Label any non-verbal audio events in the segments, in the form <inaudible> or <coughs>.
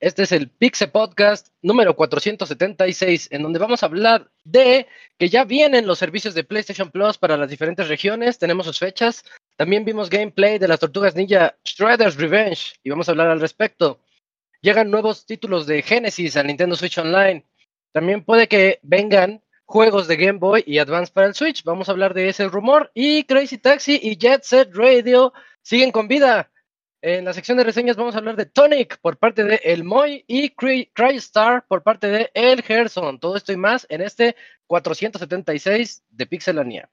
Este es el Pixe Podcast número 476, en donde vamos a hablar de que ya vienen los servicios de PlayStation Plus para las diferentes regiones, tenemos sus fechas. También vimos gameplay de las Tortugas Ninja Shredder's Revenge y vamos a hablar al respecto. Llegan nuevos títulos de Genesis al Nintendo Switch Online. También puede que vengan juegos de Game Boy y Advance para el Switch. Vamos a hablar de ese rumor. Y Crazy Taxi y Jet Set Radio siguen con vida. En la sección de reseñas vamos a hablar de Tonic por parte de El Moy y Crystar por parte de El Gerson. Todo esto y más en este 476 de Pixelania.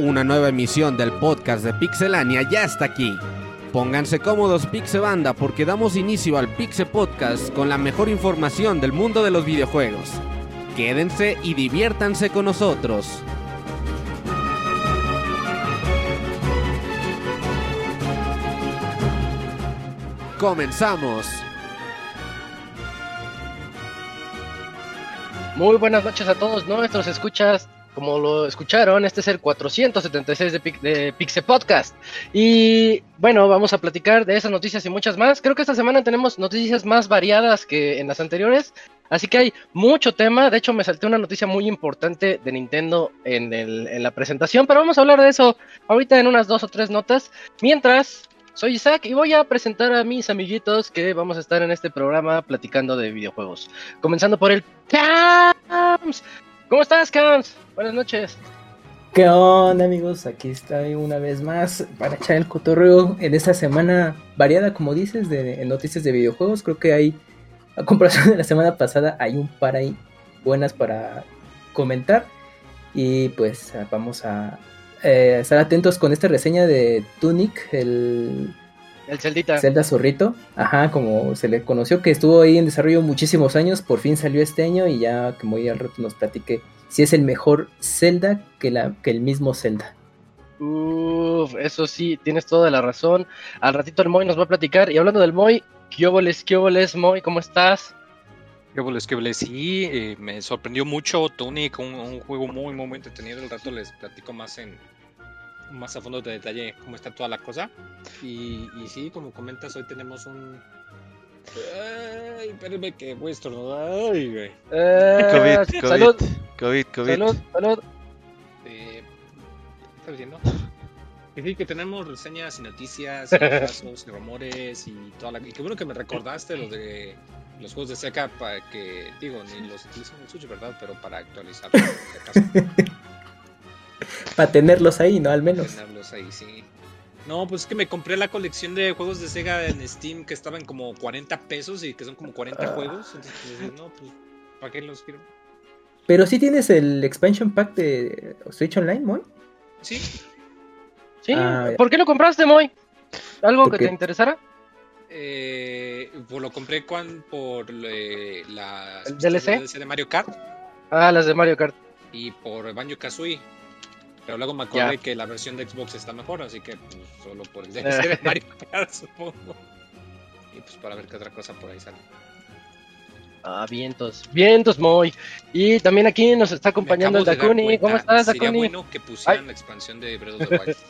Una nueva emisión del podcast de Pixelania ya está aquí. Pónganse cómodos Pixebanda porque damos inicio al Pixe Podcast con la mejor información del mundo de los videojuegos. Quédense y diviértanse con nosotros. Comenzamos. Muy buenas noches a todos nuestros escuchas como lo escucharon, este es el 476 de, de Pixe Podcast. Y bueno, vamos a platicar de esas noticias y muchas más. Creo que esta semana tenemos noticias más variadas que en las anteriores. Así que hay mucho tema. De hecho, me salté una noticia muy importante de Nintendo en, en la presentación. Pero vamos a hablar de eso ahorita en unas dos o tres notas. Mientras, soy Isaac y voy a presentar a mis amiguitos que vamos a estar en este programa platicando de videojuegos. Comenzando por el Cams. ¿Cómo estás, Cams? Buenas noches. ¿Qué onda, amigos? Aquí estoy una vez más para echar el cotorreo en esta semana variada, como dices, de noticias de videojuegos. Creo que hay, a comparación de la semana pasada, hay un par ahí buenas para comentar. Y pues vamos a eh, estar atentos con esta reseña de Tunic, el el Celdita. Zelda Zorrito, ajá, como se le conoció, que estuvo ahí en desarrollo muchísimos años, por fin salió este año y ya que muy al rato nos platique si es el mejor Zelda que, la, que el mismo Zelda. Uff, eso sí, tienes toda la razón. Al ratito el Moy nos va a platicar. Y hablando del Moy, ¿qué óboles, qué óboles, Moy? ¿Cómo estás? ¿Qué óboles, qué óboles? Sí, eh, me sorprendió mucho Tunic, un, un juego muy, muy, muy entretenido. El rato les platico más en, más a fondo de detalle cómo está toda la cosa. Y, y sí, como comentas, hoy tenemos un. Ay, espérenme que voy a estornudar. Ay, güey. Eh, COVID, COVID, salud, COVID, COVID. salud, salud. Eh, ¿Qué estás diciendo? <laughs> Que sí, que tenemos reseñas y noticias, y <laughs> casos, y rumores y toda la. Y qué bueno que me recordaste lo de los juegos de Seca para que, digo, ni los utilizo en el Switch, ¿verdad? Pero para actualizarlos. <laughs> Para tenerlos ahí, ¿no? Al menos. Tenerlos ahí, sí. No, pues es que me compré la colección de juegos de Sega en Steam que estaban como 40 pesos y que son como 40 Ah. juegos. Entonces, pues, no, pues, ¿para qué los quiero? Pero sí tienes el expansion pack de Switch Online, Moy. Sí, Sí, Ah. ¿por qué lo compraste, Moy? ¿Algo que te interesara? eh, pues lo compré cuan- por eh, la ¿El DLC? de Mario Kart Ah, las de Mario Kart. y por Banjo Kazooie. Pero luego me acordé Ya. que la versión de Xbox está mejor, así que pues, solo por el DLC de Mario Kart, supongo. Y pues para ver qué otra cosa por ahí sale. Ah, vientos, vientos, Moy. Y también aquí nos está acompañando el Dakuni. ¿Cómo estás, Sería Dakuni? bueno que pusieran Ay. la expansión de Breath of the Wild. <laughs>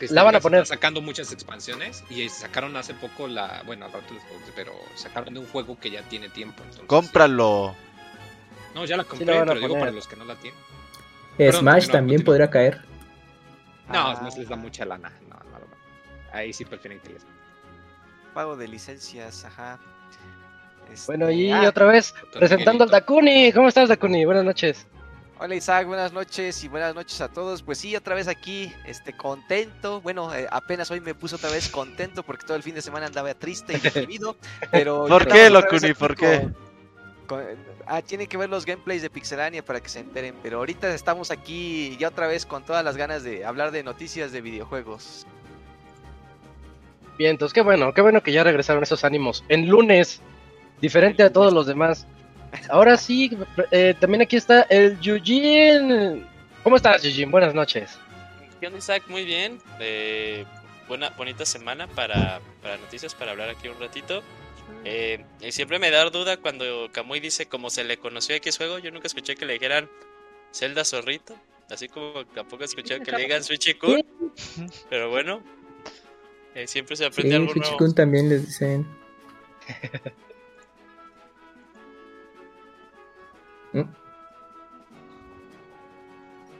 Que La van a están poner. sacando muchas expansiones y sacaron hace poco la. Bueno, aparte les conté, pero sacaron de un juego que ya tiene tiempo. entonces- Cómpralo. No, ya la Sí compré, la pero digo para los que no la tienen. Perdón, Smash también podrá caer. No, Ah. Smash les da mucha lana. No, no, no. Ahí sí prefieren que les. Pago de licencias, ajá. Este, Bueno, y ah, otra vez presentando al Dakuni. ¿Cómo estás, Dakuni? Buenas noches. Hola Isaac, buenas noches y buenas noches a todos. Pues sí, otra vez aquí, este, contento. Bueno, eh, apenas hoy me puse otra vez contento porque todo el fin de semana andaba triste y deprimido. <laughs> Pero ¿Por qué, Locuni? ¿Por qué? Con- ah, tienen que ver los gameplays de Pixelania para que se enteren. Pero ahorita estamos aquí ya otra vez con todas las ganas de hablar de noticias de videojuegos. Bien, entonces qué bueno, qué bueno que ya regresaron esos ánimos. En lunes, diferente a todos los demás. Ahora sí, eh, también aquí está el Yujin. ¿Cómo estás, Yujin? Buenas noches. ¿Qué onda, Isaac? Muy bien. Eh, buena, bonita semana para, para noticias, para hablar aquí un ratito. Eh, y siempre me da duda cuando Kamui dice cómo se le conoció a X juego. Yo nunca escuché que le dijeran Zelda Zorrito. Así como tampoco escuché que le digan Switchy Kun. Pero bueno, eh, siempre se Sí, aprende algo nuevo. Suchikun también les dicen. ¿Mm? <laughs>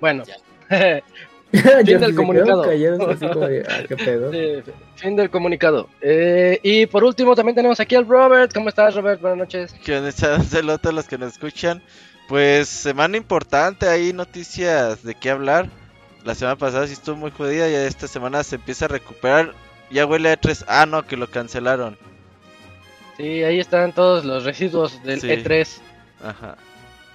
Bueno, <laughs> <laughs> Ya. Ya del comunicado. callados, así como de, ah, qué pedo. fin del comunicado. Eh, y por último, también tenemos aquí al Robert. ¿Cómo estás, Robert? Buenas noches. Que onda, un saludo a todos los que nos escuchan. Pues semana importante, hay noticias de qué hablar. La semana pasada sí estuvo muy jodida, ya esta semana se empieza a recuperar. Ya huele a E3. Ah, no, que lo cancelaron. Sí, ahí están todos los residuos del Sí. E3. Ajá.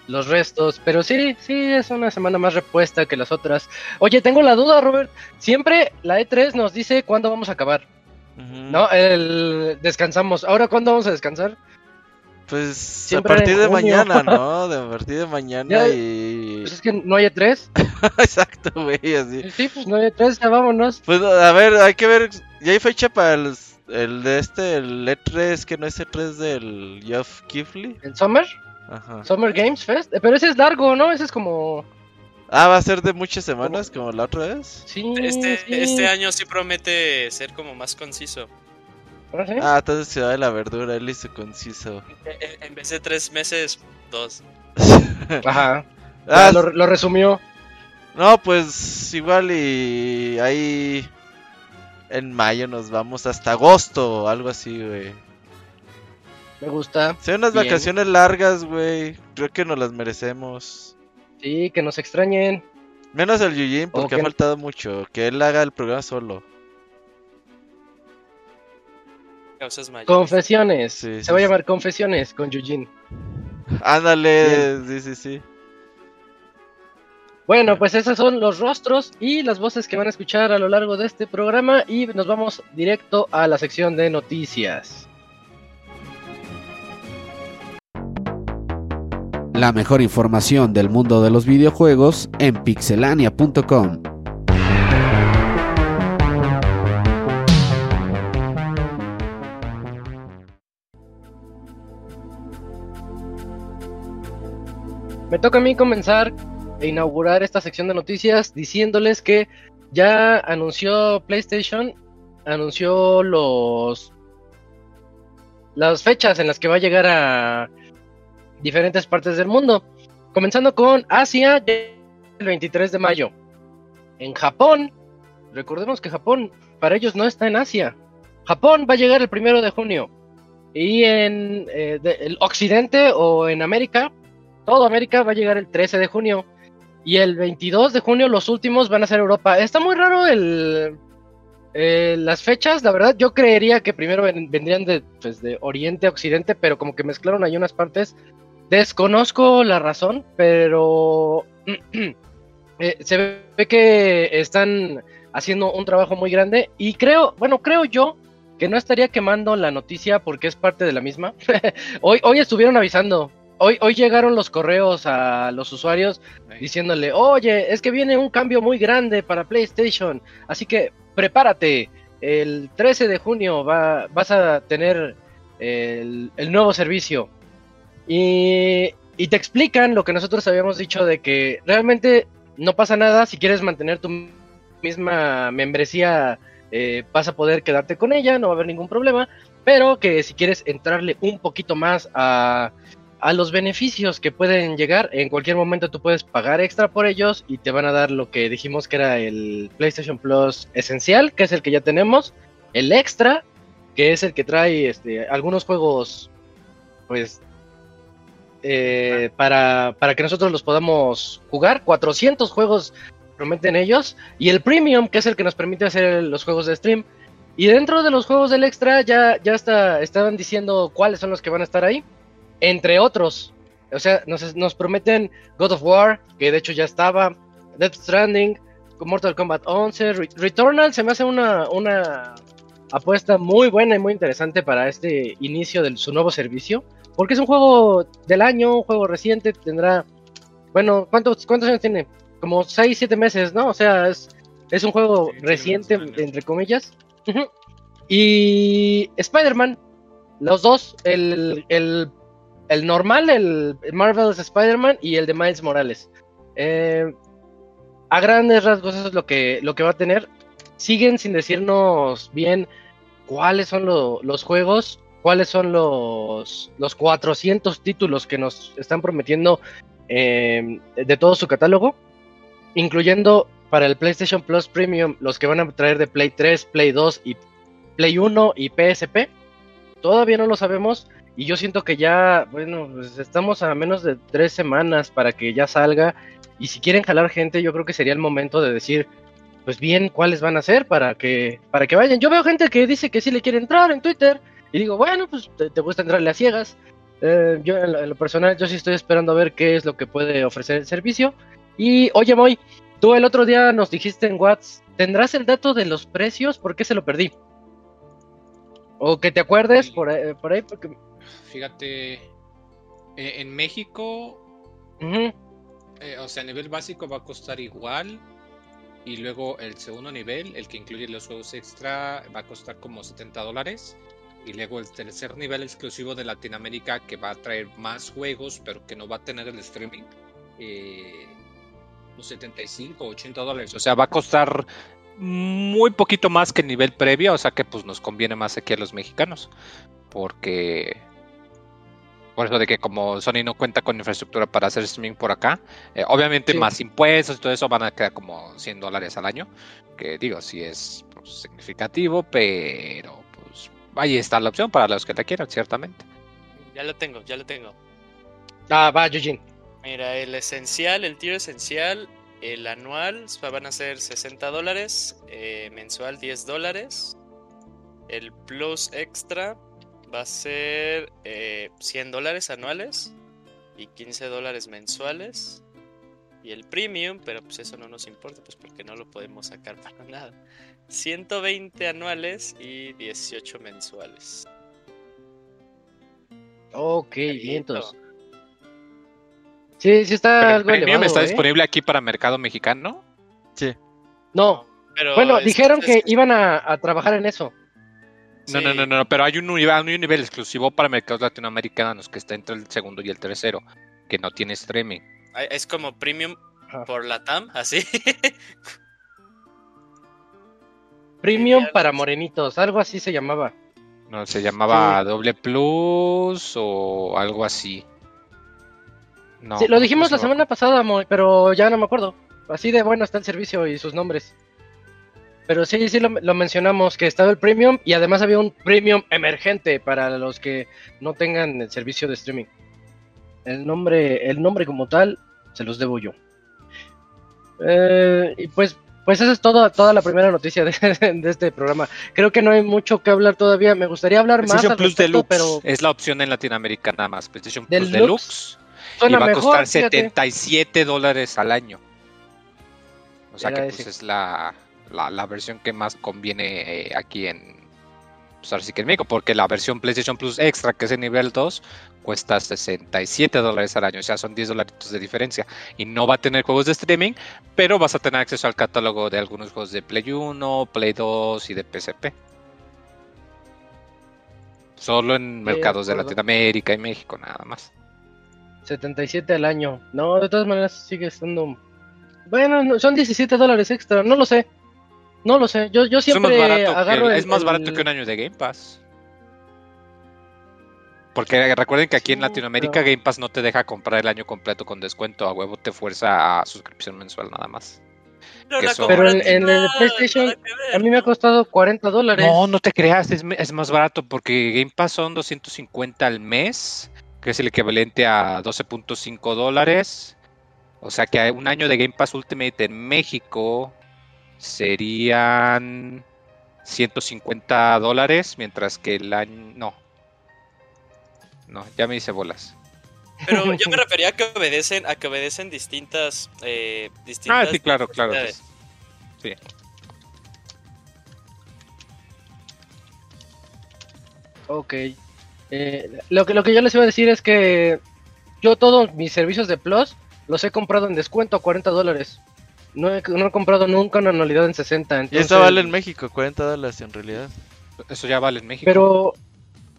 Los restos. Pero sí, sí, es una semana más repuesta que las otras. Oye, tengo la duda, Robert. Siempre la E3 nos dice cuándo vamos a acabar. No, el descansamos. Ahora, ¿cuándo vamos a descansar? Pues Siempre a partir de mañana, ¿no? <laughs> De a partir de mañana Ya, y... Pues es que no hay E3. <laughs> Exacto, güey, así. Sí, pues no hay E3, ya vámonos. Pues a ver, hay que ver. Ya hay fecha para el, el de este, el E3, que no es E3 del Geoff Keighley. ¿El Summer? Ajá. Summer Games Fest. Eh, Pero ese es largo, ¿no? Ese es como. Ah, va a ser de muchas semanas, como la otra vez. Sí. Este, sí. este año sí promete ser como más conciso. ¿Ah, sí? Ah, entonces Ciudad de la Verdura, él hizo conciso. En- En en vez de tres meses, dos. <laughs> Ajá. Ah, lo, lo resumió. no, pues igual y ahí en mayo nos vamos hasta agosto algo así, güey. Me gusta. Son unas Bien. vacaciones largas, güey. Creo que nos las merecemos. Sí, que nos extrañen. Menos el Yujin, porque ha faltado mucho. Que él haga el programa solo. Causas mayores. Confesiones. Sí, Se va a llamar Confesiones con Yujin. Ándale, sí, sí, sí. Bueno, pues esos son los rostros y las voces que van a escuchar a lo largo de este programa y nos vamos directo a la sección de noticias. La mejor información del mundo de los videojuegos en pixelania.com. Me toca a mí comenzar e inaugurar esta sección de noticias diciéndoles que ya anunció PlayStation, anunció los las fechas en las que va a llegar a diferentes partes del mundo. Comenzando con Asia el 23 de mayo. En Japón, recordemos que Japón para ellos no está en Asia. Japón va a llegar el primero de junio. Y en eh, el occidente o en América, todo América va a llegar el 13 de junio. Y el 22 de junio los últimos van a ser Europa. Está muy raro el, eh, las fechas, la verdad yo creería que primero ven- vendrían de, pues, de Oriente a Occidente, pero como que mezclaron ahí unas partes. Desconozco la razón, pero <clears throat> eh, se ve que están haciendo un trabajo muy grande y creo, bueno, creo yo que no estaría quemando la noticia porque es parte de la misma. <laughs> hoy, hoy estuvieron avisando. Hoy, hoy llegaron los correos a los usuarios diciéndole, oye, es que viene un cambio muy grande para PlayStation, así que prepárate, el 13 de junio va, vas a tener el, el nuevo servicio. Y, te explican lo que nosotros habíamos dicho de que realmente no pasa nada si quieres mantener tu misma membresía, eh, vas a poder quedarte con ella, no va a haber ningún problema, pero que si quieres entrarle un poquito más a a los beneficios que pueden llegar. En cualquier momento tú puedes pagar extra por ellos y te van a dar lo que dijimos que era el PlayStation Plus esencial, que es el que ya tenemos, el extra, que es el que trae este, algunos juegos, pues, eh, para, para que nosotros los podamos jugar. 400 juegos prometen ellos, y el Premium, que es el que nos permite hacer los juegos de stream. Y dentro de los juegos del extra ya, ya está, estaban diciendo cuáles son los que van a estar ahí. entre otros. O sea, nos, nos prometen God of War, que de hecho ya estaba, Death Stranding, Mortal Kombat 11, Re- Returnal se me hace una, una apuesta muy buena y muy interesante para este inicio de su nuevo servicio, porque es un juego del año, un juego reciente, tendrá, bueno, ¿cuántos, cuántos años tiene? Como 6, 7 meses, ¿no? O sea, es, es un juego Sí, reciente, entre comillas. Y Spider-Man, los dos, el, el, el normal, el Marvel's Spider-Man y el de Miles Morales. Eh, a grandes rasgos eso es lo que, lo que va a tener. Siguen sin decirnos bien cuáles son lo- los juegos, cuáles son los, los 400 títulos que nos están prometiendo eh, de todo su catálogo, incluyendo para el PlayStation Plus Premium los que van a traer de Play 3, Play 2 y Play 1 y PSP. Todavía no lo sabemos y yo siento que ya, bueno, pues estamos a menos de tres semanas para que ya salga y si quieren jalar gente, yo creo que sería el momento de decir, pues bien, cuáles van a ser para que, para que vayan. Yo veo gente que dice que sí le quiere entrar en Twitter y digo, bueno, pues te, te gusta entrarle a ciegas. Eh, yo en lo, en lo personal, yo sí estoy esperando a ver qué es lo que puede ofrecer el servicio. Y oye, Moy, tú el otro día nos dijiste en Whats, ¿tendrás el dato de los precios? ¿Por qué se lo perdí? O que te acuerdes por, ahí- por ahí, porque... Fíjate, eh, en México, eh, o sea, a nivel básico va a costar igual. Y luego el segundo nivel, el que incluye los juegos extra, va a costar como 70 dólares. Y luego el tercer nivel exclusivo de Latinoamérica, que va a traer más juegos, pero que no va a tener el streaming, eh, unos 75, 80 dólares. O sea, va a costar muy poquito más que el nivel previo. O sea que pues nos conviene más aquí a los mexicanos. Porque por eso de que como Sony no cuenta con infraestructura para hacer streaming por acá, eh, obviamente Sí. más impuestos y todo eso van a quedar como 100 dólares al año, que digo, sí es pues, significativo, pero ahí está la opción para los que la quieran, ciertamente. Ya lo tengo, ya lo tengo. Ah, va, Eugene. Mira, el esencial, el tiro esencial, el anual va- van a ser 60 dólares, eh, mensual 10 dólares. El plus extra va a ser eh, 100 dólares anuales y 15 dólares mensuales. Y el premium, pero pues eso no nos importa, pues porque no lo podemos sacar para nada. 120 anuales y 18 mensuales. Ok, vientos. Sí, sí está Pero el algo premium elevado, está ¿eh? disponible aquí para mercado mexicano. No, Pero bueno, es- dijeron es- que iban a, a trabajar en eso. No, no, Sí. no, no, pero hay un, nivel, hay un nivel exclusivo para mercados latinoamericanos que está entre el segundo y el tercero, que no tiene streaming. Es como premium por la TAM, así. <laughs> Premium Genial. para morenitos, algo así se llamaba. No, se llamaba doble plus o algo así. No, sí, lo ¿cómo dijimos se la semana pasada, pero ya no me acuerdo. Así de bueno está el servicio y sus nombres. Pero sí, sí lo, lo mencionamos, que estaba el premium y además había un premium emergente para los que no tengan el servicio de streaming. El nombre, el nombre como tal, se los debo yo. Eh, y pues, pues esa es toda, toda la primera noticia de, de este programa. Creo que no hay mucho que hablar todavía. Me gustaría hablar más PlayStation Plus Deluxe pero es la opción en Latinoamérica nada más. PlayStation Plus Deluxe, Deluxe y va a mejor, costar fíjate. 77 dólares al año. O sea Era que pues, es la, la, la versión que más conviene eh, aquí en, pues ahora sí que en México, porque la versión PlayStation Plus Extra, que es el nivel 2, cuesta 67 dólares al año, o sea, son 10 dolaritos de diferencia. Y no va a tener juegos de streaming, pero vas a tener acceso al catálogo de algunos juegos de Play 1, Play 2 y de PSP. Solo en mercados de. Latinoamérica y México, nada más. 77 al año. No, de todas maneras sigue estando. Bueno, no, son 17 dólares extra, no lo sé. No lo sé. Yo, yo Es más siempre barato, agarro que, el- es más barato el- que un año de Game Pass. Porque recuerden que aquí en Latinoamérica pero- Game Pass no te deja comprar el año completo con descuento. A huevo te fuerza a suscripción mensual nada más. Pero, son- en, en el PlayStation, a mí me ha costado 40 dólares. No, no te creas, es, es más barato porque Game Pass son 250 al mes, que es el equivalente a 12.5 dólares. O sea que un año de Game Pass Ultimate en México serían 150 dólares, mientras que el año... No. no, ya me hice bolas. Pero yo me refería a que obedecen, a que obedecen distintas, eh, Ah, distintas sí, claro, claro. necesidades. Sí. Ok. Eh, lo, que, lo que yo les iba a decir es que yo todos mis servicios de Plus los he comprado en descuento a 40 dólares. No he, no he comprado nunca una anualidad en 60. Y Entonces, eso vale en México, 40 dólares en realidad. Eso ya vale en México. Pero,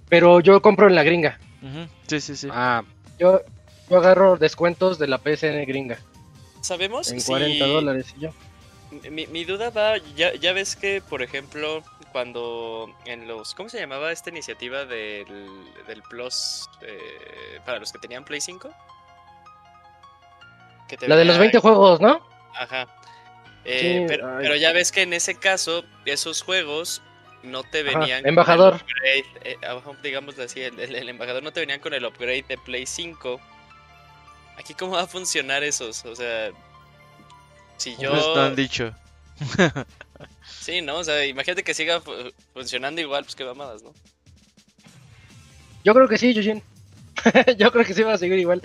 pero yo compro en la gringa. Sí, sí, sí. Ah, Yo, yo agarro descuentos de la PSN gringa ¿Sabemos en si- 40 dólares. Y yo, Mi, mi duda va, ya, ya ves que, por ejemplo, cuando en los... ¿Cómo se llamaba esta iniciativa del, del Plus eh, para los que tenían Play 5? Que te la de los venía- 20 juegos, ¿no? Ajá. Eh, Sí, pero, ya ves que en ese caso, esos juegos no te Ajá, venían... con embajador. el upgrade, eh, digamos así, el, el- el embajador no te venían con el upgrade de Play 5. Aquí cómo va a funcionar esos, o sea... Si yo... No han dicho. <laughs> Sí, ¿no? O sea, imagínate que siga fu- funcionando igual, pues qué mamadas, ¿no? Yo creo que sí, Yujin. <laughs> yo creo que sí va a seguir igual.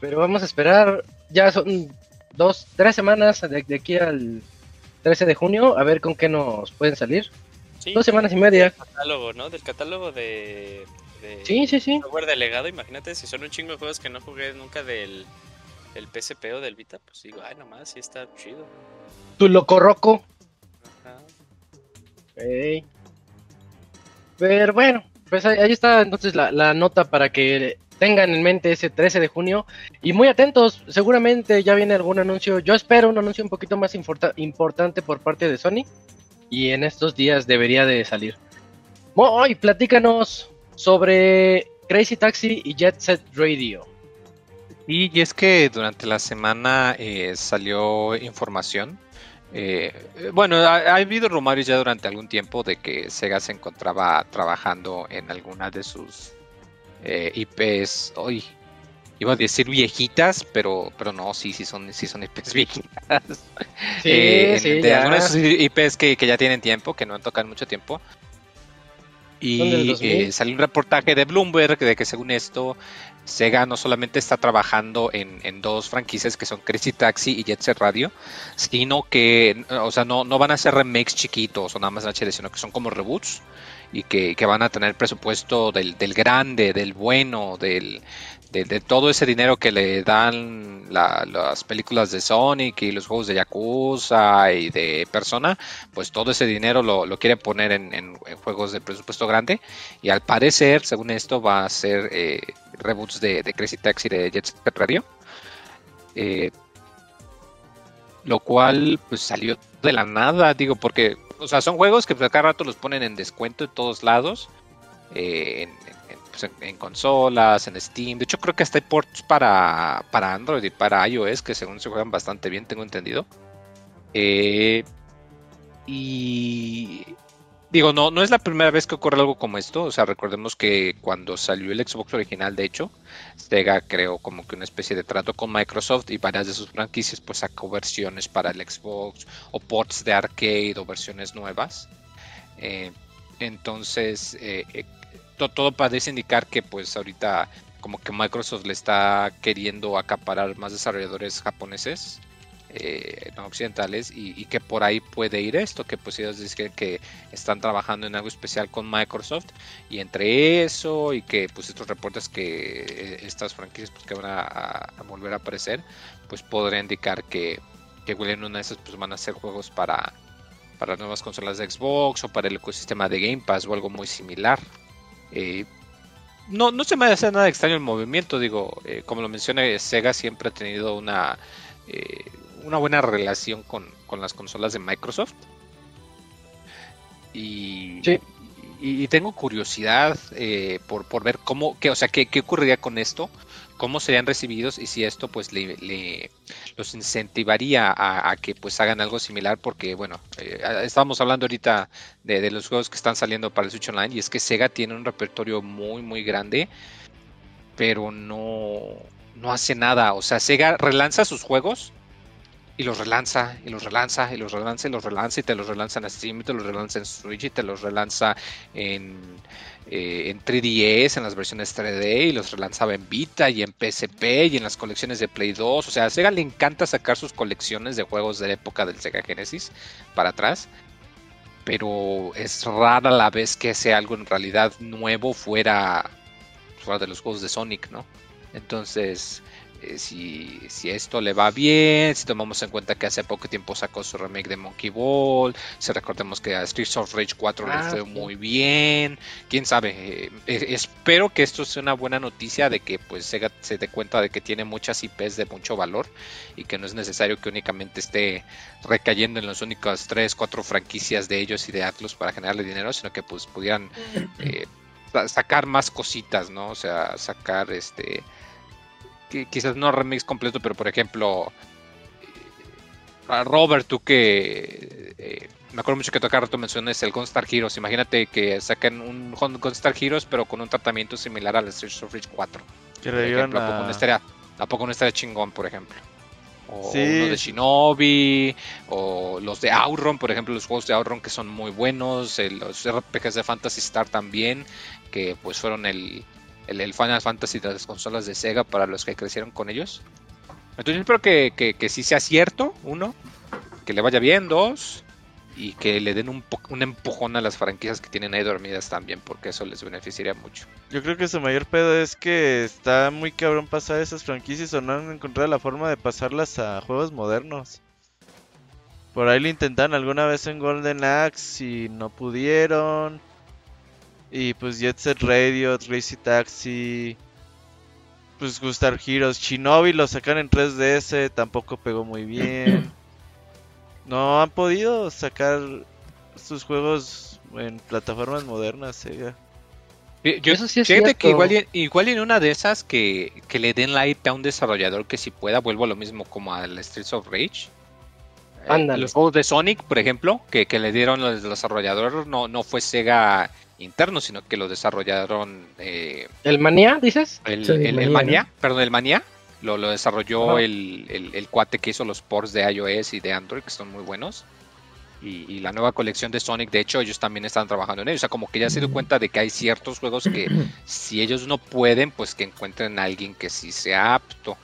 Pero vamos a esperar. Ya son dos, tres semanas de, de aquí al 13 de junio. A ver con qué nos pueden salir. Sí, Dos semanas y media. Del catálogo, ¿no? Del catálogo de... de Sí, sí, sí. software delegado, imagínate si son un chingo de juegos que no jugué nunca del, del PSP o del Vita, pues digo, ay, nomás, sí está chido. Tu loco roco. Ajá. Ey. Pero bueno, pues ahí, ahí está entonces la, la nota para que tengan en mente ese 13 de junio. Y muy atentos, seguramente ya viene algún anuncio. Yo espero un anuncio un poquito más importa- importante por parte de Sony. Y en estos días debería de salir. Moy, platícanos sobre Crazy Taxi y Jet Set Radio. Y, es que durante la semana eh, salió información. eh, bueno, ha, ha habido rumores ya durante algún tiempo de que Sega se encontraba trabajando en alguna de sus eh, IPs. Hoy iba a decir viejitas, pero pero no, sí, sí son, sí son IPs <laughs> viejitas. Sí, Eh, sí, de algunas IPs que, que ya tienen tiempo, que no han tocado mucho tiempo. Y 2000. eh, salió un reportaje de Bloomberg de que según esto, Sega no solamente está trabajando en, en dos franquicias que son Crazy Taxi y Jet Set Radio, sino que, o sea, no, no van a ser remakes chiquitos o nada más en HD, sino que son como reboots y que, que van a tener presupuesto del, del grande, del bueno, del, de, todo ese dinero que le dan la- las películas de Sonic y los juegos de Yakuza y de Persona, pues todo ese dinero lo, lo quieren poner en, en- en juegos de presupuesto grande y al parecer, según esto, va a ser eh, reboots de, de Crazy Taxi de Jet Set Radio. Eh, lo cual pues salió de la nada, digo, porque, o sea, son juegos que pues, cada rato los ponen en descuento en todos lados, eh, pues, en consolas, en Steam, de hecho creo que hasta hay ports para, para Android y para iOS que según se juegan bastante bien, tengo entendido. Eh, y digo, no, no es la primera vez que ocurre algo como esto, o sea, recordemos que cuando salió el Xbox original, de hecho, Sega creó como que una especie de trato con Microsoft y varias de sus franquicias pues sacó versiones para el Xbox o ports de arcade o versiones nuevas. Eh, entonces, eh, eh, to- todo parece indicar que pues ahorita como que Microsoft le está queriendo acaparar más desarrolladores japoneses. Eh, no occidentales y, que por ahí puede ir esto que pues ellos dicen que están trabajando en algo especial con Microsoft y entre eso y que pues estos reportes que eh, estas franquicias pues que van a, volver a aparecer pues podría indicar que que en una de esas pues van a ser juegos para para nuevas consolas de Xbox o para el ecosistema de Game Pass o algo muy similar. Eh, no, no se me hace nada extraño el movimiento, digo, como lo mencioné, Sega siempre ha tenido una, eh, una buena relación con, con las consolas de Microsoft. Y, Sí. y, y tengo curiosidad eh, por, por ver cómo, qué, o sea, qué, qué ocurriría con esto, cómo serían recibidos y si esto pues le, le- los incentivaría a, a que pues hagan algo similar porque bueno, eh, estábamos hablando ahorita de, de los juegos que están saliendo para el Switch Online y es que Sega tiene un repertorio muy muy grande pero no no hace nada, o sea, Sega relanza sus juegos y los relanza, y los relanza, y los relanza, y los relanza, y te los relanza en Steam, y te los relanza en Switch, y te los relanza en, eh, en 3DS, en las versiones 3D, y los relanzaba en Vita, y en PSP, y en las colecciones de Play 2. O sea, a Sega le encanta sacar sus colecciones de juegos de la época del Sega Genesis para atrás. Pero es rara la vez que sea algo en realidad nuevo fuera, fuera de los juegos de Sonic, ¿no? Entonces, eh, si, si, esto le va bien, si tomamos en cuenta que hace poco tiempo sacó su remake de Monkey Ball, si recordemos que a Streets of Rage 4 Ah, le fue sí. muy bien, quién sabe, eh, eh, espero que esto sea una buena noticia de que pues Sega se dé cuenta de que tiene muchas IPs de mucho valor y que no es necesario que únicamente esté recayendo en las únicas 3, 4 franquicias de ellos y de Atlus para generarle dinero, sino que pues pudieran eh, sa- sacar más cositas, ¿no? O sea, sacar este qui- quizás no remix completo, pero por ejemplo, eh, a Robert, tú que eh, me acuerdo mucho que tú acá rato mencionas el Gunstar Heroes. Imagínate que saquen un Gun- Gunstar Heroes, pero con un tratamiento similar al Streets of Rage 4. Que Por revivan ejemplo, ¿a poco no a... estaría, ¿a poco no estaría chingón, por ejemplo? O Sí. uno de Shinobi, o los de Auron, por ejemplo, los juegos de Auron que son muy buenos, eh, los RPGs de Fantasy Star también, que pues fueron el, el, el Final Fantasy de las consolas de Sega para los que crecieron con ellos. Entonces yo espero que, que, sí sea cierto, uno, que le vaya bien, dos, y que le den un, un empujón a las franquicias que tienen ahí dormidas también, porque eso les beneficiaría mucho. Yo creo que su mayor pedo es que está muy cabrón pasar esas franquicias o no han encontrado la forma de pasarlas a juegos modernos. Por ahí lo intentaron alguna vez en Golden Axe y no pudieron. Y pues Jet Set Radio, Crazy Taxi, pues Gustar Heroes, Shinobi lo sacan en 3DS, tampoco pegó muy bien. <clears throat> No han podido sacar sus juegos en plataformas modernas, Sega. Yo, yo- Eso sí es fíjate que igual, igual en una de esas que, que le den la IP a un desarrollador que si pueda, vuelvo a lo mismo como al Streets of Rage. Eh, los juegos de Sonic, por ejemplo, que, que le dieron los desarrolladores, no, no fue Sega interno, sino que lo desarrollaron eh, ¿El manía, dices? el, Sí, el- el Mania, Mania, perdón, el Mania. Lo, lo desarrolló Ajá. el, el- el cuate que hizo los ports de iOS y de Android, que son muy buenos. Y, y la nueva colección de Sonic, de hecho, ellos también están trabajando en ello. O sea, como que ya se dio cuenta de que hay ciertos juegos que <clears throat> si ellos no pueden, pues que encuentren a alguien que sí sea apto.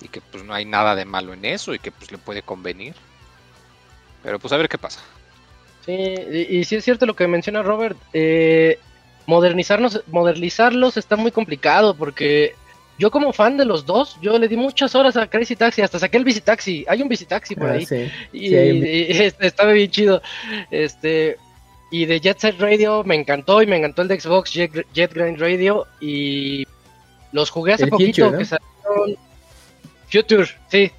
Y que pues no hay nada de malo en eso y que pues le puede convenir. Pero pues a ver qué pasa. Sí, y, y sí es cierto lo que menciona Robert. eh, modernizarnos, modernizarlos está muy complicado porque yo como fan de los dos, yo le di muchas horas a Crazy Taxi, hasta saqué el Visitaxi. Hay un Visitaxi por Ah, ahí. sí. Y, Sí, hay un- y <laughs> este, estaba bien chido. Este, y de Jet Set Radio me encantó y me encantó el de Xbox Jet, Jet Grind Radio y los jugué hace El poquito Future, ¿no? que salieron Future, sí,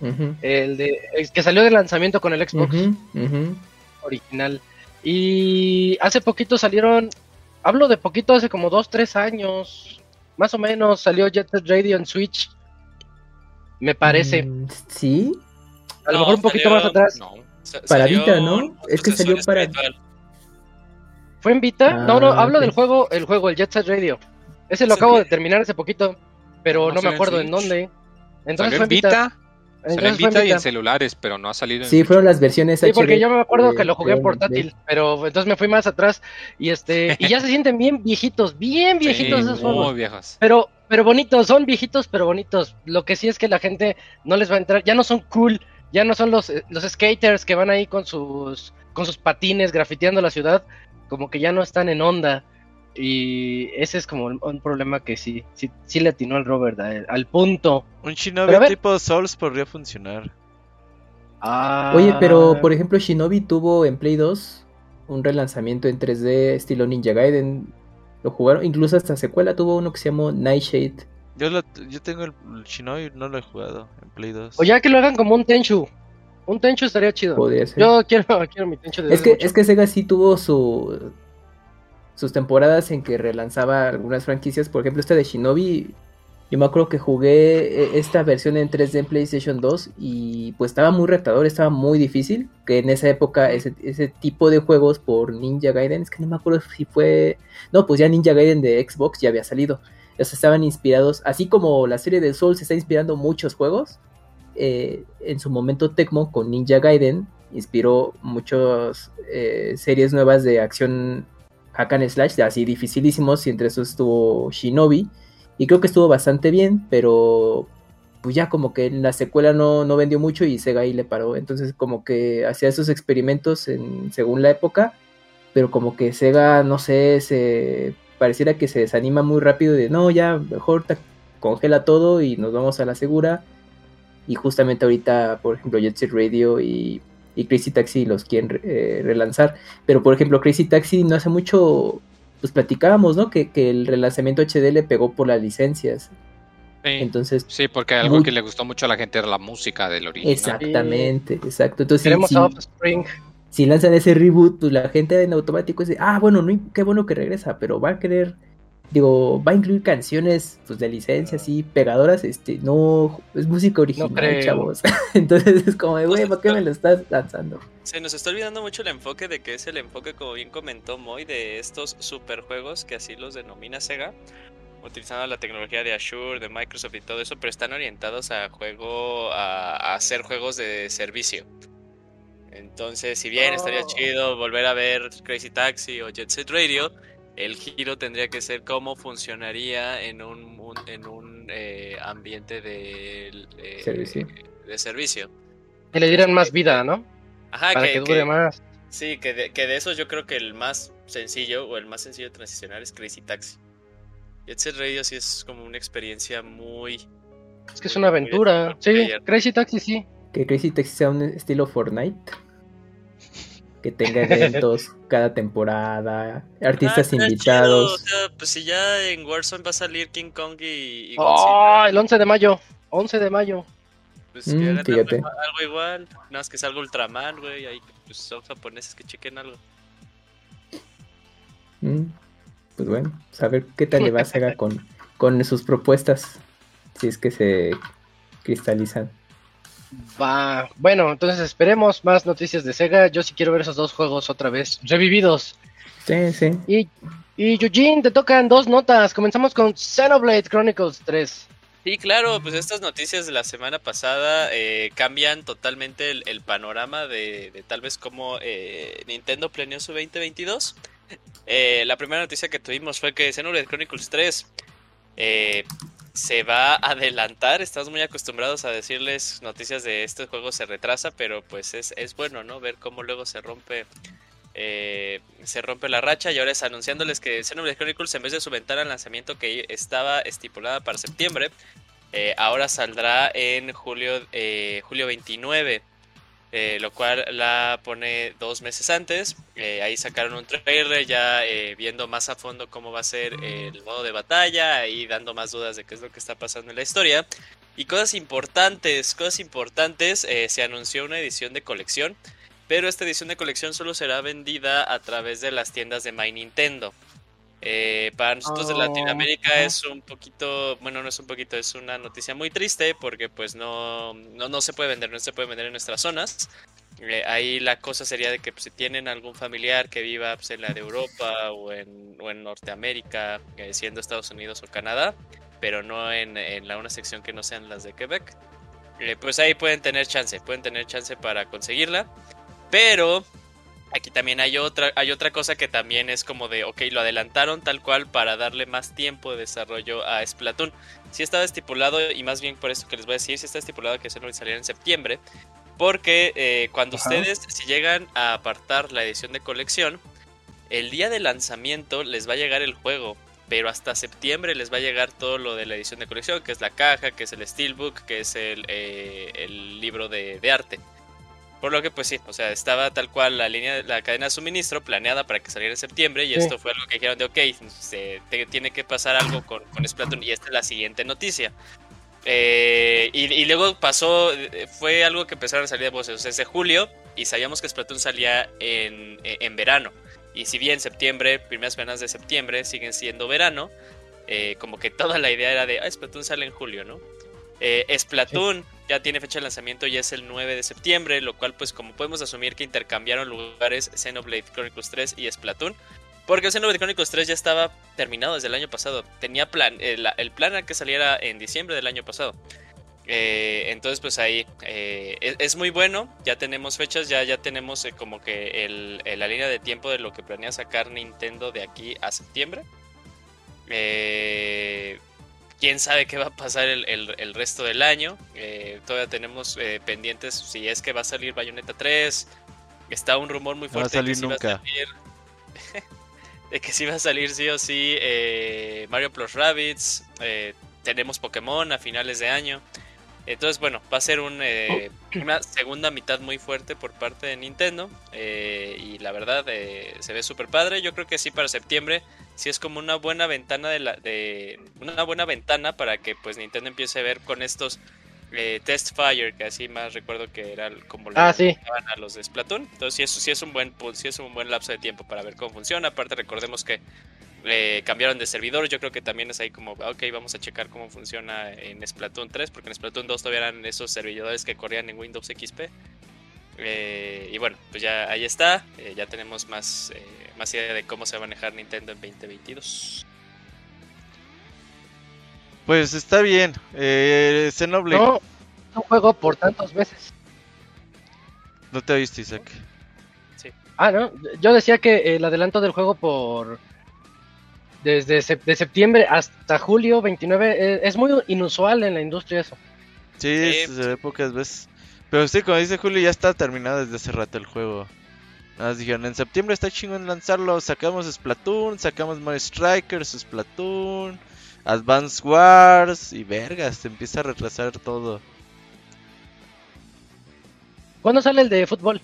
el de el que salió de lanzamiento con el Xbox original. Y hace poquito salieron, hablo de poquito, hace como dos, tres años, más o menos, salió Jet Set Radio en Switch. Me parece, Mm, Sí, a lo No, mejor un poquito salió- más atrás. No. Para salió Vita, ¿no? Es que salió para- espiritual. ¿Fue en Vita? no, no, Ah, hablo del juego, el juego, el Jet Set Radio. Ese lo acabo de terminar hace poquito, pero No no, me en acuerdo en dónde. Entonces Salió fue en Vita, en Entonces fue Vita y en celulares, pero no ha salido en sí, fueron las versiones Sí, porque yo me acuerdo de- que lo jugué en de- portátil, pero entonces me fui más atrás y este y ya se <laughs> sienten bien viejitos, bien viejitos Sí, esos juegos. muy viejas. Pero, pero bonitos, son viejitos, pero bonitos. Lo que sí es que la gente no les va a entrar, ya no son cool, ya no son los, eh, los skaters que van ahí con sus, con sus patines grafiteando la ciudad, como que ya no están en onda. Y ese es como un, un problema que sí, sí, sí le atinó al Robert, a- al punto. Un Shinobi tipo Souls podría funcionar. Oye, pero Ah, por ejemplo, Shinobi tuvo en Play 2 un relanzamiento en 3D estilo Ninja Gaiden. Lo jugaron, incluso hasta secuela tuvo uno que se llamó Nightshade. Yo, lo, yo tengo el, el Shinobi, no lo he jugado en Play 2. O ya que lo hagan como un Tenchu. Un Tenchu estaría chido. Podría ser. Yo quiero, quiero mi Tenchu de Es que, es que Sega sí tuvo su sus temporadas en que relanzaba algunas franquicias. Por ejemplo, esta de Shinobi. Yo me acuerdo que jugué eh, esta versión en 3D en PlayStation 2 y pues estaba muy retador, estaba muy difícil. Que en esa época ese, ese tipo de juegos por Ninja Gaiden, es que no me acuerdo si fue... No, pues ya Ninja Gaiden de Xbox ya había salido. Sea, estaban inspirados, así como la serie de Souls está inspirando muchos juegos. eh, en su momento Tecmo con Ninja Gaiden inspiró muchas eh, series nuevas de acción hack and slash, así dificilísimos, y entre esos estuvo Shinobi, y creo que estuvo bastante bien, pero pues ya como que la secuela no, no vendió mucho y Sega ahí le paró, entonces como que hacía esos experimentos en, según la época, pero como que Sega, no sé, se pareciera que se desanima muy rápido de no, ya mejor congela todo y nos vamos a la segura. Y justamente ahorita, por ejemplo, Jet Set Radio y, Crazy Taxi los quieren eh, relanzar. Pero por ejemplo, Crazy Taxi no hace mucho, pues platicábamos, ¿no? Que, el relanzamiento HD le pegó por las licencias. Sí, Entonces, sí, porque algo que le gustó mucho a la gente era la música del original. Exactamente, exacto. Entonces, Queremos Offspring si lanzan ese reboot, pues la gente en automático dice, ah, bueno, no, qué bueno que regresa, pero va a querer, digo, va a incluir canciones pues, de licencia así pegadoras, este, no, es música original, chavos. <laughs> Entonces es como de, güey, ¿por qué me lo estás lanzando? Se nos está olvidando mucho el enfoque de que es el enfoque, como bien comentó Moy, de estos superjuegos que así los denomina Sega utilizando la tecnología de Azure, de Microsoft y todo eso, pero están orientados a juego, a, a hacer juegos de servicio. Entonces, si bien estaría oh. chido volver a ver Crazy Taxi o Jet Set Radio, el giro tendría que ser cómo funcionaría en un, en un eh, ambiente de, eh, servicio. de servicio. Que le dieran más vida, ¿no? Ajá, Para que, dure más. Sí, que de, que de eso yo creo que el más sencillo o el más sencillo de transicionar es Crazy Taxi. Jet Set Radio sí es como una experiencia muy... Es que es una aventura. Sí, Crazy Taxi sí. Que Crazy Taxi sea un estilo Fortnite que tenga eventos <laughs> cada temporada, artistas ah, invitados. pues si ya en Warzone va a salir King Kong y, oh, el 11 de mayo, 11 de mayo. Pues mm, algo igual, nada más que salga Ultraman, güey, ahí pues, son japoneses que chequen algo. Mm, pues bueno, pues, a ver qué tal le va a hacer con, con sus propuestas, si es que se cristalizan. Va, bueno, entonces esperemos más noticias de Sega. Yo sí quiero ver esos dos juegos otra vez, revividos. Sí, sí. Y, y Eugene, te tocan dos notas. Comenzamos con Xenoblade Chronicles 3. Sí, claro, pues estas noticias de la semana pasada eh, cambian totalmente el, panorama de, tal vez cómo eh, Nintendo planeó su 2022. Eh, la primera noticia que tuvimos fue que Xenoblade Chronicles 3 se va a adelantar. Estamos muy acostumbrados a decirles noticias de este juego se retrasa, pero pues es, es bueno, ¿no? Ver cómo luego se rompe. Eh, se rompe la racha y ahora es anunciándoles que Xenoblade Chronicles en vez de su ventana de lanzamiento que estaba estipulada para septiembre, eh, ahora saldrá en julio, eh, julio 29. Eh, lo cual la pone dos meses antes. Eh, ahí sacaron un trailer ya eh, viendo más a fondo cómo va a ser el modo de batalla y dando más dudas de qué es lo que está pasando en la historia. Y cosas importantes, cosas importantes, se anunció una edición de colección, pero esta edición de colección solo será vendida a través de las tiendas de My Nintendo. Eh, para nosotros de Latinoamérica oh, es un poquito, bueno, no es un poquito, es una noticia muy triste porque pues no, no, se puede vender, no se puede vender en nuestras zonas. Eh, ahí la cosa sería de que pues, si tienen algún familiar que viva pues, en la de Europa o en, o en Norteamérica, eh, siendo Estados Unidos o Canadá, pero no en, en, la una sección que no sean las de Quebec, pues ahí pueden tener chance, pueden tener chance para conseguirla. Pero Aquí también hay otra, hay otra cosa que también es como de, ok, lo adelantaron tal cual para darle más tiempo de desarrollo a Splatoon. Si estaba estipulado, y más bien por eso que les voy a decir, si está estipulado que eso no saliera en septiembre, porque eh, cuando ustedes, si llegan a apartar la edición de colección, el día de lanzamiento les va a llegar el juego, pero hasta septiembre les va a llegar todo lo de la edición de colección, que es la caja, que es el steelbook, que es el, eh, el libro de, de arte. Por lo que pues sí, o sea, estaba tal cual la línea, la cadena de suministro planeada para que saliera en septiembre y esto fue algo que dijeron de ok, se, tiene que pasar algo con, con Splatoon y esta es la siguiente noticia. Eh, y, luego pasó, fue algo que empezaron a salir de voces, desde julio y sabíamos que Splatoon salía en, en verano. Y si bien septiembre, primeras semanas de septiembre siguen siendo verano, eh, como que toda la idea era de, ah, Splatoon sale en julio, ¿no? Eh, Splatoon ya tiene fecha de lanzamiento y es el 9 de septiembre, lo cual pues como podemos asumir que intercambiaron lugares Xenoblade Chronicles 3 y Splatoon. Porque Xenoblade Chronicles 3 ya estaba terminado desde el año pasado. Tenía plan, el, plan era que saliera en diciembre del año pasado. Eh, entonces, pues ahí eh, es, es muy bueno. Ya tenemos fechas, ya, ya tenemos eh, como que el- la línea de tiempo de lo que planea sacar Nintendo de aquí a septiembre. Quién sabe qué va a pasar el, el- el resto del año. Eh, todavía tenemos eh, pendientes si es que va a salir Bayonetta 3. Está un rumor muy No va a fuerte de que sí va a nunca. salir. <laughs> de que sí va a salir sí o sí eh, Mario Plus Rabbids. eh, tenemos Pokémon a finales de año. Entonces, bueno, va a ser un, eh, una segunda mitad muy fuerte por parte de Nintendo. eh, y la verdad, eh, se ve súper padre. Yo creo que sí, para septiembre, sí es como una buena ventana de la. De, una buena ventana para que pues Nintendo empiece a ver con estos eh, Test Fire, que así más recuerdo que era como Ah, sí. llamaban a los de Splatoon. Entonces, sí, eso sí es un buen sí es un buen lapso de tiempo para ver cómo funciona. Aparte, recordemos que eh, cambiaron de servidor. Yo creo que también es ahí como, ok, vamos a checar cómo funciona en Splatoon 3, porque en Splatoon 2 todavía eran esos servidores que corrían en Windows XP. Eh, y bueno, pues ya ahí está. Eh, ya tenemos más, eh, más idea de cómo se va a manejar Nintendo en 2022. Pues está bien. Eh, Xenoblade, no. No, juego por tantos meses. te oíste, Isaac. Ah, no. Yo decía que el adelanto del juego por. Desde sep- de septiembre hasta julio 29 eh, es muy inusual en la industria eso. Sí, Sí, se ve pocas veces. Pero sí, como dice Julio, ya está terminado desde hace rato el juego. Nada más dijeron, en septiembre está chingón lanzarlo. Sacamos Splatoon, sacamos Mario Strikers, Splatoon, Advance Wars y vergas, se empieza a retrasar todo. ¿Cuándo sale el de fútbol?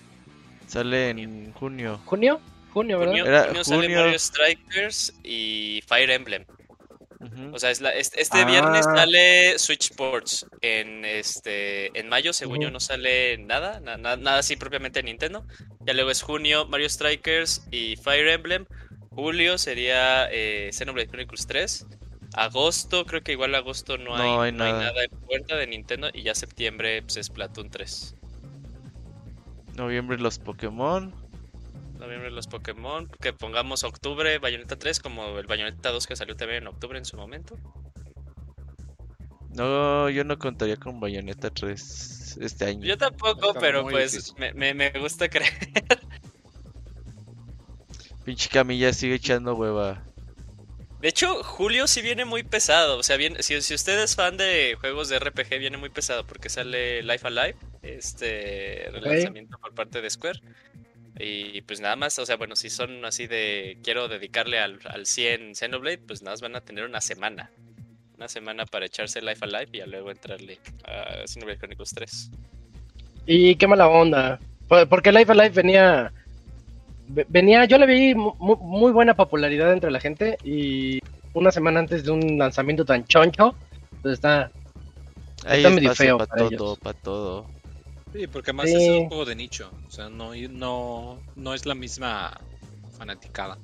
Sale en junio. ¿Junio? Junio, ¿verdad? Junio, Era junio sale. Mario Strikers y Fire Emblem. O sea, es la- este, este Ah. viernes sale Switch Sports. En este en mayo, según yo, no sale nada, na- na- nada así propiamente de Nintendo. Ya luego es junio, Mario Strikers y Fire Emblem. Julio sería eh, Xenoblade Chronicles 3. Agosto, creo que igual agosto no hay, No hay no hay nada. nada en puerta de Nintendo. Y ya septiembre pues, es Splatoon 3. Noviembre los Pokémon. Noviembre los Pokémon. Que pongamos octubre Bayonetta 3 como el Bayonetta 2 que salió también en octubre en su momento. No, yo no contaría con Bayonetta 3 este año. Yo tampoco, Está pero pues me, me, me gusta <laughs> creer. Pinche Camilla sigue echando hueva. De hecho, Julio sí viene muy pesado. O sea, viene, si, si usted es fan de juegos de RPG, viene muy pesado porque sale Life Alive, este relanzamiento por parte de Square. Y pues nada más, o sea, bueno, si son así de quiero dedicarle al, al 100 Xenoblade, pues nada más van a tener una semana. Una semana para echarse Life Alive y ya luego entrarle a Xenoblade Chronicles 3. Y qué mala onda. Por- Porque Life Alive venía. ve- Venía, yo le vi mu- mu- muy buena popularidad entre la gente y una semana antes de un lanzamiento tan choncho, pues está, Hay Está medio feo para para todo, ellos. para todo. Sí, porque además Sí. es un juego de nicho. O sea, no, no, no es la misma fanaticada.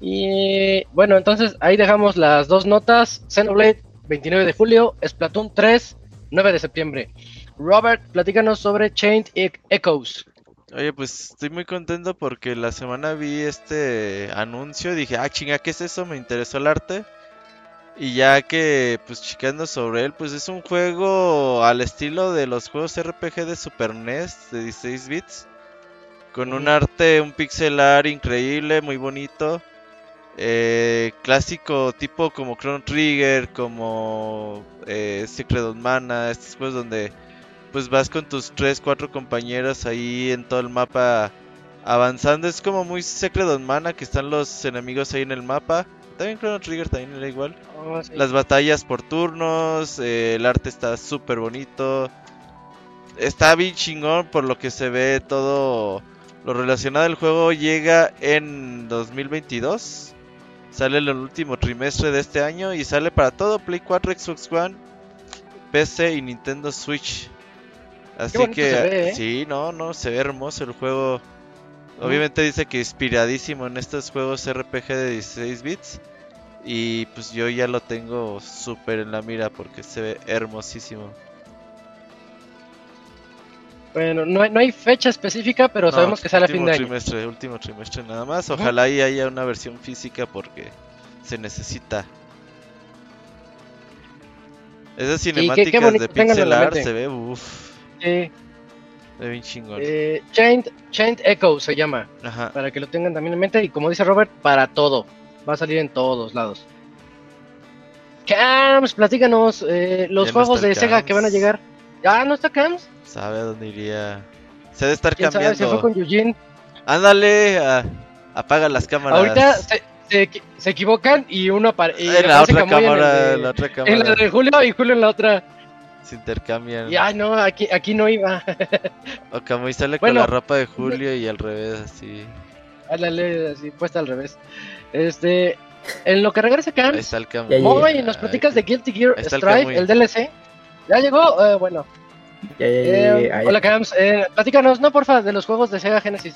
Y bueno, entonces ahí dejamos las dos notas. Xenoblade, 29 de julio. Splatoon 3, 9 de septiembre. Robert, platícanos sobre Chained E- Echoes. Oye, pues estoy muy contento porque la semana vi este anuncio y dije, ah, chinga, ¿qué es eso? Me interesó el arte. Y ya que, pues, checando sobre él, pues es un juego al estilo de los juegos RPG de Super NES de 16 bits. Con un arte, un pixelar increíble, muy bonito. Eh, clásico tipo como Chrono Trigger, como eh, Secret of Mana, estos juegos donde pues vas con tus 3, 4 compañeros ahí en todo el mapa avanzando. Es como muy Secret of Mana que están los enemigos ahí en el mapa. También Chrono Trigger también era igual. Oh, sí. Las batallas por turnos, eh, el arte está súper bonito. Está bien chingón por lo que se ve todo lo relacionado al juego. Llega en 2022. Sale en el último trimestre de este año y sale para todo Play 4, Xbox One, PC y Nintendo Switch. Así que ve, ¿eh? sí, no, no, se ve hermoso el juego. Obviamente dice que inspiradísimo en estos juegos RPG de 16 bits. Y pues yo ya lo tengo súper en la mira porque se ve hermosísimo. Bueno, no hay, no hay fecha específica, pero No, sabemos que sale a fin de año. trimestre, último trimestre nada más. Ojalá y haya una versión física porque se necesita. Esas qué- qué cinemáticas de pixel art se ve, uff, Sí, bien chingón. eh, Chained, Chained Echo se llama, Ajá. para que lo tengan también en mente. Y como dice Robert, para todo. Va a salir en todos lados. Cams, platícanos eh, los Ya juegos de Sega que van a llegar. ¿Ya no está Cams? Sabe dónde iría. Se debe estar ¿Quién sabe? Se fue cambiando. con Eugene. Ándale, a- apaga las cámaras. Ahorita se, se, equi- se equivocan y uno apare- y en la aparece otra Camuy en el cámara, de- en la otra En cámara. la de Julio y Julio en la otra. Se intercambian. Y ay, no, aquí, aquí no iba. <laughs> O Camuy sale Bueno. con la ropa de Julio y al revés, así. Ándale, así puesta al revés. Este, en lo que regresa Ahí Cams, está el Camuy. Ya llegué. Moy, nos platicas de Guilty Gear el Strive, el, DLC. ¿Ya llegó? Eh, bueno. Ya, ya, ya, Eh, ya, ya. hola Cams, eh, platícanos, no porfa, de los juegos de Sega Genesis.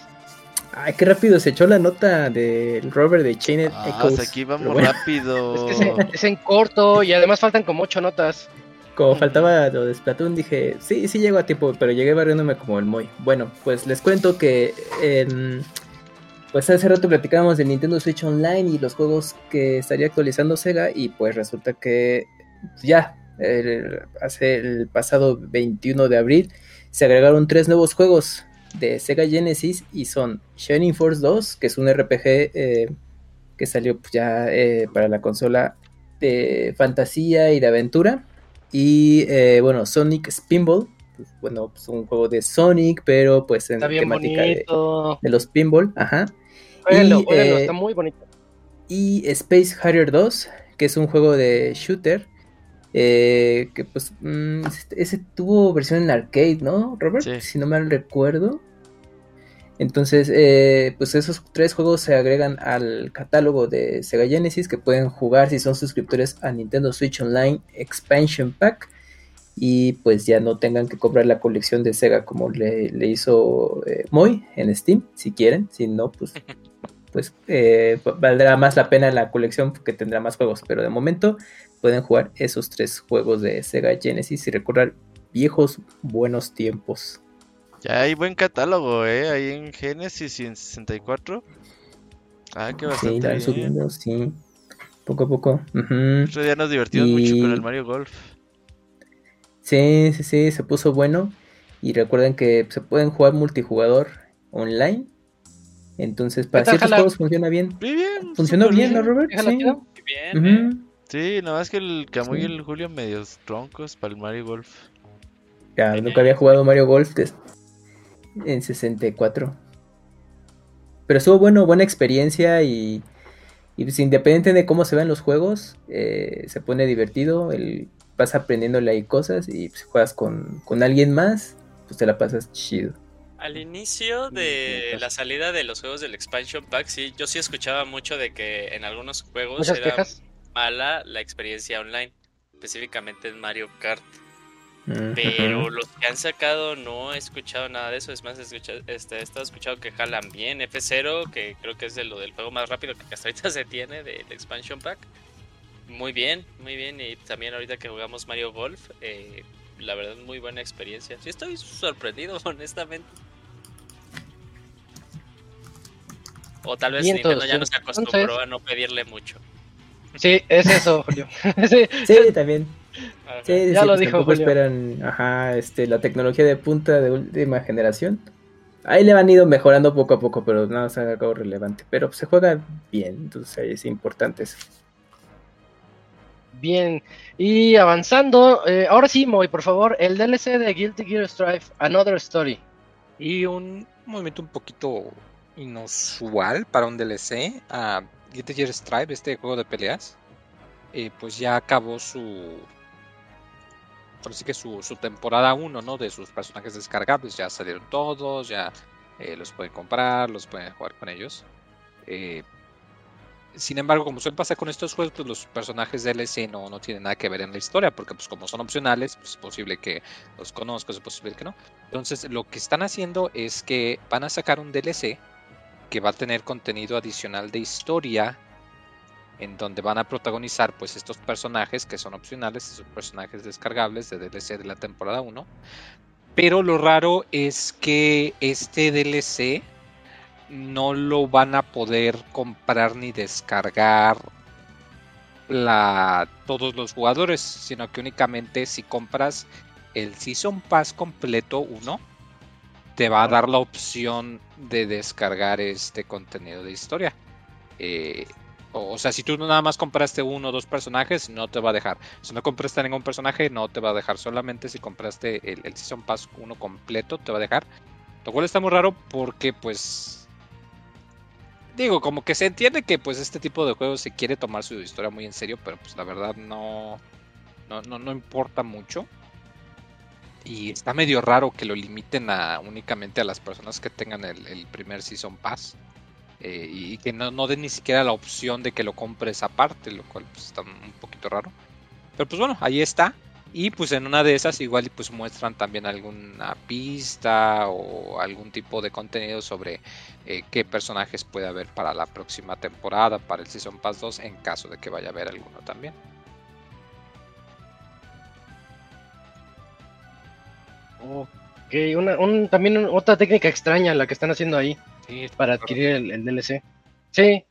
Ay, qué rápido se echó la nota del Robert de Chained Ah, Echoes. pues aquí vamos bueno, rápido. Es que es en, es en corto y además faltan como ocho notas. Como faltaba lo de Splatoon, dije, sí, sí llego a tiempo, pero llegué barriéndome como el muy. Bueno, pues les cuento que pues hace rato platicábamos de Nintendo Switch Online y los juegos que estaría actualizando Sega y pues resulta que ya el- hace el pasado 21 de abril se agregaron tres nuevos juegos de Sega Genesis y son Shining Force 2, que es un RPG eh, que salió pues, ya eh, para la consola de fantasía y de aventura. Y eh, bueno, Sonic Spinball, pues, bueno, pues un juego de Sonic, pero pues en Está bien temática de, los pinball, ajá. Jueguenlo, y, eh, está muy bonito. Y Space Harrier 2, que es un juego de shooter. eh, que pues mm, ese tuvo versión en arcade, ¿no, Robert? Sí. Si no mal recuerdo. Entonces, eh, pues esos tres juegos se agregan al catálogo de Sega Genesis que pueden jugar si son suscriptores a Nintendo Switch Online Expansion Pack. Y pues ya no tengan que comprar la colección de Sega como le, le hizo eh, Moy en Steam, si quieren. Si no, pues, <laughs> pues eh, valdrá más la pena la colección porque tendrá más juegos. Pero de momento pueden jugar esos tres juegos de Sega Genesis y recordar viejos buenos tiempos. Ya hay buen catálogo, eh, ahí en Genesis y en 64. Ah, que Sí, bastante la van bien. subiendo, sí. Poco a poco. Otro día nos divertimos mucho con el Mario Golf. Sí, sí, sí, se puso bueno. Y recuerden que se pueden jugar multijugador online. Entonces, para ciertos jala? juegos funciona bien. Muy bien. Funcionó bien, ¿no, Robert? Sí. bien. eh. Sí, nada más que el Camuy y Sí. el Julio medios troncos para el Mario Golf. Ya, nunca había jugado Mario Golf en 64. Pero estuvo bueno, buena experiencia y, y pues independiente de cómo se ven los juegos, eh, se pone divertido, el, vas aprendiéndole ahí cosas y pues, juegas con, con alguien más, pues te la pasas chido. Al inicio de la salida de los juegos del expansion pack, sí, yo sí escuchaba mucho de que en algunos juegos era quejas. mala la experiencia online, específicamente en Mario Kart. Pero los que han sacado no he escuchado nada de eso. Es más, he, escuchado, este, he estado escuchando que jalan bien. F0, que creo que es de lo del juego más rápido que hasta ahorita <laughs> se tiene del expansion pack. Muy bien, muy bien. Y también ahorita que jugamos Mario Golf, eh, la verdad, muy buena experiencia. Sí, estoy sorprendido, <laughs> honestamente. O tal vez Nintendo ya no se entonces- acostumbró a no pedirle mucho. Sí, es eso, Julio. <laughs> sí, Sí, también. Sí, Ya sí, lo pues dijo Julio. esperan, ajá, este, la tecnología de punta de última generación. Ahí le han ido mejorando poco a poco, pero no es algo relevante. Pero se juega bien, entonces ahí es importante eso. Bien, y avanzando, eh, ahora sí, Moy, por favor, el DLC de Guilty Gear Strive, Another Story. Y un movimiento un poquito inusual para un DLC a Guilty Gear Strive, este juego de peleas. eh, pues ya acabó su. Así que su, su temporada 1, ¿no? De sus personajes descargables. Ya salieron todos, ya eh, los pueden comprar, los pueden jugar con ellos. Eh, sin embargo, como suele pasar con estos juegos, pues los personajes DLC no, no tienen nada que ver en la historia, porque pues como son opcionales, pues es posible que los conozcas, es posible que no. Entonces, lo que están haciendo es que van a sacar un DLC que va a tener contenido adicional de historia en donde van a protagonizar pues estos personajes que son opcionales, esos personajes descargables de DLC de la temporada 1. Pero lo raro es que este DLC no lo van a poder comprar ni descargar la, todos los jugadores, sino que únicamente si compras el Season Pass completo uno, te va a dar la opción de descargar este contenido de historia. Eh, o sea, si tú nada más compraste uno o dos personajes, no te va a dejar. Si no compraste ningún personaje, no te va a dejar. Solamente si compraste el, Season Pass uno completo, te va a dejar. Lo cual está muy raro porque, pues. Digo, como que se entiende que pues este tipo de juegos se quiere tomar su historia muy en serio, pero pues la verdad no. No, no, no importa mucho. Y está medio raro que lo limiten a únicamente a las personas que tengan el primer Season Pass. Eh, y que no, no den ni siquiera la opción de que lo compres aparte, lo cual pues, está un poquito raro. Pero pues bueno, ahí está. Y pues en una de esas igual pues muestran también alguna pista o algún tipo de contenido sobre eh, qué personajes puede haber para la próxima temporada, para el Season Pass 2, en caso de que vaya a haber alguno también. Ok, una, un, también otra técnica extraña la que están haciendo ahí Sí, para adquirir el, el DLC. Sí.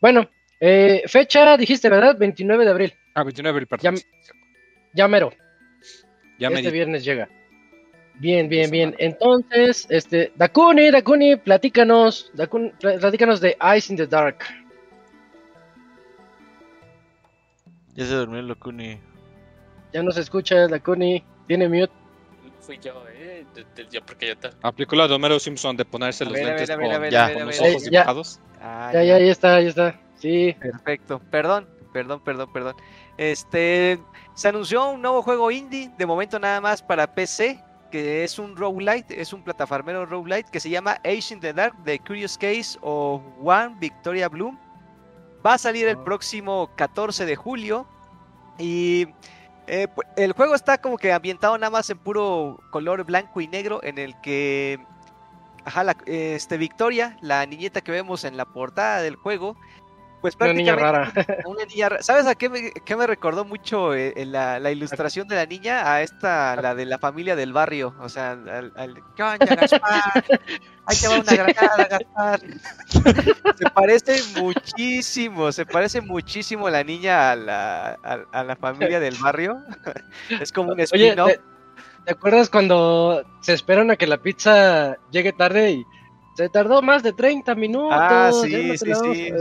Bueno, eh, fecha dijiste, ¿verdad? 29 de abril. Ah, 29 de abril, perdón. Ya- Ya mero. Ya me este viernes llega. Bien, bien, bien. Entonces, este, Dakuni, Dakuni, platícanos, platícanos de Ice in the Dark. Ya se durmió el Locuni. Ya no se escucha, Dakuni, tiene mute. Fui yo, eh. De- de- yo porque te. Aplicó la de Homero Simpson de ponerse A los ver, lentes a ver, con, a ver, Ya. a con los ojos ya. dibujados. Ah, Ya, ya, ya está, ya está. Sí. Perfecto. Perdón, perdón, perdón, perdón. Este se anunció un nuevo juego indie, de momento nada más para PC, que es un roguelite, es un plataformero roguelite que se llama Age in the Dark, The Curious Case of One Victoria Bloom. Va a salir el Oh. próximo 14 de julio y eh, el juego está como que ambientado nada más en puro color blanco y negro, en el que ajá, la- este Victoria, la niñeta que vemos en la portada del juego, pues Una niña rara. una niña ra- ¿Sabes a qué me, qué me recordó mucho eh, en la, la ilustración de la niña? A esta, la de la familia del barrio. O sea, al, al- ¿qué onda, Gaspar? Ahí te va una granada, Gaspar. <laughs> Se parece muchísimo, se parece muchísimo la niña a la, a, a la familia del barrio. <laughs> Es como un spin-off. ¿te, acuerdas cuando se esperan a que la pizza llegue tarde y se tardó más de 30 minutos? Ah, sí, sí, sí.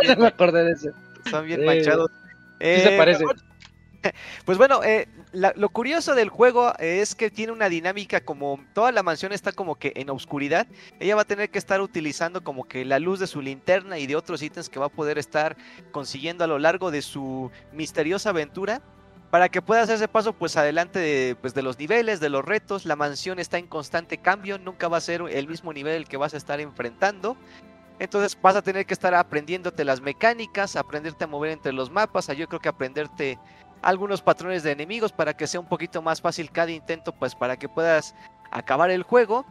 Bien, <laughs> me acordé de eso. son bien manchados. Sí se Eh, parece. <laughs> Pues bueno, eh, la- lo curioso del juego es que tiene una dinámica como toda la mansión está como que en oscuridad. Ella va a tener que estar utilizando como que la luz de su linterna y de otros ítems que va a poder estar consiguiendo a lo largo de su misteriosa aventura para que pueda hacerse paso pues adelante de, pues, de los niveles, de los retos. La mansión está en constante cambio, nunca va a ser el mismo nivel el que vas a estar enfrentando. Entonces vas a tener que estar aprendiéndote las mecánicas, aprenderte a mover entre los mapas, a yo creo que aprenderte algunos patrones de enemigos para que sea un poquito más fácil cada intento, pues para que puedas acabar el juego.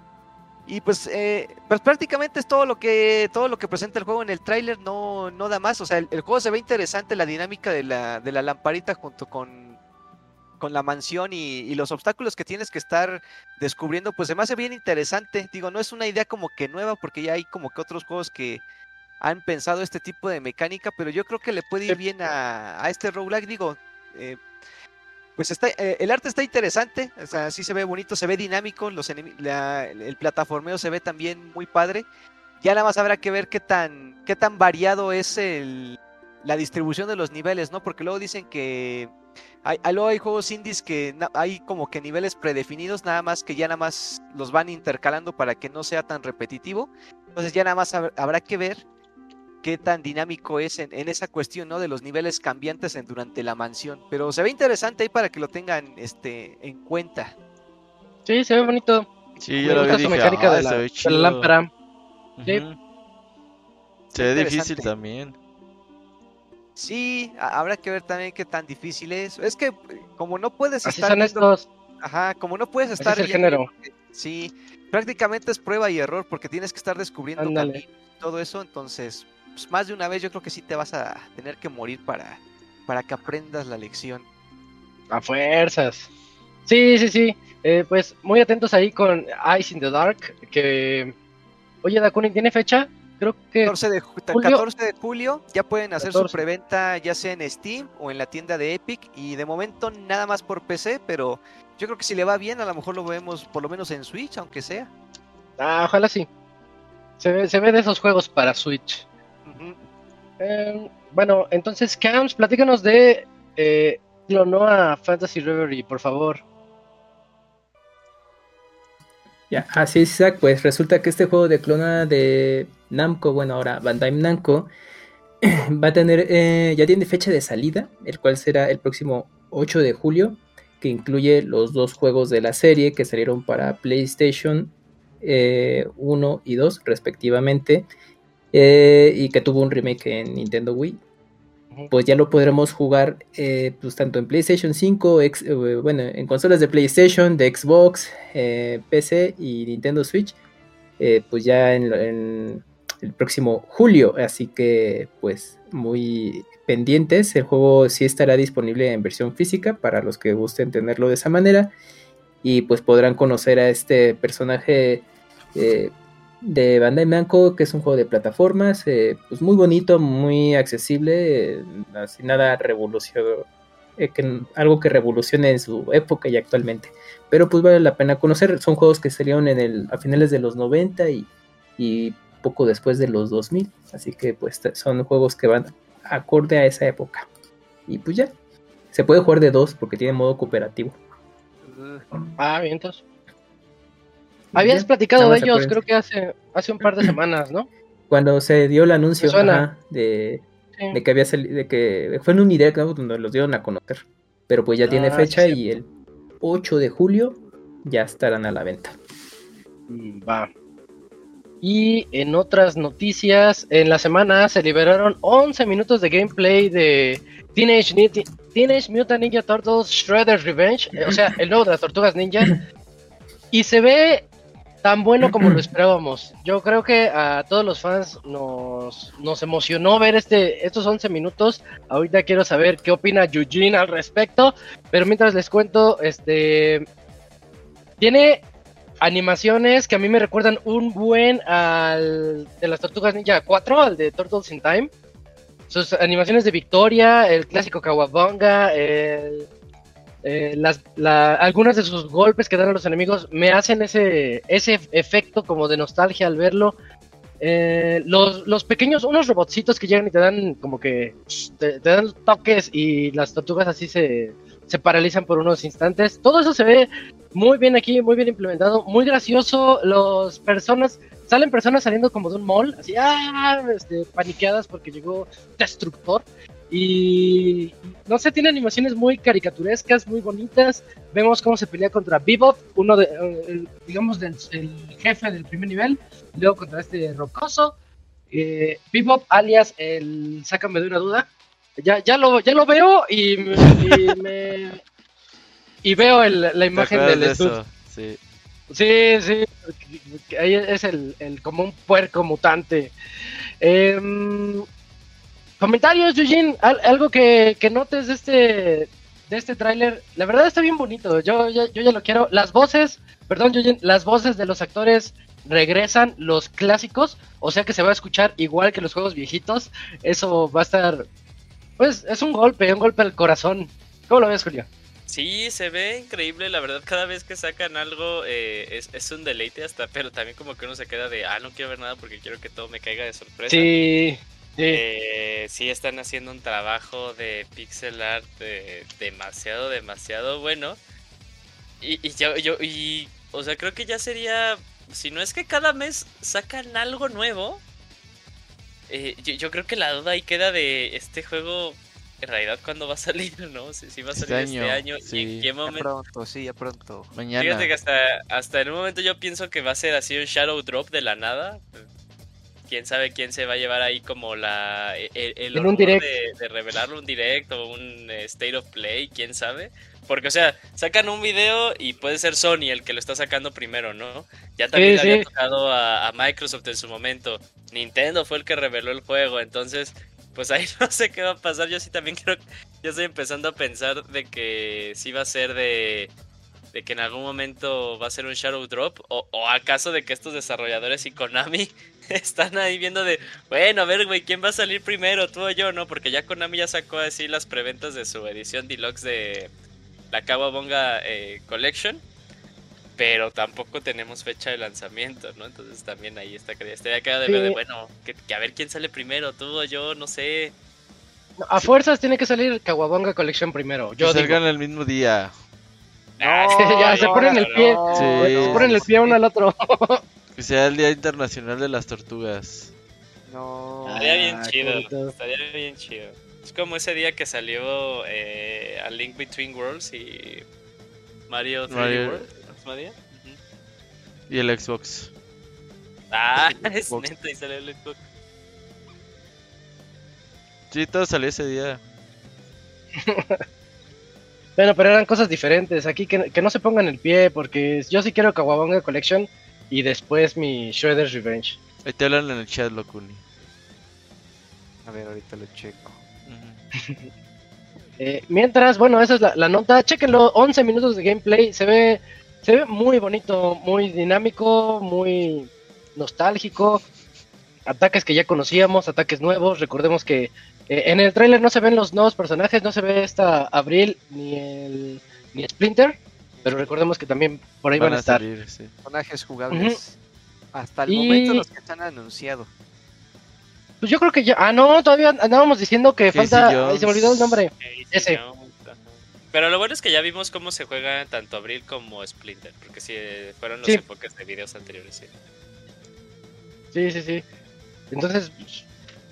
Y pues, eh, pues prácticamente es todo lo que todo lo que presenta el juego en el tráiler, no, no da más. O sea, el, el juego se ve interesante, la dinámica de la, de la lamparita junto con, con la mansión y, y los obstáculos que tienes que estar descubriendo, pues se me hace bien interesante. Digo, no es una idea como que nueva, porque ya hay como que otros juegos que han pensado este tipo de mecánica, pero yo creo que le puede ir bien a, a este roguelike. Digo, eh, pues está, eh, el arte está interesante, o sea, sí se ve bonito, se ve dinámico, los la- el plataformeo se ve también muy padre. Ya nada más habrá que ver qué tan, qué tan variado es el, la distribución de los niveles, ¿no? Porque luego dicen que hay, luego hay juegos indies que na- hay como que niveles predefinidos, nada más que ya nada más los van intercalando para que no sea tan repetitivo. Entonces ya nada más hab- habrá que ver qué tan dinámico es en, en esa cuestión, ¿no? De los niveles cambiantes en, durante la mansión. Pero se ve interesante ahí para que lo tengan este, en cuenta. Sí, se ve bonito. Sí, Me yo lo vi mecánica "Ah, de, la, se ve de la chido". lámpara. sí. Se ve difícil también. Sí, habrá que ver también qué tan difícil es. Es que como no puedes Así estar son viendo- estos. Ajá, como no puedes Así estar es el género. Sí, prácticamente es prueba y error porque tienes que estar descubriendo y todo eso, entonces pues, más de una vez yo creo que sí te vas a tener que morir para, para que aprendas la lección. A fuerzas. Sí, sí, sí. Eh, pues muy atentos ahí con Ice in the Dark. Que. Oye, Dakuni, ¿tiene fecha? Creo que 14 de, ju- Julio. 14 de julio ya pueden hacer 14. su preventa ya sea en Steam o en la tienda de Epic y de momento nada más por PC, pero yo creo que si le va bien a lo mejor lo vemos por lo menos en Switch, aunque sea. Ah, ojalá sí. Se ve, se ve de esos juegos para Switch. Eh, bueno, entonces, Camps, platícanos de eh, Clonoa Fantasy Reverie, por favor. Ya, así es, Isaac. Pues resulta que este juego de clona de Namco, bueno, ahora Bandai Namco, <clears throat> va a tener, eh, ya tiene fecha de salida, el cual será el próximo 8 de julio, que incluye los dos juegos de la serie que salieron para PlayStation eh, 1 y 2, respectivamente, eh, y que tuvo un remake en Nintendo Wii. Pues ya lo podremos jugar eh, pues tanto en PlayStation 5, ex- eh, bueno, en consolas de PlayStation, de Xbox, PC y Nintendo Switch, pues ya en, en el próximo julio. Así que pues muy pendientes. El juego sí estará disponible en versión física para los que gusten tenerlo de esa manera. Y pues podrán conocer a este personaje eh, de Bandai Namco, que es un juego de plataformas, eh, pues muy bonito, muy accesible, eh, así nada revolucionario, eh, algo que revolucione en su época y actualmente. Pero pues vale la pena conocer, son juegos que salieron en el, a finales de los 90 y, y poco después de los 2000, así que pues son juegos que van acorde a esa época. Y pues ya, se puede jugar de dos porque tiene modo cooperativo. Ah, bien, entonces. Habías Ya, platicado de ellos, creo que hace, hace un par de <clears throat> semanas, ¿no? Cuando se dio el anuncio ajá, de, Sí. de que había salido, de que fue en un ¿no? donde los dieron a conocer. Pero pues ya tiene Ah, sí, fecha cierto. y el 8 de julio ya estarán a la venta. Va. Y en otras noticias, en la semana se liberaron 11 minutos de gameplay de Teenage, Teenage Mutant Ninja Turtles Shredder's Revenge, eh, o sea, el nuevo de las tortugas ninja. Y se ve tan bueno como lo esperábamos. Yo creo que a todos los fans nos, nos emocionó ver este, estos 11 minutos. Ahorita quiero saber qué opina Eugene al respecto. Pero mientras les cuento, este... Tiene animaciones que a mí me recuerdan un buen al de las Tortugas Ninja 4, al de Turtles in Time. Sus animaciones de Victoria, el clásico Kawabonga, eh, algunas de sus golpes que dan a los enemigos me hacen ese, ese efecto como de nostalgia al verlo. Eh, los, los pequeños, unos robotcitos que llegan y te dan como que te dan toques y las tortugas así se, se paralizan por unos instantes. Todo eso se ve muy bien aquí, muy bien implementado, muy gracioso. Los personas, salen personas saliendo como de un mall, así, ah, este, paniqueadas porque llegó Destructor. Y no sé, tiene animaciones muy caricaturescas, muy bonitas. Vemos cómo se pelea contra Bebop, uno de, eh, digamos, del, el jefe del primer nivel. Luego contra este rocoso. Eh, Bebop, alias el Sácame de una duda. Ya, ya, lo, ya lo veo y, me- y <laughs> me. Y veo el- la ¿Te imagen del de eso? Sí. Sí, sí. Ahí es el, el como un puerco mutante. Em, comentarios, Eugene. Al- algo que, que notes de este de este tráiler. La verdad está bien bonito. Yo, ya- yo ya lo quiero. Las voces, perdón, Eugene, las voces de los actores regresan los clásicos. O sea que se va a escuchar igual que los juegos viejitos. Eso va a estar. Pues es un golpe, un golpe al corazón. ¿Cómo lo ves, Julio? Sí, se ve increíble, la verdad, cada vez que sacan algo eh, es, es un deleite hasta, pero también como que uno se queda de, ah, no quiero ver nada porque quiero que todo me caiga de sorpresa. Sí, sí. Eh, sí, están haciendo un trabajo de pixel art eh, demasiado, demasiado bueno. Y, y yo, yo, y, o sea, creo que ya sería, si no es que cada mes sacan algo nuevo, eh, yo, yo creo que la duda ahí queda de este juego, en realidad, cuándo va a <laughs> salir, ¿no? Si, si va a Este salir este año, año, y sí. en qué Ya momento. pronto, sí, ya pronto. Mañana. Fíjate que hasta, hasta en un momento yo pienso que va a ser así un Shadow Drop de la nada. Quién sabe quién se va a llevar ahí como la el, el En un. De, de revelarlo un direct o un eh, State of Play, quién sabe. Porque, o sea, sacan un video y puede ser Sony el que lo está sacando primero, ¿no? Ya también Sí, le había sí. tocado a, a Microsoft en su momento. Nintendo fue el que reveló el juego, entonces, pues ahí <laughs> no sé qué va a pasar. Yo sí también creo, ya estoy empezando a pensar de que sí va a ser de de que en algún momento va a ser un Shadow Drop, o, o acaso de que estos desarrolladores y Konami <laughs> están ahí viendo de, bueno, a ver, güey, ¿quién va a salir primero, tú o yo, no? Porque ya Konami ya sacó así las preventas de su edición deluxe de la Kawabonga eh, Collection, pero tampoco tenemos fecha de lanzamiento, ¿no? Entonces también ahí está que estaría quedado de, Sí. ver de, bueno, que, que a ver quién sale primero, tú o yo, no sé. A fuerzas tiene que salir Kawabonga Collection primero. Que Yo digo. salgan el mismo día. <laughs> Ya, se ponen el pie. Sí. Se ponen el pie uno al otro. <laughs> Que sea el Día Internacional de las Tortugas. No. Estaría bien Ah, chido, estaría bien chido. Es como ese día que salió eh, A Link Between Worlds y Mario 3D Mario- World. ¿el mismo día? Ujú. Y el Xbox. Ah, <laughs> es Xbox. neta y salió el Xbox. Sí, todo salió ese día. <laughs> Bueno, pero eran cosas diferentes. Aquí que, que no se pongan el pie, porque yo sí quiero Kawabonga Collection y después mi Shredder's Revenge. Ahí te hablan en el chat, Locuni. A ver, ahorita lo checo. <laughs> Eh, mientras, bueno, esa es la, la nota. Chequenlo, 11 minutos de gameplay. Se ve, se ve muy bonito, muy dinámico, muy nostálgico. Ataques que ya conocíamos, ataques nuevos. Recordemos que eh, en el tráiler no se ven los nuevos personajes, no se ve esta Abril ni el ni Splinter. Pero recordemos que también por ahí van, a estar. salir, sí. Personajes jugables. Hasta el Y- momento los que están anunciado. Pues yo creo que ya. Ah, no, todavía andábamos diciendo que Casey falta. Se me olvidó el nombre. Sí, Ese. no. Pero lo bueno es que ya vimos cómo se juega tanto Abril como Splinter, porque sí, eh, fueron los Sí. enfoques de videos anteriores. Sí. Sí, sí, sí. Entonces, pues,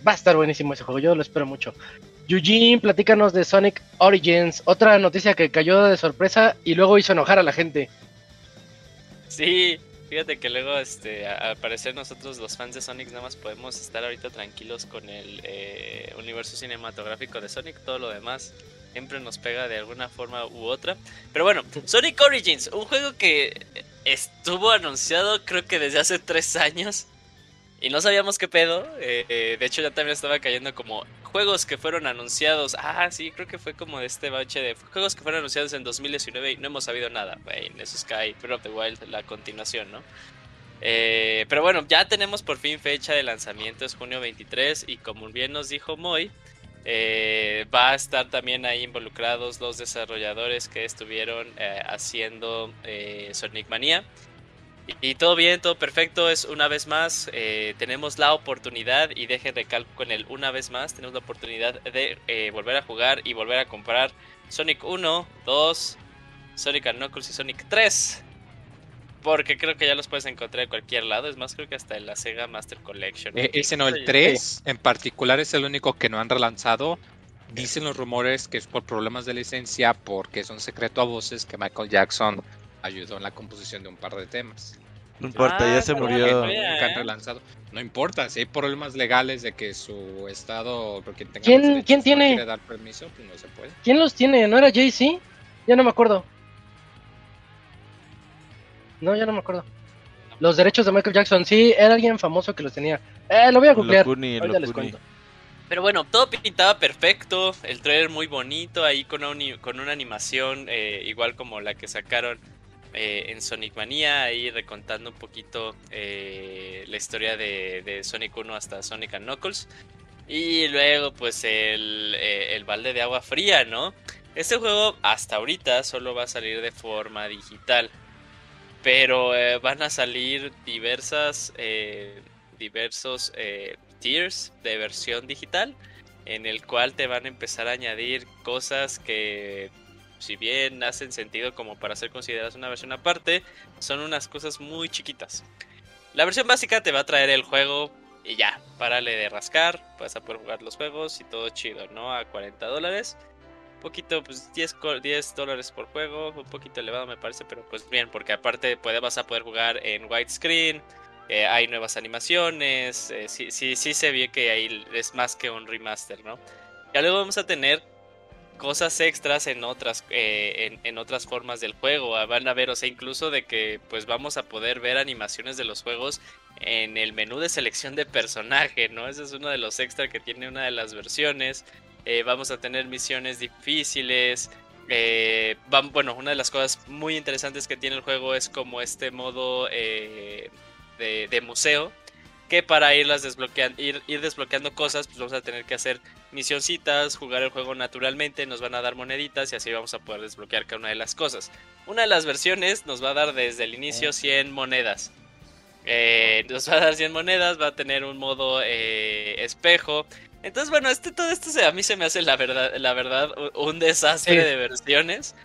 va a estar buenísimo ese juego, yo lo espero mucho. Eugene, platícanos de Sonic Origins, otra noticia que cayó de sorpresa y luego hizo enojar a la gente. Sí, fíjate que luego, este, al parecer nosotros los fans de Sonic nada más podemos estar ahorita tranquilos con el eh, universo cinematográfico de Sonic, todo lo demás siempre nos pega de alguna forma u otra. Pero bueno, <laughs> Sonic Origins, un juego que estuvo anunciado creo que desde hace tres años y no sabíamos qué pedo. eh, eh, de hecho ya también estaba cayendo como juegos que fueron anunciados. Ah, sí, creo que fue como de este bache de juegos que fueron anunciados en 2019 y no hemos sabido nada. En eso Sky, Breath of the Wild, la continuación, ¿no? Eh, pero bueno, ya tenemos por fin fecha de lanzamiento, es junio 23 y como bien nos dijo Moy, eh, va a estar también ahí involucrados los desarrolladores que estuvieron eh, haciendo eh, Sonic Mania. Y, y todo bien, todo perfecto. Es una vez más, eh, tenemos la oportunidad, y dejen recalco con el una vez más, tenemos la oportunidad de eh, volver a jugar y volver a comprar Sonic 1, 2, Sonic Knuckles y Sonic 3. Porque creo que ya los puedes encontrar en cualquier lado. Es más, creo que hasta en la Sega Master Collection. Eh, ese no, el 3 en particular es el único que no han relanzado. Dicen los rumores que es por problemas de licencia, porque es un secreto a voces que Michael Jackson ayudó en la composición de un par de temas. No importa, Ah, ya se pero murió. que Nunca han ¿eh? relanzado. No importa, si hay problemas legales de que su estado, porque tenga ¿Quién- derechos, quién no tiene? quiere dar permiso, pues no se puede. ¿Quién los tiene? ¿No era Jay-Z? Ya no me acuerdo. No, ya no me acuerdo. Los derechos de Michael Jackson, sí, era alguien famoso que los tenía. Eh, lo voy a googlear. Locuni, Ahorita les cuento. Pero bueno, todo pintaba perfecto, el trailer muy bonito, ahí con una, con una animación eh, igual como la que sacaron eh, en Sonic Mania, ahí recontando un poquito eh, la historia de, Sonic 1 hasta Sonic Knuckles. Y luego pues el, eh, el balde de agua fría, ¿no? Este juego hasta ahorita solo va a salir de forma digital. Pero van a salir diversas, diversos tiers de versión digital en el cual te van a empezar a añadir cosas que si bien hacen sentido como para ser consideradas una versión aparte, son unas cosas muy chiquitas. La versión básica te va a traer el juego y ya, párale de rascar, vas a poder jugar los juegos y todo chido, ¿no? A 40 dólares. Poquito, pues 10, co- 10 dólares por juego, un poquito elevado me parece, pero pues bien, porque aparte puede, vas a poder jugar en widescreen, eh, hay nuevas animaciones, eh, sí, sí, sí se ve que ahí es más que un remaster, ¿no? Ya luego vamos a tener cosas extras en otras, eh, en, en otras formas del juego. Ah, Van a ver, o sea, incluso de que pues vamos a poder ver animaciones de los juegos en el menú de selección de personaje, ¿no? Ese es uno de los extras que tiene una de las versiones. Eh, vamos a tener misiones difíciles. eh, van- bueno, una de las cosas muy interesantes que tiene el juego es como este modo eh, de, de museo, que para irlas desbloqueando, ir, ir desbloqueando cosas, pues vamos a tener que hacer misioncitas, jugar el juego naturalmente, nos van a dar moneditas y así vamos a poder desbloquear cada una de las cosas. Una de las versiones nos va a dar desde el inicio 100 monedas. Eh, nos va a dar 100 monedas, va a tener un modo eh, espejo. Entonces, bueno, este, todo esto se- a mí se me hace la verdad, la verdad un desastre Sí. de versiones.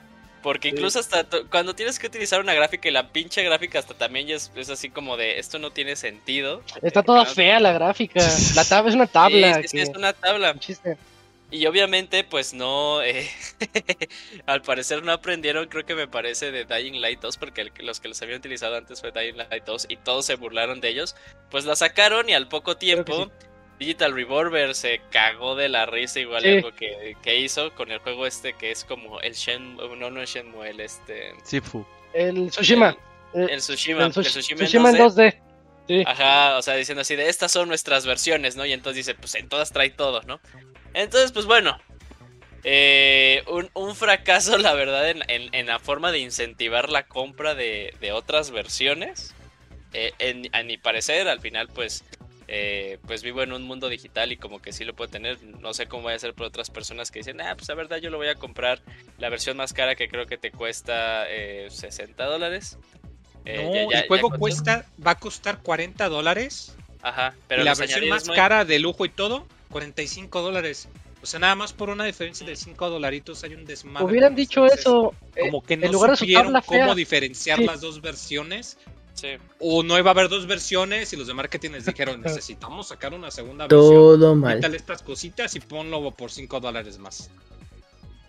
Porque incluso hasta cuando tienes que utilizar una gráfica y la pinche gráfica hasta también es, es así como de esto no tiene sentido. Está toda fea la gráfica. <laughs> La tabla es una tabla. Sí, sí, que- es una tabla. chiste. Y obviamente, pues no. eh, <laughs> al parecer no aprendieron, creo que me parece, de Dying Light 2, porque el- los que los habían utilizado antes fue Dying Light 2 y todos se burlaron de ellos. Pues la sacaron y al poco tiempo. Digital Revolver se cagó de la risa igual Sí. algo que, que hizo con el juego este que es como el Shenmue, no, no es Shenmue, el este... Sifu. El Tsushima. El, Eh, el Tsushima, el el Tsushima, Tsushima en 2D. 2D. Sí. Ajá, o sea, diciendo así de estas son nuestras versiones, ¿no? Y entonces dice, pues en todas trae todo, ¿no? Entonces, pues bueno, eh, un, un fracaso, la verdad, en, en- en la forma de incentivar la compra de, de otras versiones. Eh, en- a mi parecer, al final, pues, eh, pues vivo en un mundo digital y como que sí lo puedo tener. No sé cómo vaya a ser por otras personas que dicen, ah, pues la verdad yo lo voy a comprar la versión más cara que creo que te cuesta eh, 60 dólares. Eh, No, ya- ya- el juego cuesta, va a costar 40 dólares. Ajá, pero y la versión más muy- cara de lujo y todo, 45 dólares. O sea, nada más por una diferencia de 5 dolaritos hay un desmadre. Hubieran dicho eso. eh, Como que no en lugar de su supieron tabla cómo diferenciar Sí. las dos versiones. Sí. O no iba a haber dos versiones y los de marketing les dijeron, necesitamos sacar una segunda versión. Todo mal. Quítale estas cositas y ponlo por 5 dólares más.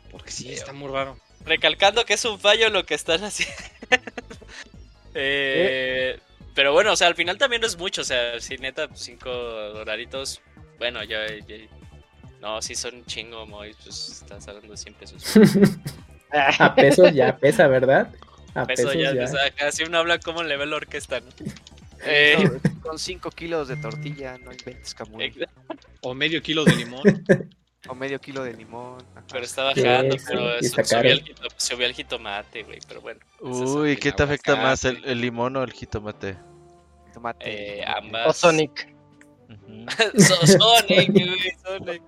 Porque sí, está muy raro. Recalcando que es un fallo lo que están haciendo. <laughs> Eh, Pero bueno, o sea, al final también no es mucho. O sea, si neta, 5 dolaritos. Bueno, yo, yo- No, sí son un chingo, Moy. Pues estás hablando de 100 pesos. <laughs> A pesos ya pesa, ¿verdad? A Peso pesos ya, ya. o sea, casi uno habla como le ve la orquesta, ¿no? Eh, <laughs> Con 5 kilos de tortilla, no inventes, Camuy. O medio kilo de limón. O medio kilo de limón. ajá. pero está Sí, bajando, sí, pero su- está subió, el, subió el jitomate, güey. Pero bueno. Uy, ¿qué te afecta más, el, el limón o el jitomate? Tomate. Eh, ambas. O Sonic. <laughs> So- Sonic, güey, Sonic.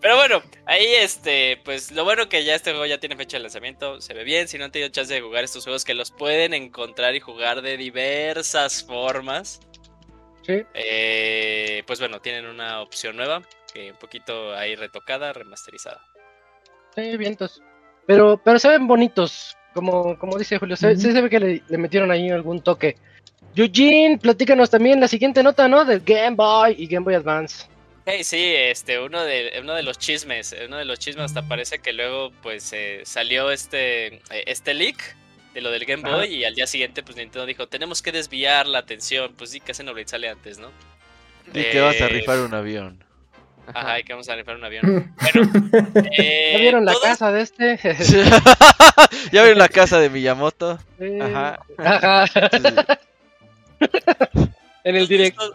Pero bueno, ahí este, pues lo bueno que ya este juego ya tiene fecha de lanzamiento, se ve bien, si no han tenido chance de jugar estos juegos que los pueden encontrar y jugar de diversas formas, Sí. eh, pues bueno, tienen una opción nueva, que un poquito ahí retocada, remasterizada. Sí, vientos. Pero, pero se ven bonitos. Como, como dice Julio, se, se ve que le, le metieron ahí algún toque. Eugene, platícanos también la siguiente nota, ¿no? Del Game Boy y Game Boy Advance. Hey, sí, este, uno de, uno de los chismes, uno de los chismes hasta parece que luego pues eh, salió este, eh, este leak de lo del Game Ajá. Boy y al día siguiente pues Nintendo dijo, tenemos que desviar la atención, pues sí, que Xenoblade sale antes, ¿no? Y que vas a Eh, rifar un avión. Ajá, y que vamos a rifar un avión. <laughs> Bueno, eh, ¿Ya vieron la casa de este? <laughs> ¿Ya vieron la casa de Miyamoto? Ajá. Ajá. En el todo direct. esto-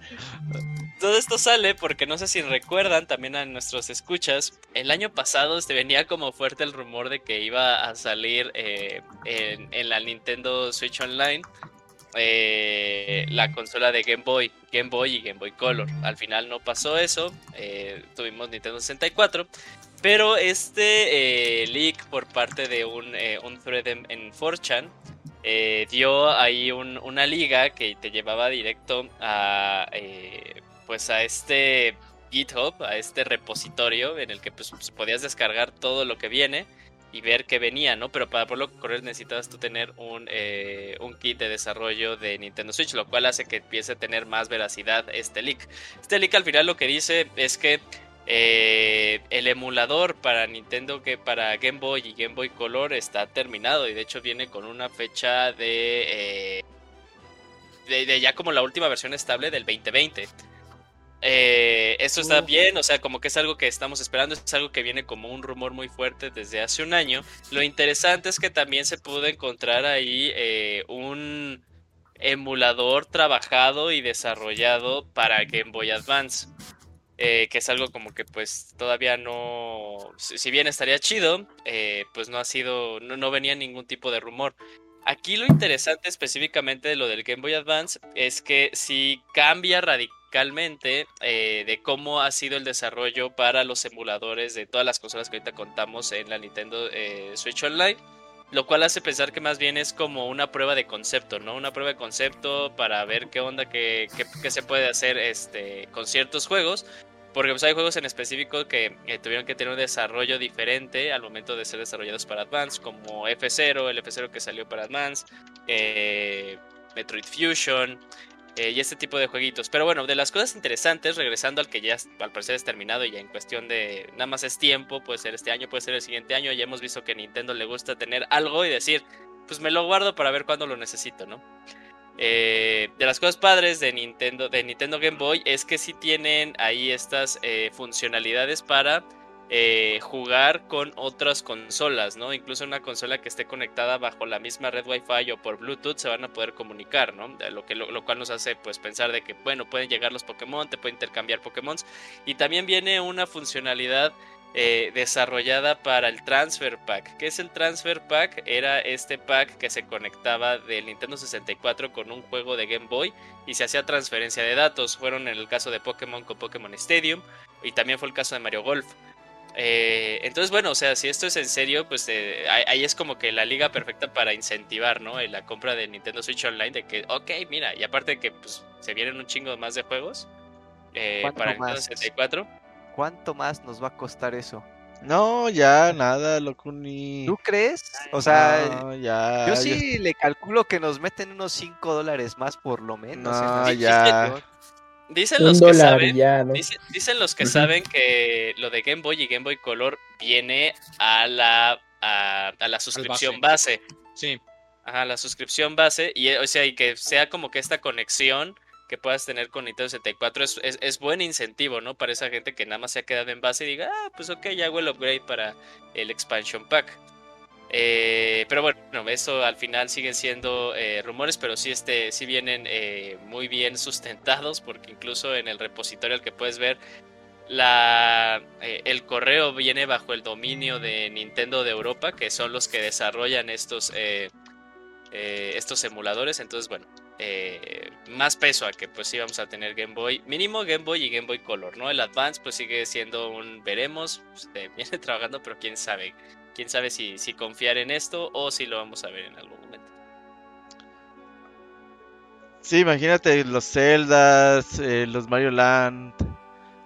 Todo esto sale porque no sé si recuerdan también a nuestros escuchas. El año pasado este, venía como fuerte el rumor de que iba a salir eh, en, la Nintendo Switch Online eh, la consola de Game Boy, Game Boy y Game Boy Color. Al final no pasó eso. eh, tuvimos Nintendo 64. Pero este leak por parte de un, un thread en, en 4chan eh, dio ahí un- una liga que te llevaba directo a eh, pues a este GitHub, a este repositorio en el que pues, pues, podías descargar todo lo que viene y ver qué venía, ¿no? Pero para poderlo correr necesitabas tú tener un, eh, un kit de desarrollo de Nintendo Switch, lo cual hace que empiece a tener más veracidad este leak. Este leak al final lo que dice es que eh, el emulador para Nintendo que para Game Boy y Game Boy Color está terminado y de hecho viene con una fecha de, eh, de, de ya como la última versión estable del 2020. Eh, esto está bien, o sea, como que es algo que estamos esperando, es algo que viene como un rumor muy fuerte desde hace un año. Lo interesante es que también se pudo encontrar ahí eh, un emulador trabajado y desarrollado para Game Boy Advance. Eh, que es algo como que pues todavía no, si bien estaría chido, eh, pues no ha sido, no, no venía ningún tipo de rumor. Aquí lo interesante específicamente de lo del Game Boy Advance es que sí cambia radicalmente eh, de cómo ha sido el desarrollo para los emuladores de todas las consolas que ahorita contamos en la Nintendo Switch Online. Lo cual hace pensar que más bien es como una prueba de concepto, ¿no? Una prueba de concepto para ver qué onda, qué, qué- qué se puede hacer este, con ciertos juegos. Porque pues, hay juegos en específico que eh, tuvieron que tener un desarrollo diferente al momento de ser desarrollados para Advance, como F0, el F0 que salió para Advance, eh, Metroid Fusion eh, y este tipo de jueguitos. Pero bueno, de las cosas interesantes, regresando al que ya al parecer es terminado y ya en cuestión de nada más es tiempo, puede ser este año, puede ser el siguiente año, ya hemos visto que a Nintendo le gusta tener algo y decir, pues me lo guardo para ver cuándo lo necesito, ¿no? Eh, de las cosas padres de Nintendo, de Nintendo Game Boy es que sí tienen ahí estas eh, funcionalidades para eh, jugar con otras consolas, ¿no? Incluso una consola que esté conectada bajo la misma red Wi-Fi o por Bluetooth se van a poder comunicar, ¿no? Lo, que, lo, lo cual nos hace pues pensar de que, bueno, pueden llegar los Pokémon, te pueden intercambiar Pokémon. Y también viene una funcionalidad eh, desarrollada para el Transfer Pack. ¿Qué es el Transfer Pack? Era este pack que se conectaba del Nintendo 64 con un juego de Game Boy y se hacía transferencia de datos. Fueron en el caso de Pokémon con Pokémon Stadium y también fue el caso de Mario Golf. Eh, entonces, bueno, o sea, si esto es en serio, pues eh, ahí, es como que la liga perfecta para incentivar, ¿no? En la compra de Nintendo Switch Online, de que, ok, mira, y aparte de que pues, se vienen un chingo más de juegos eh, ¿Cuánto para el Nintendo más? 64. ¿Cuánto más nos va a costar eso? No, ya, nada, Locuni. ¿Tú crees? O sea, No, ya. yo ya- sí le calculo que nos meten unos 5 dólares más por lo menos. en No, ya. Dicen los que saben, ya, ¿no? Dice- dicen los que saben que lo de Game Boy y Game Boy Color viene a la, a, a la suscripción base. Sí, Ajá, la suscripción base. Y eh, o sea, y que sea como que esta conexión que puedas tener con Nintendo 64 es, es, es buen incentivo, ¿no? Para esa gente que nada más se ha quedado en base y diga, ah, pues ok, ya hago el upgrade para el expansion pack. Eh, pero bueno, eso al final siguen siendo eh, rumores, pero sí, este, sí vienen eh, muy bien sustentados, porque incluso en el repositorio al que puedes ver, la, el correo viene bajo el dominio de Nintendo de Europa, que son los que desarrollan estos, estos emuladores. Entonces, bueno, eh, más peso a que pues sí vamos a tener Game Boy, mínimo Game Boy y Game Boy Color, ¿no? El Advance pues sigue siendo un veremos, se <laughs> viene trabajando, pero quién sabe, quién sabe si, si confiar en esto o si lo vamos a ver en algún momento. Sí, imagínate los Zeldas, eh, los Mario Land,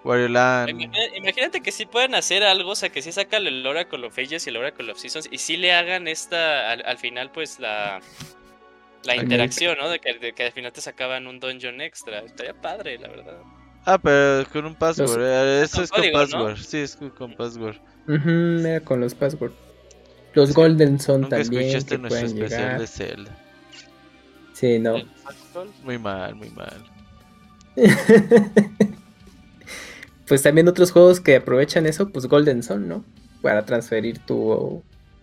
Wario Land. Imagínate que sí puedan hacer algo, o sea, que sí sacan el Oracle of Ages y el Oracle of Seasons y sí le hagan esta, al, al final, pues la, la interacción, ¿no? De que, de que al final te sacaban un dungeon extra. Estaría padre, la verdad. Ah, pero con un password. Los- eh, Eso Con es con código, ¿no? password. Sí, es con, con password. Ujú, era con los passwords. Los Golden son Nunca también escuchaste que nuestro especial llegar. de Zelda. Sí, no. Muy mal, muy mal. <laughs> pues también otros juegos que aprovechan eso, pues Golden son, ¿no? Para transferir tu,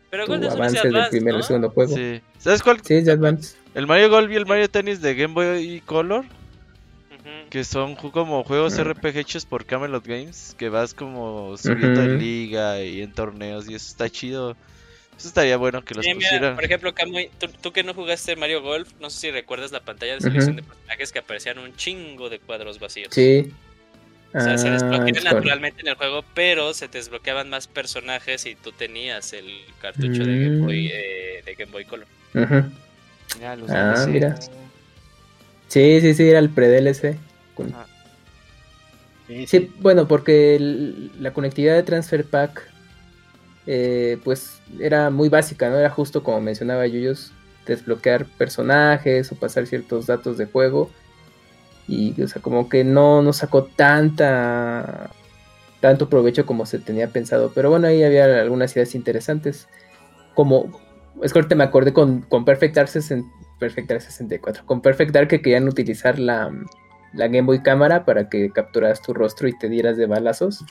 Pero tu Sun avance del primer ¿no? y segundo juego. Sí, Sí. ¿Sabes cuál? es de Advance. El Mario Golf y el Mario Tennis de Game Boy Color. Que son como juegos Mm. RPG hechos por Camelot Games. Que vas como subiendo en liga y en torneos. Y eso está chido. Eso estaría bueno que los Sí, mira, pusieran. por ejemplo, Kamui, tú, tú que no jugaste Mario Golf, no sé si recuerdas la pantalla de selección de personajes que aparecían un chingo de cuadros vacíos. Sí. O sea, se Ah, desbloquean con- naturalmente en el juego, pero se te desbloqueaban más personajes y tú tenías el cartucho de, Game Boy, Mm. eh, de Game Boy Color. Ujú. Mira, los Ah, DLC. mira. Sí, sí, sí, era el pre-DLC. Sí, bueno, porque el- la conectividad de Transfer Pack, eh, pues era muy básica, ¿no? Era justo como mencionaba Yuyos, desbloquear personajes o pasar ciertos datos de juego. Y, o sea, como que no, no sacó tanta tanto provecho como se tenía pensado. Pero bueno, ahí había algunas ideas interesantes. Como, es que ahorita me acordé con, con Perfect Dark 60 Perfect Dark 64. Con Perfect Dark que querían utilizar la, la Game Boy cámara para que capturaras tu rostro y te dieras de balazos.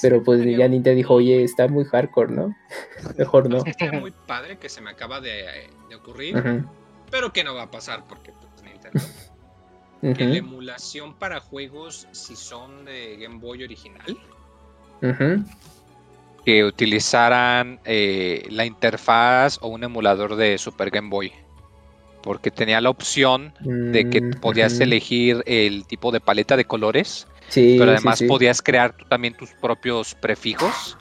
Pero pues ya Nintendo dijo, oye, está muy hardcore, ¿no? <laughs> Mejor no. Estaría muy padre que se me acaba de, de ocurrir, pero que no va a pasar porque pues, Nintendo. Que la emulación para juegos, si son de Game Boy original, ujú. Que utilizaran eh, la interfaz o un emulador de Super Game Boy. Porque tenía la opción de que Mm, podías elegir el tipo de paleta de colores, Sí, pero sí, además sí. podías crear tú también tus propios prefijos.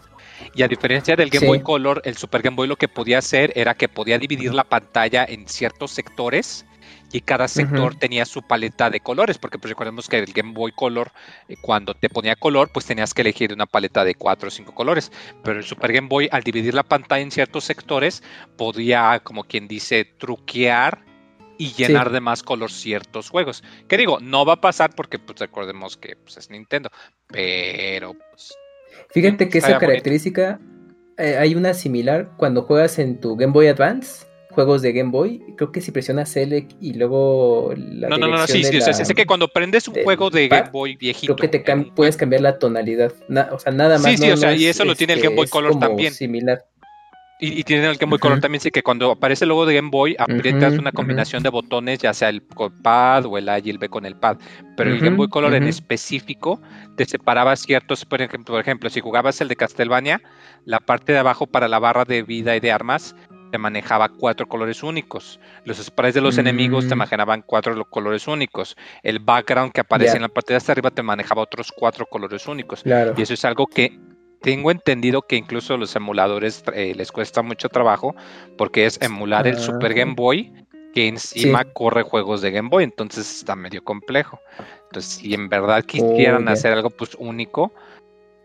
Y a diferencia del Game Sí. Boy Color, el Super Game Boy lo que podía hacer era que podía dividir la pantalla en ciertos sectores y cada sector tenía su paleta de colores, porque pues recordemos que el Game Boy Color, eh, cuando te ponía color, pues tenías que elegir una paleta de cuatro o cinco colores, pero el Super Game Boy al dividir la pantalla en ciertos sectores podía, como quien dice, truquear y llenar de más color ciertos juegos. Que digo, no va a pasar porque pues recordemos que pues, es Nintendo, pero pues, Fíjate que esa característica eh, hay una similar cuando juegas en tu Game Boy Advance, juegos de Game Boy. Creo que si presionas Select y luego la no, no, no, no, sí, dirección sí, de o sea, la- sé que cuando prendes un juego de pad, Game Boy viejito, creo que te cam- puedes cambiar la tonalidad. Na- o sea, nada más. Sí, sí, no- o sea, no y es, eso lo tiene el este, Game Boy es Color como también. Similar. Y, y tiene el Game Boy Color también, sí que cuando aparece el logo de Game Boy, aprietas una combinación de botones, ya sea el pad o el A y el B con el pad. Pero el Game Boy Color en específico te separaba ciertos, por ejemplo, por ejemplo, si jugabas el de Castlevania, la parte de abajo para la barra de vida y de armas te manejaba cuatro colores únicos. Los sprays de los enemigos te Mm. manejaban cuatro lo- colores únicos. El background que aparecía Ya. en la parte de hasta arriba te manejaba otros cuatro colores únicos. Claro. Y eso es algo que tengo entendido que incluso los emuladores eh, les cuesta mucho trabajo porque es emular el Super Ah. Game Boy que encima corre juegos de Game Boy, entonces está medio complejo. Entonces, si en verdad quisieran Oh, ya. hacer algo pues único,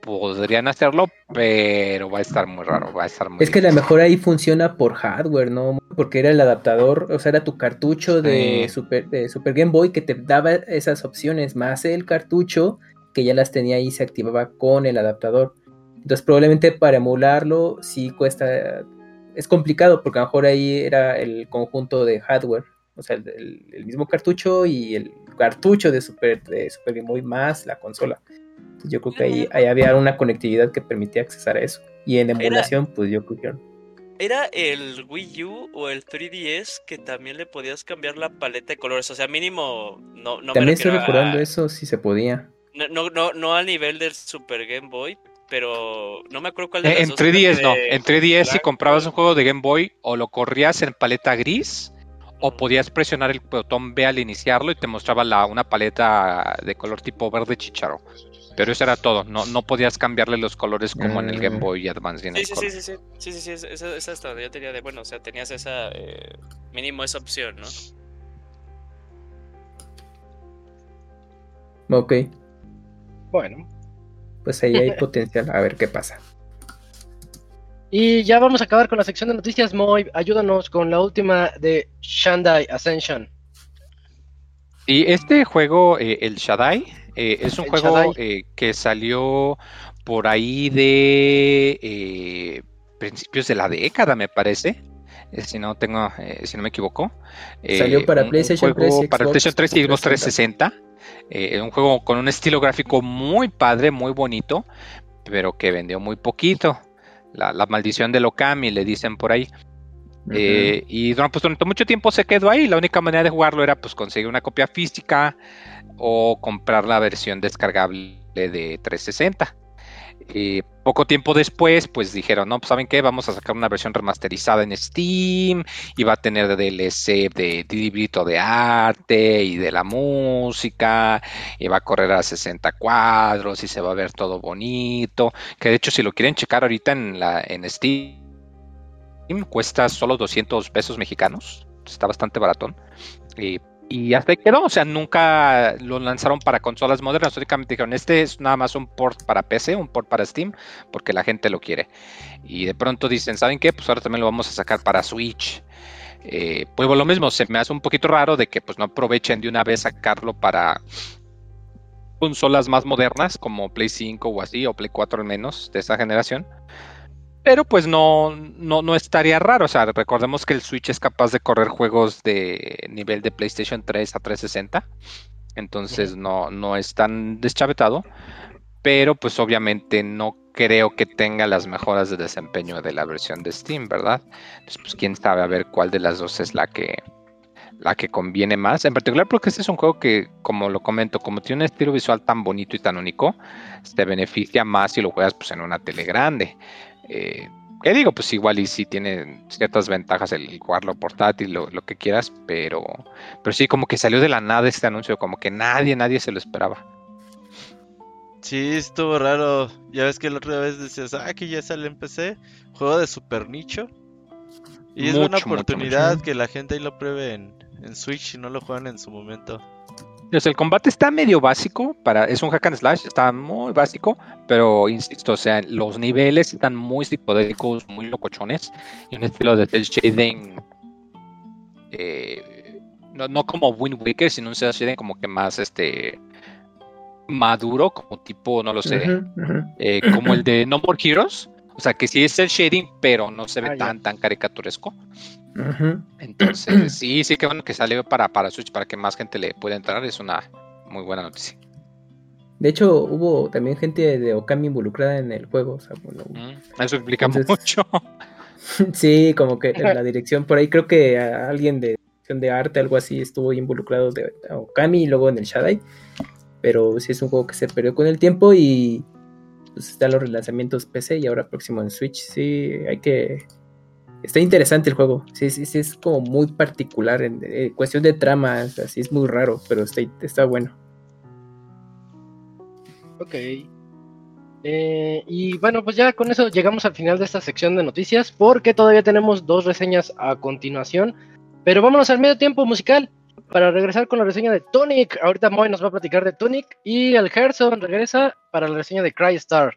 podrían hacerlo, pero va a estar muy raro, va a estar muy Es que a lo difícil. mejor ahí funciona por hardware, ¿no? Porque era el adaptador, o sea, era tu cartucho de, Sí. Super, de Super Game Boy que te daba esas opciones, más el cartucho que ya las tenía ahí se activaba con el adaptador. Entonces probablemente para emularlo sí cuesta, es complicado porque a lo mejor ahí era el conjunto de hardware, o sea, el, el- el mismo cartucho y el cartucho de Super, de Super Game Boy más la consola. Entonces yo creo que ahí, ahí había una conectividad que permitía accesar a eso. Y en emulación, pues yo creo que ¿Era el Wii U o el 3DS que también le podías cambiar la paleta de colores? O sea, mínimo, no, no me También estoy a- recordando eso, si se podía. No, no, no, no al nivel del Super Game Boy, pero no me acuerdo cuál de Eh, las En dos 3DS era no, en 3DS si comprabas un juego de Game Boy o lo corrías en paleta gris o podías presionar el botón B al iniciarlo y te mostraba la, una paleta de color tipo verde chicharo. Pero eso era todo, no, no podías cambiarle los colores como en el Game Mm. Boy Advance. Sí, sí, sí, sí, sí, sí, sí, sí, esa, esa, esa hasta donde yo tenía de, bueno, o sea, tenías esa, eh, mínimo esa opción, ¿no? Ok, Bueno, pues ahí hay potencial, a ver qué pasa. y ya vamos a acabar con la sección de noticias. Moy, ayúdanos con la última de Shandai Ascension. Y este juego, eh, el Shaddai, eh, es un juego eh, que salió por ahí de eh, principios de la década, me parece. si no tengo, si no me equivoco. Salió para un- PlayStation juego 3 y para Xbox PlayStation 3 y Xbox 360. Eh, un juego con un estilo gráfico muy padre, muy bonito, pero que vendió muy poquito. La, la maldición de Okami, le dicen por ahí. Eh, y durante, pues, durante mucho tiempo se quedó ahí. La única manera de jugarlo era pues conseguir una copia física o comprar la versión descargable de 360. Y poco tiempo después, pues dijeron, no, pues saben qué, vamos a sacar una versión remasterizada en Steam y va a tener DLC de, de librito de arte y de la música y va a correr a 60 cuadros y se va a ver todo bonito. Que de hecho, si lo quieren checar ahorita en, la, en Steam, cuesta solo 200 pesos mexicanos. Está bastante baratón. Y, y hasta ahí quedó. O sea, nunca lo lanzaron para consolas modernas. Únicamente dijeron, este es nada más un port para PC, un port para Steam, porque la gente lo quiere. Y de pronto dicen, ¿saben qué? Pues ahora también lo vamos a sacar para Switch. Eh, pues lo mismo, se me hace un poquito raro de que pues no aprovechen de una vez sacarlo para consolas más modernas como Play 5 o así, o Play 4 al menos de esa generación. Pero pues no, no, no estaría raro. O sea, recordemos que el Switch es capaz de correr juegos de nivel de PlayStation 3 a 360. Entonces no, no es tan deschavetado. Pero pues obviamente no creo que tenga las mejoras de desempeño de la versión de Steam, ¿verdad? Entonces, pues quién sabe a ver cuál de las dos es la que la que conviene más. En particular porque este es un juego que, como lo comento, como tiene un estilo visual tan bonito y tan único, te beneficia más si lo juegas pues, en una tele grande. Eh, ¿Qué digo? Pues igual y sí tiene ciertas ventajas el jugarlo portátil, lo, lo que quieras, pero, pero sí como que salió de la nada este anuncio, como que nadie, nadie se lo esperaba. Sí, estuvo raro. Ya ves que la otra vez decías, ah, que ya sale en PC. Juego de super nicho. Y es una Mucho, mucho, oportunidad mucho. que la gente ahí lo pruebe en, en Switch y no lo juegan en su momento. Entonces, el combate está medio básico, para, es un hack and slash, está muy básico, pero insisto, o sea, los niveles están muy psicodélicos, muy locochones, y un estilo de cel shading, eh, no, no como Wind Waker, sino un shading como que más este maduro, como tipo, no lo sé, eh, como el de No More Heroes, o sea, que sí es el shading, pero no se ve Ah, tan, tan caricaturesco. Entonces, <clears throat> sí, sí, que bueno que salió para, para Switch, para que más gente le pueda entrar, es una muy buena noticia. De hecho, hubo también gente de Okami involucrada en el juego. O sea, bueno, Mm, Eso explica Entonces- mucho. <laughs> sí, como que en <laughs> la dirección por ahí creo que alguien de dirección de arte, algo así, estuvo involucrado de Okami y luego en el Shadai. Pero sí es un juego que se perdió con el tiempo y pues están los relanzamientos PC y ahora próximo en Switch. Sí, hay que. Está interesante el juego. Sí, sí, sí, es como muy particular en eh, cuestión de trama. Así es muy raro, pero está, está bueno. Ok. Eh, y bueno, pues ya con eso llegamos al final de esta sección de noticias, porque todavía tenemos dos reseñas a continuación. Pero vámonos al medio tiempo musical para regresar con la reseña de Tonic. Ahorita Moy nos va a platicar de Tonic y el Gerson regresa para la reseña de Crystar.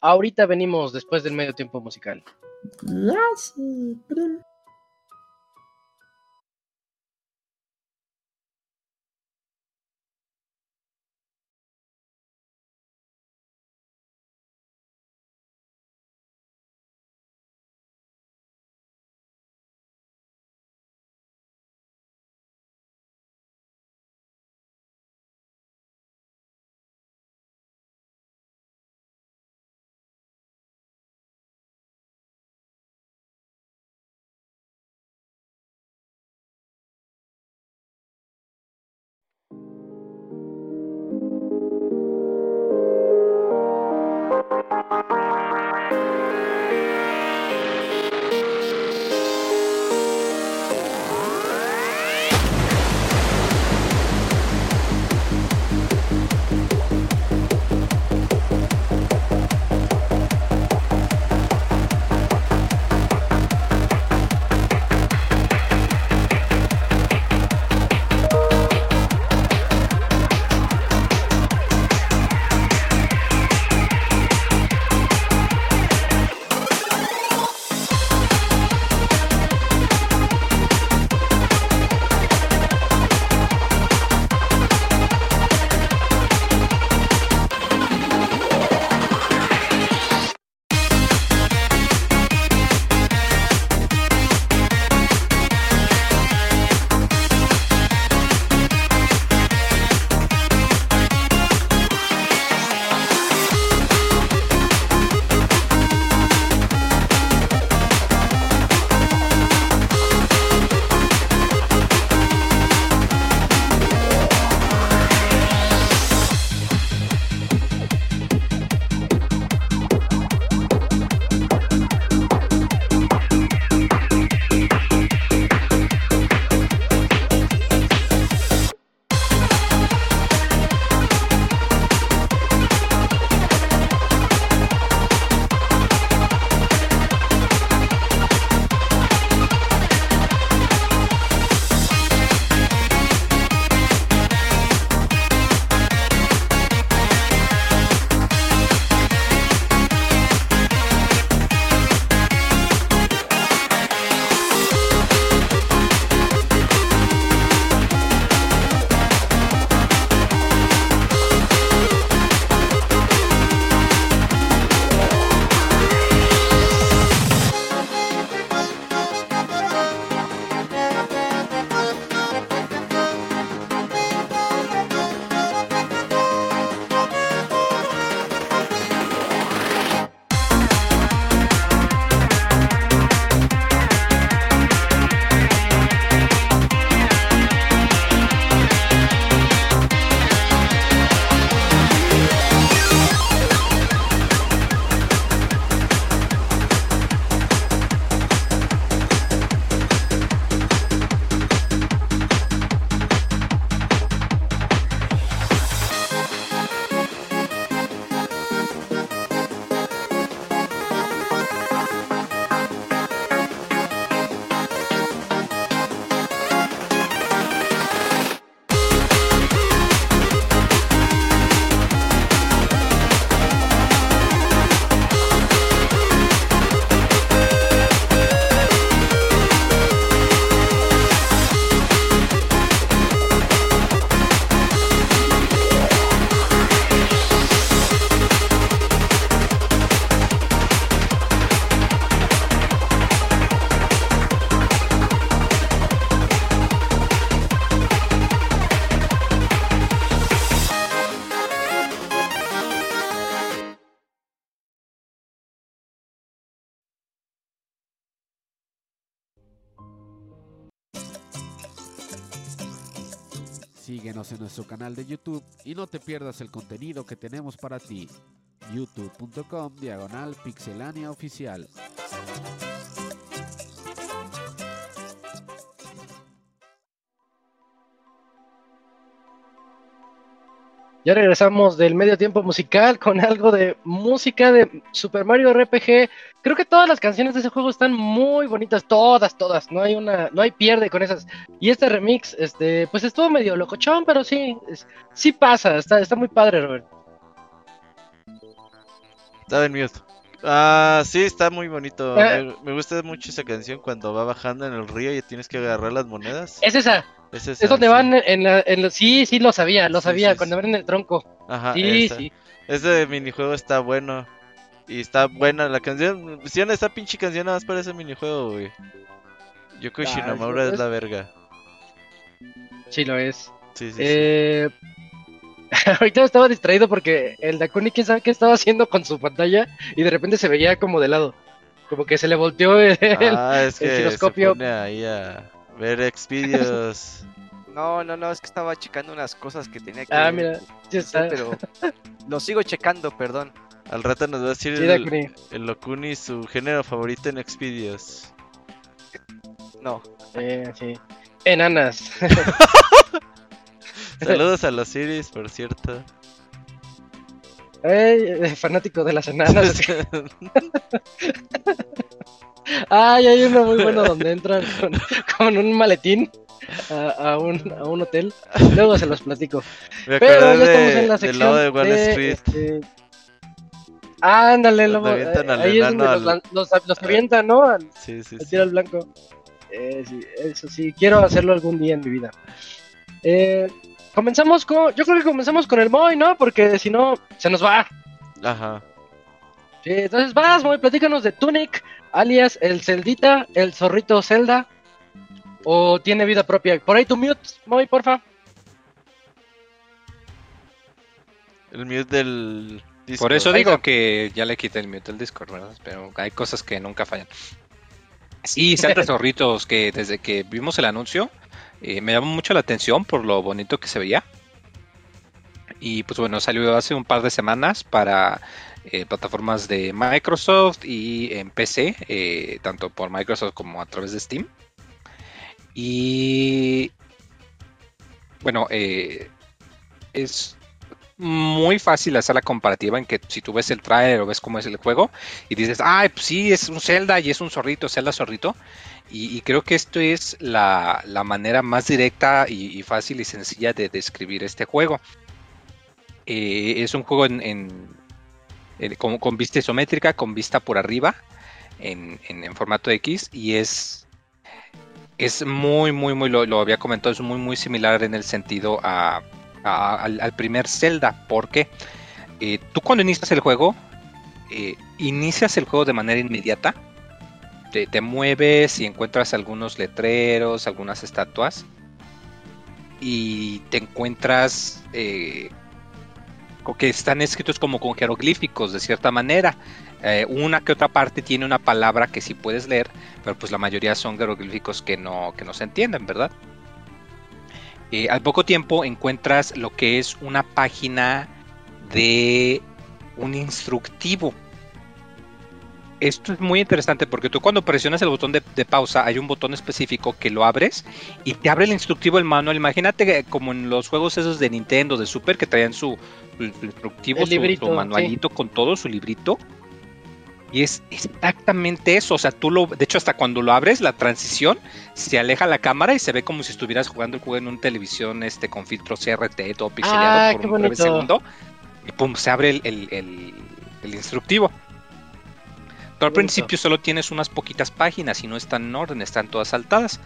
Ahorita venimos después del medio tiempo musical. Ah, En nuestro canal de YouTube y no te pierdas el contenido que tenemos para ti. youtube.com diagonal pixelania oficial. Ya regresamos del medio tiempo musical con algo de música de Super Mario RPG. Creo que todas las canciones de ese juego están muy bonitas, todas, todas. No hay una, no hay pierde con esas. Y este remix, este, pues estuvo medio locochón, pero sí, sí pasa, está, está muy padre, Robert. Estaba en mute. Ah, sí, está muy bonito. Eh. Me, me gusta mucho esa canción cuando va bajando en el río y tienes que agarrar las monedas. Es esa, Es, esa, es donde sí. van en la, en la- sí, sí lo sabía, lo Sí, sabía, sí, cuando van en el tronco. Ajá, Sí, esa. sí. Ese minijuego está bueno. Y está buena la canción. Pusieron esta pinche canción nada más para ese minijuego, güey. Yoko Ah, Shimamura sí, es la verga. Sí lo es. Sí, sí, sí. <laughs> Ahorita estaba distraído porque el Dakuni, quién sabe qué estaba haciendo con su pantalla y de repente se veía como de lado. Como que se le volteó <laughs> el... Ah, es el que se giroscopio. pone ahí a ver Xvideos. <laughs> No, no, no, es que estaba checando unas cosas que tenía que Ah, mira, sí está. pero lo sigo checando, perdón. Al rato nos va a decir Sí, el, Dakuni. el Lokuni su género favorito en Xvideos. No. Eh, sí. Enanas. Saludos a los Siris, por cierto. Ey, eh, fanático de las enanas. <laughs> Ay, hay uno muy bueno donde entran con, con un maletín a, a un, a un hotel. Luego se los platico. Me Pero ya estamos en la del sección lobo de Wall de, Street. este, Ándale, avientan eh, al ahí es donde los, los, los avientan, ¿no? Al, Sí, sí, al sí. tiro al blanco. Eh, sí, eso sí, quiero hacerlo algún día en mi vida. Eh, comenzamos con. Yo creo que comenzamos con el Moy, ¿no? Porque si no, se nos va. Ajá. Sí, entonces vas, Moy, platícanos de Tunic, alias el Celdita, el zorrito Zelda. ¿O tiene vida propia? Por ahí tu mute, Moy, porfa. El mute del disco. Por eso digo que ya le quité el mute al Discord, ¿verdad? Pero hay cosas que nunca fallan. Sí, Zelda <laughs> Zorritos, que desde que vimos el anuncio, eh, me llamó mucho la atención por lo bonito que se veía. Y pues bueno, salió hace un par de semanas para eh, plataformas de Microsoft y en PC, eh, tanto por Microsoft como a través de Steam. Y bueno, es muy fácil hacer la comparativa en que si tú ves el trailer o ves cómo es el juego y dices, ay, pues sí, es un Zelda y es un zorrito, Zelda zorrito. Y, creo que esto es la, la manera más directa y, fácil y sencilla de describir este juego. Eh, es un juego en, en- con, vista isométrica, con vista por arriba, en, en- formato X, y es, es muy, muy, muy, lo, había comentado, es muy, muy similar en el sentido a, al primer Zelda, porque eh, tú cuando inicias el juego, eh, inicias el juego de manera inmediata, te, mueves y encuentras algunos letreros, algunas estatuas, y te encuentras eh, que están escritos como con jeroglíficos de cierta manera. Eh, una que otra parte tiene una palabra que sí puedes leer, pero pues la mayoría son jeroglíficos que no, que no se entienden, ¿verdad? Eh, al poco tiempo encuentras lo que es una página de un instructivo. Esto es muy interesante porque tú cuando presionas el botón de, de pausa hay un botón específico que lo abres y te abre el instructivo el manual. Imagínate como en los juegos esos de Nintendo, de Super, que traían su, su instructivo, El su- su, librito, sí. manualito con todo, su librito. Y es exactamente eso. O sea, tú lo. De hecho, hasta cuando lo abres, la transición se aleja la cámara y se ve como si estuvieras jugando el juego en una televisión este, con filtro CRT, todo pixeleado Ah, por un breve segundo. Y pum, se abre el, el- el- el instructivo. Pero al principio solo tienes unas poquitas páginas y no están en orden, están todas saltadas.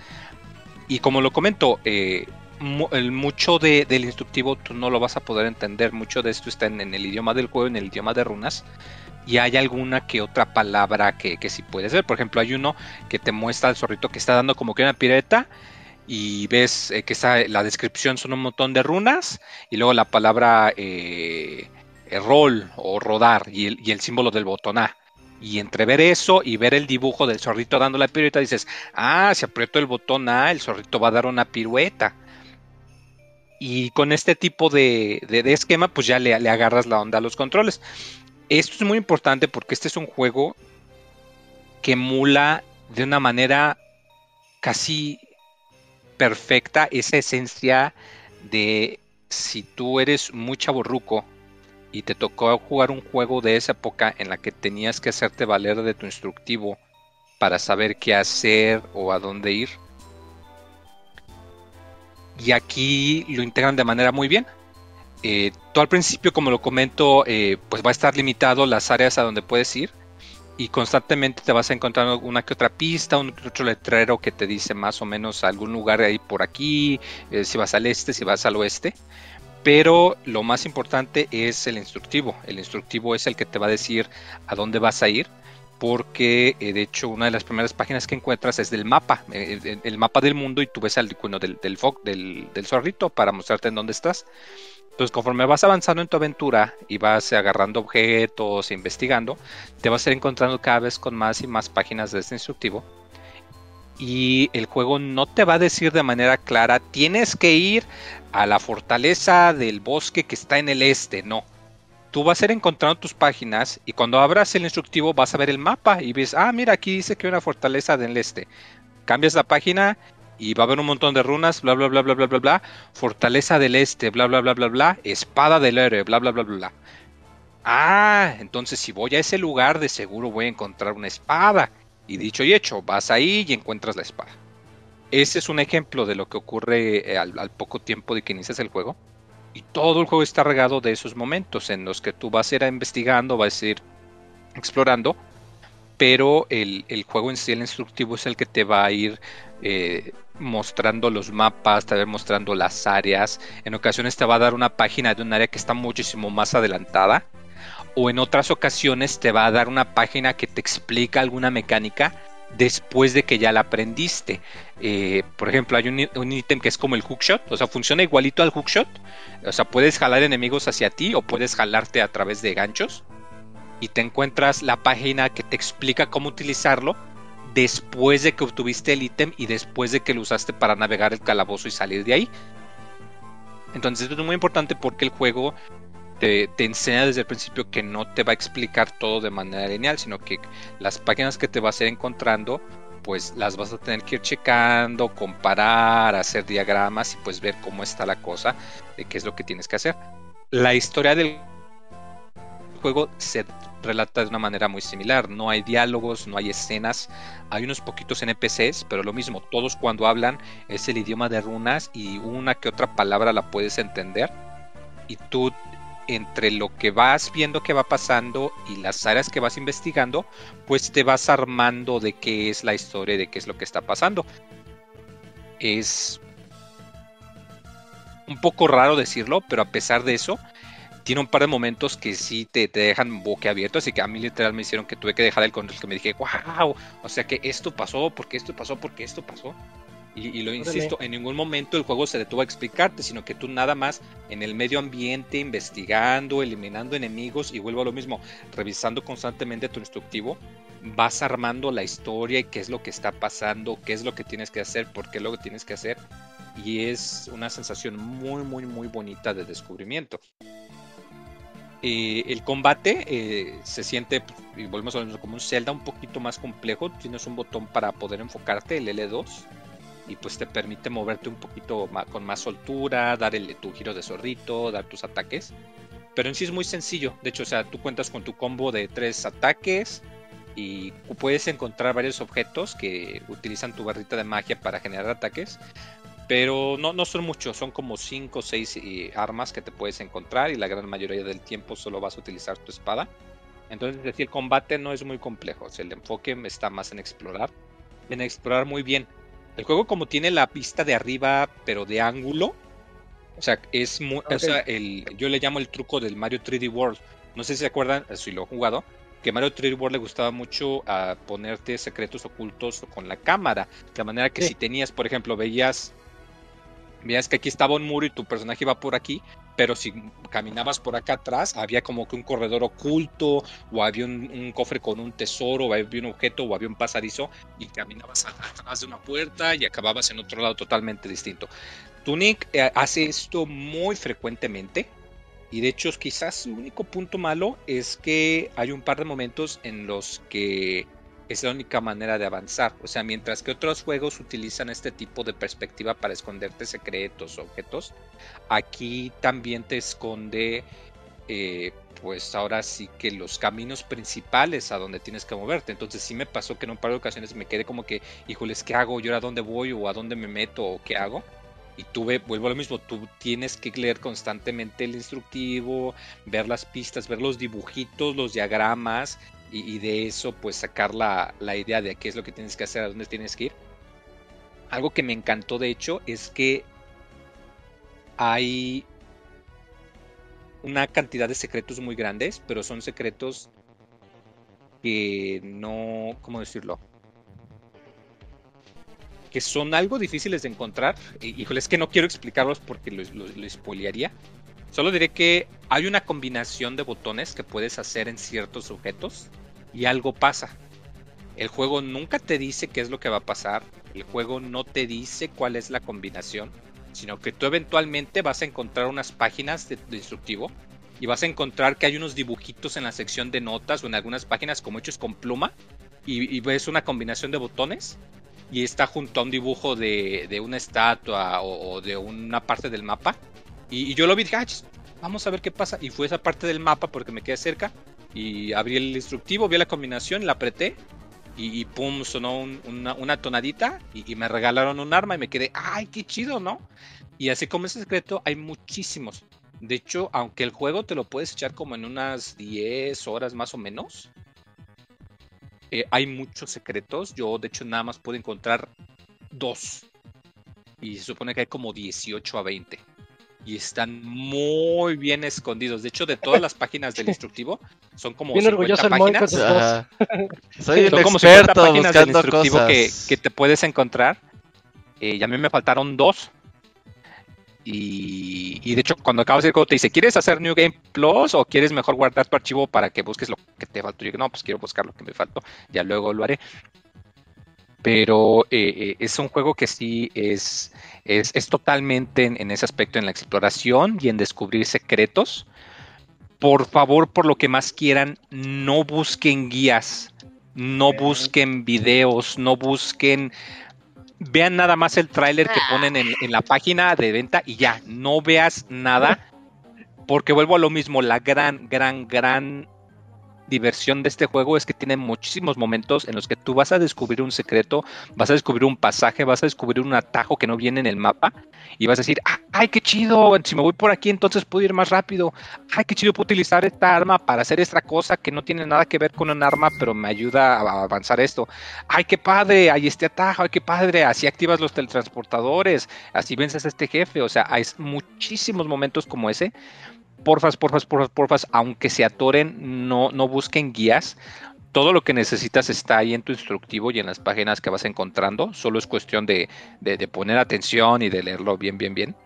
Y como lo comento, eh, mu- el mucho de- del instructivo tú no lo vas a poder entender. Mucho de esto está en, en el idioma del juego, en el idioma de runas. Y hay alguna que otra palabra que, que sí puedes ver. Por ejemplo, hay uno que te muestra al zorrito que está dando como que una pirueta. Y ves eh, que está, la descripción son un montón de runas. Y luego la palabra eh, eh, roll o rodar y el, y el símbolo del botón A. Y entre ver eso y ver el dibujo del zorrito dando la pirueta, dices, ah, si aprieto el botón A, el zorrito va a dar una pirueta. Y con este tipo de, de- esquema, pues ya le, le agarras la onda a los controles. Esto es muy importante porque este es un juego que emula de una manera casi perfecta esa esencia de si tú eres muy chaborruco y te tocó jugar un juego de esa época en la que tenías que hacerte valer de tu instructivo para saber qué hacer o a dónde ir. Y aquí lo integran de manera muy bien. Eh, tú al principio, como lo comento, eh, pues va a estar limitado las áreas a donde puedes ir y constantemente te vas a encontrar una que otra pista, un otro letrero que te dice más o menos algún lugar ahí por aquí, eh, si vas al este, si vas al oeste. Pero lo más importante es el instructivo. El instructivo es el que te va a decir a dónde vas a ir, porque eh, de hecho una de las primeras páginas que encuentras es del mapa, eh, el, mapa del mundo y tú ves el icono del, del, del, zorrito para mostrarte en dónde estás. Entonces, conforme vas avanzando en tu aventura y vas agarrando objetos, investigando, te vas a ir encontrando cada vez con más y más páginas de este instructivo. Y el juego no te va a decir de manera clara, tienes que ir a la fortaleza del bosque que está en el este. No. Tú vas a ir encontrando tus páginas y cuando abras el instructivo vas a ver el mapa y ves, ah, mira, aquí dice que hay una fortaleza del este. Cambias la página y va a haber un montón de runas, bla, bla, bla, bla, bla, bla, bla. Fortaleza del Este, bla, bla, bla, bla, bla. Espada del héroe, bla, bla, bla, bla, bla. Ah, entonces si voy a ese lugar, de seguro voy a encontrar una espada. Y dicho y hecho, vas ahí y encuentras la espada. Ese es un ejemplo de lo que ocurre eh, al, poco tiempo de que inicias el juego. Y todo el juego está regado de esos momentos en los que tú vas a ir investigando, vas a ir explorando, pero el, el juego en sí, el instructivo, es el que te va a ir eh, mostrando los mapas, te va a ir mostrando las áreas. En ocasiones te va a dar una página de un área que está muchísimo más adelantada. O en otras ocasiones te va a dar una página que te explica alguna mecánica después de que ya la aprendiste. Eh, por ejemplo, hay un, ítem que es como el hookshot, o sea, funciona igualito al hookshot. O sea, puedes jalar enemigos hacia ti o puedes jalarte a través de ganchos. Y te encuentras la página que te explica cómo utilizarlo después de que obtuviste el ítem y después de que lo usaste para navegar el calabozo y salir de ahí. Entonces esto es muy importante porque el juego te, enseña desde el principio que no te va a explicar todo de manera lineal, sino que las páginas que te vas a ir encontrando, pues las vas a tener que ir checando, comparar, hacer diagramas y pues ver cómo está la cosa, de qué es lo que tienes que hacer. La historia del juego se relata de una manera muy similar. No hay diálogos, no hay escenas. Hay unos poquitos NPCs, pero lo mismo, todos cuando hablan es el idioma de runas y una que otra palabra la puedes entender. Y tú, entre lo que vas viendo que va pasando y las áreas que vas investigando, pues te vas armando de qué es la historia de qué es lo que está pasando. Es un poco raro decirlo, pero a pesar de eso, tiene un par de momentos que sí te, te dejan boquiabierto, así que a mí literal me hicieron que tuve que dejar el control, que me dije, wow, o sea que esto pasó, porque esto pasó, porque esto pasó. Y, y lo insisto, en ningún momento el juego se detuvo a explicarte, sino que tú nada más en el medio ambiente, investigando, eliminando enemigos, y vuelvo a lo mismo, revisando constantemente tu instructivo, vas armando la historia y qué es lo que está pasando, qué es lo que tienes que hacer, por qué es lo que tienes que hacer. Y es una sensación muy, muy, muy bonita de descubrimiento. Eh, el combate eh, se siente, y volvemos a lo como un Zelda un poquito más complejo. Tienes un botón para poder enfocarte, el L2, y pues te permite moverte un poquito con más soltura, dar tu giro de zorrito, dar tus ataques. Pero en sí es muy sencillo. De hecho, o sea, tú cuentas con tu combo de tres ataques y puedes encontrar varios objetos que utilizan tu barrita de magia para generar ataques. Pero no, no son muchos, son como 5 o 6 eh, armas que te puedes encontrar y la gran mayoría del tiempo solo vas a utilizar tu espada. Entonces, es decir, el combate no es muy complejo, o sea, el enfoque está más en explorar, en explorar muy bien. El juego como tiene la pista de arriba, pero de ángulo, o sea, es muy, o sea, el, yo le llamo el truco del Mario 3D World. No sé si se acuerdan, eh, si lo he jugado, que Mario 3D World le gustaba mucho a ponerte secretos ocultos con la cámara. De manera que Sí. si tenías, por ejemplo, veías veías que aquí estaba un muro y tu personaje iba por aquí, pero si caminabas por acá atrás, había como que un corredor oculto, o había un, cofre con un tesoro, o había un objeto, o había un pasadizo, y caminabas atrás de una puerta y acababas en otro lado totalmente distinto. Tunic eh, hace esto muy frecuentemente. Y de hecho, quizás su único punto malo es que hay un par de momentos en los que es la única manera de avanzar. O sea, mientras que otros juegos utilizan este tipo de perspectiva para esconderte secretos objetos, aquí también te esconde, eh, pues ahora sí que los caminos principales a donde tienes que moverte. Entonces sí me pasó que en un par de ocasiones me quedé como que, híjoles, ¿qué hago? ¿Yo a dónde voy? ¿O a dónde me meto? ¿O qué hago? Y tuve, vuelvo a lo mismo, tú tienes que leer constantemente el instructivo, ver las pistas, ver los dibujitos, los diagramas, y, de eso pues sacar la, la, idea de qué es lo que tienes que hacer, a dónde tienes que ir. Algo que me encantó de hecho es que hay una cantidad de secretos muy grandes, pero son secretos que no, ¿cómo decirlo? Que son algo difíciles de encontrar. Híjole, es que no quiero explicarlos porque lo, lo. Solo diré que hay una combinación de botones que puedes hacer en ciertos sujetos y algo pasa. El juego nunca te dice qué es lo que va a pasar, el juego no te dice cuál es la combinación, sino que tú eventualmente vas a encontrar unas páginas de, instructivo y vas a encontrar que hay unos dibujitos en la sección de notas o en algunas páginas como hechos con pluma y, ves una combinación de botones y está junto a un dibujo de, una estatua o, de una parte del mapa y, yo lo vi y ah, vamos a ver qué pasa. Y fue esa parte del mapa porque me quedé cerca. Y abrí el instructivo, vi la combinación, la apreté. Y, pum, sonó una, tonadita. Y, me regalaron un arma y me quedé, ay, qué chido, ¿no? Y así como ese secreto, hay muchísimos. De hecho, aunque el juego te lo puedes echar como en unas 10 horas más o menos, eh, hay muchos secretos. Yo, de hecho, nada más pude encontrar dos. Y se supone que hay como 18 a 20 y están muy bien escondidos. De hecho, de todas las páginas del instructivo, son como bien 50 páginas. Soy son como 50 páginas del instructivo que, que, te puedes encontrar. Eh, y a mí me faltaron dos. Y, y, de hecho, cuando acabas el juego te dice, ¿quieres hacer New Game Plus o quieres mejor guardar tu archivo para que busques lo que te faltó? Yo digo, no, pues quiero buscar lo que me faltó, ya luego lo haré. Pero eh, eh, es un juego que sí es, es, totalmente en, ese aspecto, en la exploración y en descubrir secretos. Por favor, por lo que más quieran, no busquen guías, no busquen videos, no busquen... Vean nada más el tráiler que ponen en, en la página de venta y ya, no veas nada, <laughs> porque vuelvo a lo mismo, la gran, gran, gran diversión de este juego es que tiene muchísimos momentos en los que tú vas a descubrir un secreto, vas a descubrir un pasaje, vas a descubrir un atajo que no viene en el mapa y vas a decir, ay, qué chido, si me voy por aquí entonces puedo ir más rápido, ay, qué chido puedo utilizar esta arma para hacer esta cosa que no tiene nada que ver con un arma, pero me ayuda a avanzar esto, ay, qué padre, hay este atajo, ay, qué padre, así activas los teletransportadores, así vences a este jefe, o sea, hay muchísimos momentos como ese porfas, porfas, porfas, porfas, aunque se atoren, no, no busquen guías. Todo lo que necesitas está ahí en tu instructivo y en las páginas que vas encontrando. Solo es cuestión de, poner atención y de leerlo bien, bien, bien.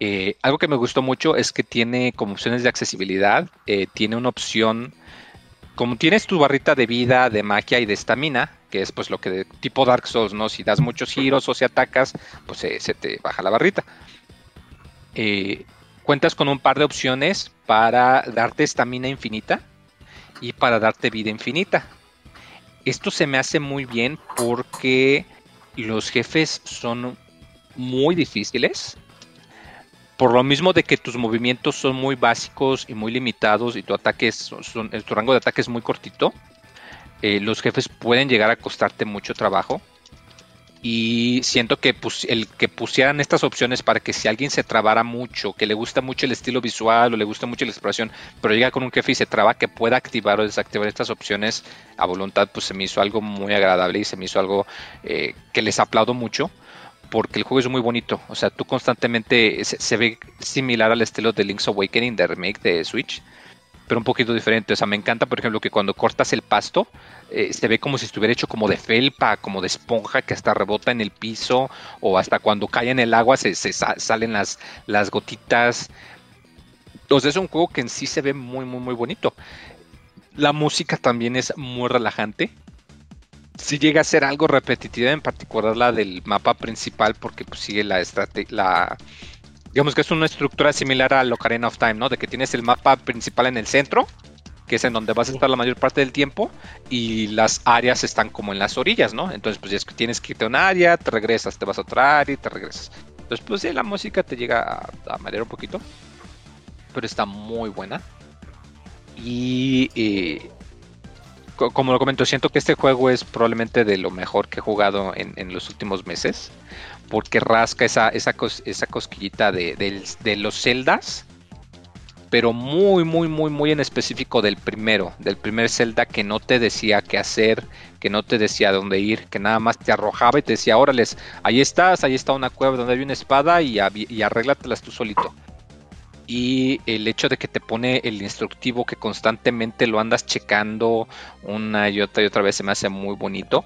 Eh, algo que me gustó mucho es que tiene como opciones de accesibilidad, eh, tiene una opción, como tienes tu barrita de vida, de magia y de estamina, que es pues lo que de tipo Dark Souls, ¿no? Si das muchos giros o si atacas, pues se te baja la barrita. Cuentas con un par de opciones para darte estamina infinita y para darte vida infinita. Esto se me hace muy bien porque los jefes son muy difíciles. Por lo mismo de que tus movimientos son muy básicos y muy limitados y tu ataque es, tu rango de ataque es muy cortito, eh, los jefes pueden llegar a costarte mucho trabajo y siento que el que pusieran estas opciones para que si alguien se trabara mucho, que le gusta mucho el estilo visual o le gusta mucho la exploración, pero llega con un jefe y se traba, que pueda activar o desactivar estas opciones a voluntad, pues se me hizo algo muy agradable y se me hizo algo eh, que les aplaudo mucho porque el juego es muy bonito. O sea, tú constantemente se, ve similar al estilo de Link's Awakening de remake de Switch, pero un poquito diferente. O sea, me encanta, por ejemplo, que cuando cortas el pasto, eh, se ve como si estuviera hecho como de felpa, como de esponja que hasta rebota en el piso o hasta cuando cae en el agua se, salen las, las gotitas. Entonces es un juego que en sí se ve muy, muy, muy bonito. La música también es muy relajante. sí llega a ser algo repetitiva, en particular la del mapa principal, porque pues, sigue la estrategia, digamos que es una estructura similar a Ocarina of Time, ¿no? De que tienes el mapa principal en el centro, que es en donde vas a estar la mayor parte del tiempo, y las áreas están como en las orillas, ¿no? Entonces, pues ya es que tienes que irte a un área, te regresas, te vas a otra área y te regresas. Entonces, pues sí, la música te llega a, a marear un poquito, pero está muy buena. Y eh, co- como lo comento, siento que este juego es probablemente de lo mejor que he jugado en, en los últimos meses. Porque rasca esa, esa, esa cosquillita de, los celdas. Pero muy, muy, muy, muy en específico del primero. Del primer Zelda que no te decía qué hacer. Que no te decía dónde ir. Que nada más te arrojaba y te decía, órales, ahí estás, ahí está una cueva donde hay una espada y, y arréglatelas tú solito y el hecho de que te pone el instructivo que constantemente lo andas checando una y otra y otra vez se me hace muy bonito.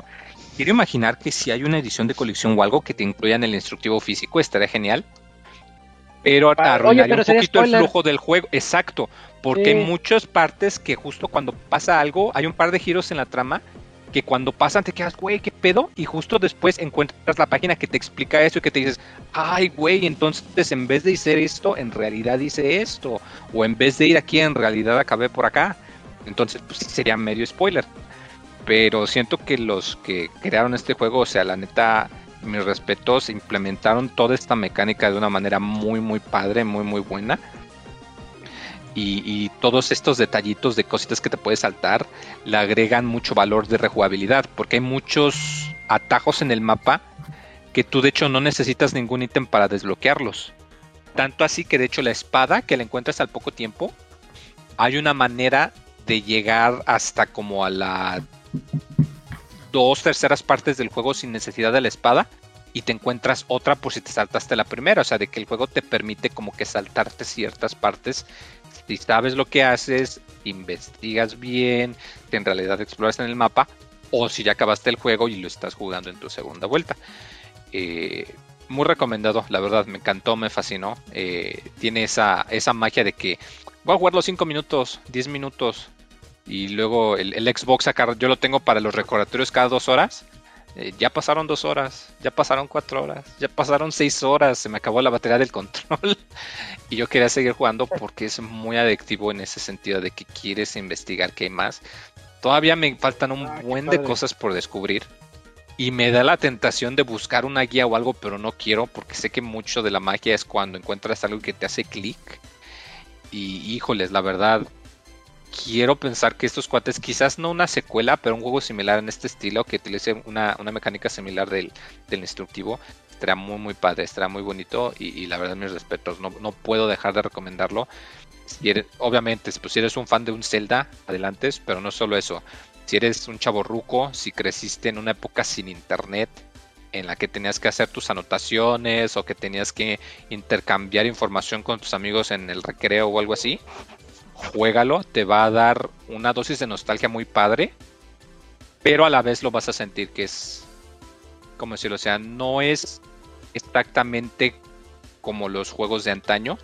Quiero imaginar que si hay una edición de colección o algo que te incluyan el instructivo físico, estaría genial. Pero arruinaría oye, pero un poquito el flujo del juego. Exacto, porque Sí. hay muchas partes que justo cuando pasa algo, hay un par de giros en la trama que cuando pasan te quedas, güey, ¿qué pedo? Y justo después encuentras la página que te explica eso y que te dices, ay, güey, entonces en vez de hacer esto, en realidad hice esto. O en vez de ir aquí, en realidad acabé por acá. Entonces, pues sí sería medio spoiler. Pero siento que los que crearon este juego, o sea, la neta, mis respetos, implementaron toda esta mecánica de una manera muy, muy padre, muy, muy buena. Y, todos estos detallitos de cositas que te puedes saltar le agregan mucho valor de rejugabilidad, porque hay muchos atajos en el mapa que tú de hecho no necesitas ningún ítem para desbloquearlos. Tanto así que de hecho la espada que la encuentras al poco tiempo, hay una manera de llegar hasta como a la dos terceras partes del juego sin necesidad de la espada y te encuentras otra por si te saltaste la primera, o sea, de que el juego te permite como que saltarte ciertas partes si sabes lo que haces, investigas bien, que en realidad exploras en el mapa, o si ya acabaste el juego y lo estás jugando en tu segunda vuelta. Eh, muy recomendado, la verdad, me encantó, me fascinó. Eh, tiene esa, esa magia de que voy a jugarlo 5 minutos, 10 minutos, y luego el, el Xbox acá, yo lo tengo para los recordatorios cada dos horas. Eh, ya pasaron dos horas, ya pasaron cuatro horas, ya pasaron seis horas, se me acabó la batería del <laughs> control y yo quería seguir jugando porque es muy adictivo en ese sentido de que quieres investigar qué hay más. Todavía me faltan un Ah, buen de cosas por descubrir y me da la tentación de buscar una guía o algo, pero no quiero porque sé que mucho de la magia es cuando encuentras algo que te hace clic. Y híjoles, la verdad, quiero pensar que estos cuates, quizás no una secuela, pero un juego similar en este estilo, que utilice una, una mecánica similar del, del instructivo, estaría muy, muy padre, estaría muy bonito y, y la verdad, mis respetos, no, no puedo dejar de recomendarlo. Si eres- obviamente, pues, si eres un fan de un Zelda, adelante, pero no solo eso. Si eres un chavo ruco, si creciste en una época sin internet, en la que tenías que hacer tus anotaciones o que tenías que intercambiar información con tus amigos en el recreo o algo así, juégalo, te va a dar una dosis de nostalgia muy padre, pero a la vez lo vas a sentir que es, como decirlo, o sea, no es exactamente como los juegos de antaño,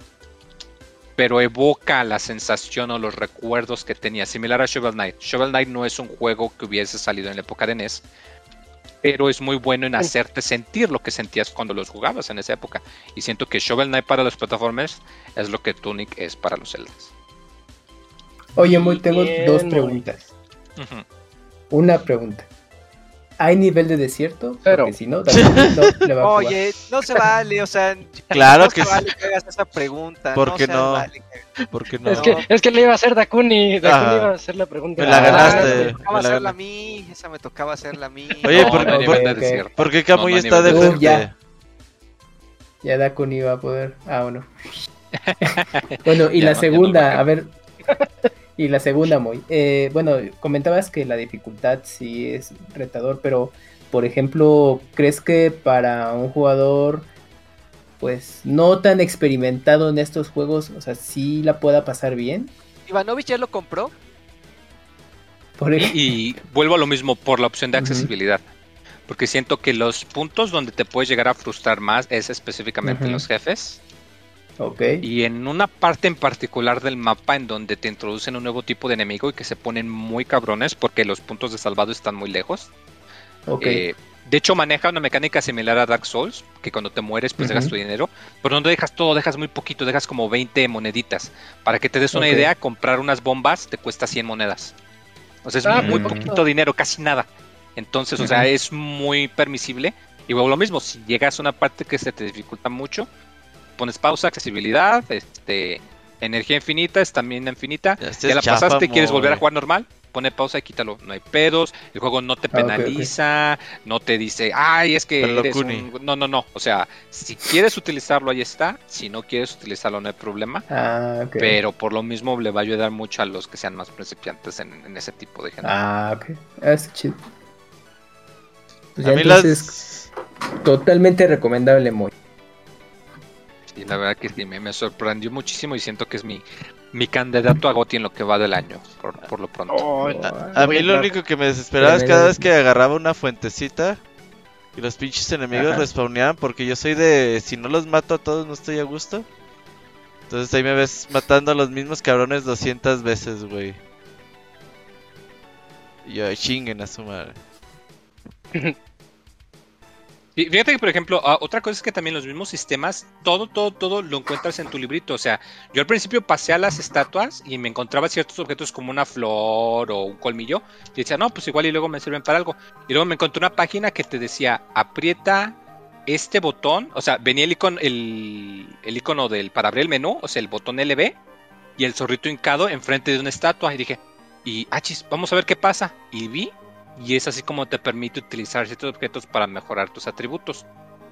pero evoca la sensación o los recuerdos que tenía, similar a Shovel Knight. Shovel Knight no es un juego que hubiese salido en la época de NES, pero es muy bueno en hacerte sentir lo que sentías cuando los jugabas en esa época. Y siento que Shovel Knight para las plataformas es lo que Tunic es para los Zeldas. Oye, muy, tengo Bien, dos preguntas. Una pregunta. ¿Hay nivel de desierto? Cero. Porque si no, no le va a jugar. Oye, no se vale, o sea, <laughs> Claro no que se sí. vale que hagas esa pregunta. ¿Por no qué no? vale que- ¿Por qué no? Es, que, es que le iba a hacer Dakuni. Dakuni Ajá. iba a hacer la pregunta. Me la Ah, ganaste. me tocaba me la hacerla a mí, esa me tocaba hacerla a mí. <laughs> Oye, No, por- por- nivel de ok. desierto. ¿Por qué Camuy No, no, está de frente? Ya. Ya Dakuni va a poder. Ah, bueno. <laughs> bueno, y Ya la segunda, a ver. Y la segunda, Moy. Eh, bueno, comentabas que la dificultad sí es retador, pero por ejemplo, ¿crees que para un jugador pues no tan experimentado en estos juegos, o sea, sí la pueda pasar bien? Ivanovich ya lo compró. Por Y, y vuelvo a lo mismo por la opción de accesibilidad. Porque siento que los puntos donde te puedes llegar a frustrar más es específicamente los jefes. Y en una parte en particular del mapa en donde te introducen un nuevo tipo de enemigo y que se ponen muy cabrones porque los puntos de salvado están muy lejos. Eh, de hecho, maneja una mecánica similar a Dark Souls, que cuando te mueres, pues dejas tu dinero, pero no dejas todo, dejas muy poquito, dejas como 20 moneditas. Para que te des una idea, comprar unas bombas te cuesta 100 monedas. O sea, es Ah, muy muy poquito dinero, casi nada. Entonces, o sea, es muy permisible. Y luego lo mismo, si llegas a una parte que se te dificulta mucho, pones pausa, accesibilidad, este, energía infinita, estamina infinita. Ya, Ya la chafa, pasaste, quieres volver a jugar normal, pone pausa y quítalo, no hay pedos, el juego no te Ah, penaliza, no te dice, ay, es que eres cuni. un-". No, no, no, o sea, si quieres utilizarlo, ahí está, si no quieres utilizarlo, no hay problema, Ah, ok. pero por lo mismo le va a ayudar mucho a los que sean más principiantes en, en ese tipo de género. Ah, ok. Ah, está chido. Pues A mí entonces, las... totalmente recomendable, muy. Y la verdad que sí, me, me sorprendió muchísimo y siento que es mi, mi candidato a GOTY en lo que va del año, por, por lo pronto. Oh, A, a mí lo único que me desesperaba es cada vez que agarraba una fuentecita y los pinches enemigos Ajá. respawneaban porque yo soy de si no los mato a todos no estoy a gusto. Entonces ahí me ves matando a los mismos cabrones 200 veces, güey. Y yo, chinguen a su madre. <laughs> Fí- Fíjate que, por ejemplo, ah, otra cosa es que también los mismos sistemas, todo, todo, todo lo encuentras en tu librito. O sea, yo al principio pasé a las estatuas y me encontraba ciertos objetos como una flor o un colmillo. Y decía, no, pues igual y luego me sirven para algo. Y luego me encontré una página que te decía, aprieta este botón. O sea, venía el icono, el, el icono del, para abrir el menú, o sea, el botón LB y el zorrito hincado enfrente de una estatua. Y dije, y, ah, chis, vamos a ver qué pasa. Y vi y es así como te permite utilizar ciertos objetos para mejorar tus atributos.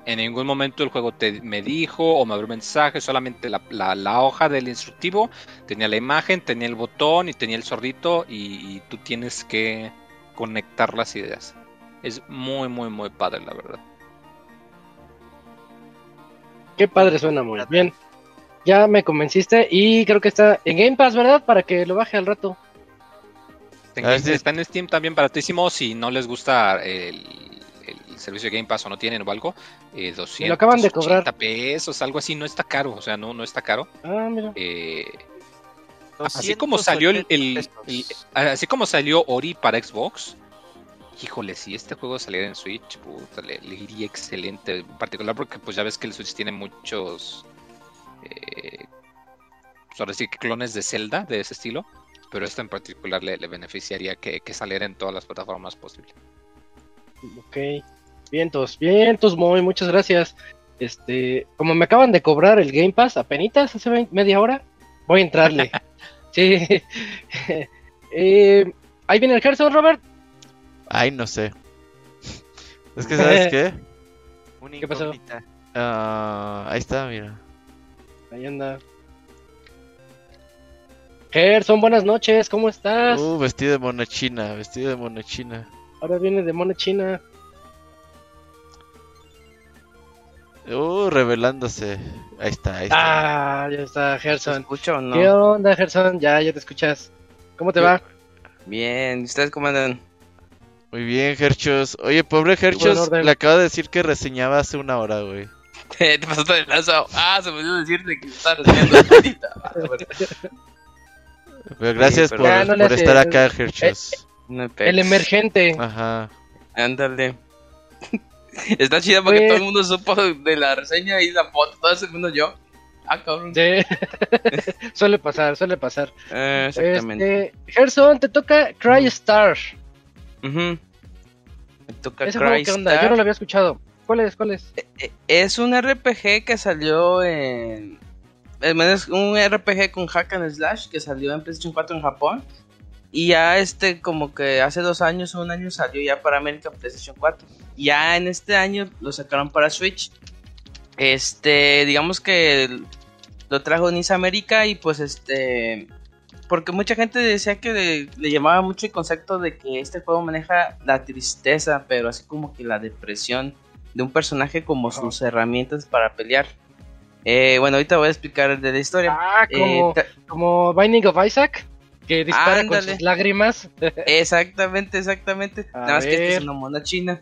En ningún momento el juego te me dijo o me abrió mensaje, solamente la, la- la hoja del instructivo tenía la imagen, tenía el botón y tenía el zorrito y, y tú tienes que conectar las ideas. Es muy, muy, muy padre, la verdad. Qué padre suena muy bien. Ya me convenciste y creo que está en Game Pass, ¿verdad? Para que lo baje al rato. En A ver Game- si- Está en Steam también baratísimo. Si no les gusta el, el servicio de Game Pass o no tienen o algo, eh, 200 lo acaban de cobrar. pesos, algo así. No está caro, o sea, no, no está caro. Ah, mira. Eh, así como salió el, el- 280 el- pesos. así como salió Ori para Xbox, híjole, si este juego saliera en Switch, puta, le, le iría excelente, en particular porque pues ya ves que el Switch tiene muchos eh, pues, ahora sí que clones de Zelda de ese estilo, pero este en particular le, le beneficiaría que, que saliera en todas las plataformas posibles. Ok. Vientos, vientos, muy, muchas gracias. Este, como me acaban de cobrar el Game Pass apenas hace media hora, voy a entrarle. <laughs> sí. <laughs> Eh, ahí viene el Gerson, Robert. Ay, no sé. Es que, ¿sabes <laughs> qué? Una ¿Qué pasó? Ah, ahí está, mira. Ahí anda. Gerson, buenas noches, ¿cómo estás? Uh, vestido de mona china, vestido de mona china. Ahora viene de Mona China. Uh, revelándose. Ahí está, ahí está. Ah, ya está, ¿Se Gerson. escucha o no? ¿Qué onda, Gerson? Ya, ya te escuchas. ¿Cómo te ¿Qué- va? Bien, ¿y ¿ustedes cómo andan? Muy bien, Herchos. Oye, pobre Herchos, orden. le acabo de decir que reseñaba hace una hora, güey. <laughs> Te pasaste de lanza. Ah, se me olvidó decirte que estás haciendo ahorita. <laughs> Pero gracias pero- por, Ya, no le por hace- estar acá, hay El emergente. Ajá. Ándale. <laughs> Está chida porque Pues- todo el mundo supo de la reseña y la foto, todo ese mundo yo. Ah, cabrón. Sí. <laughs> suele pasar, suele pasar. Eh, exactamente. Este, Gerson, te toca Cry Star. Ujú. Me toca ¿Ese juego qué onda? Yo no lo había escuchado. ¿Cuál es? ¿Cuál es? Eh, Es un RPG que salió en. Es un RPG con hack and slash que salió en PlayStation 4 en Japón. Y ya este, como que hace dos años o un año salió ya para América PlayStation 4. Ya en este año lo sacaron para Switch. Este, digamos que lo trajo Nice América y pues este. Porque mucha gente decía que le, le llamaba mucho el concepto de que este juego maneja la tristeza, pero así como que la depresión de un personaje como sus herramientas para pelear. Eh, bueno, ahorita voy a explicar de la historia. Ah, como, Eh, ta- como Binding of Isaac, que dispara con Ándale. sus lágrimas. <laughs> exactamente, exactamente. A Nada más que esta es una mona china.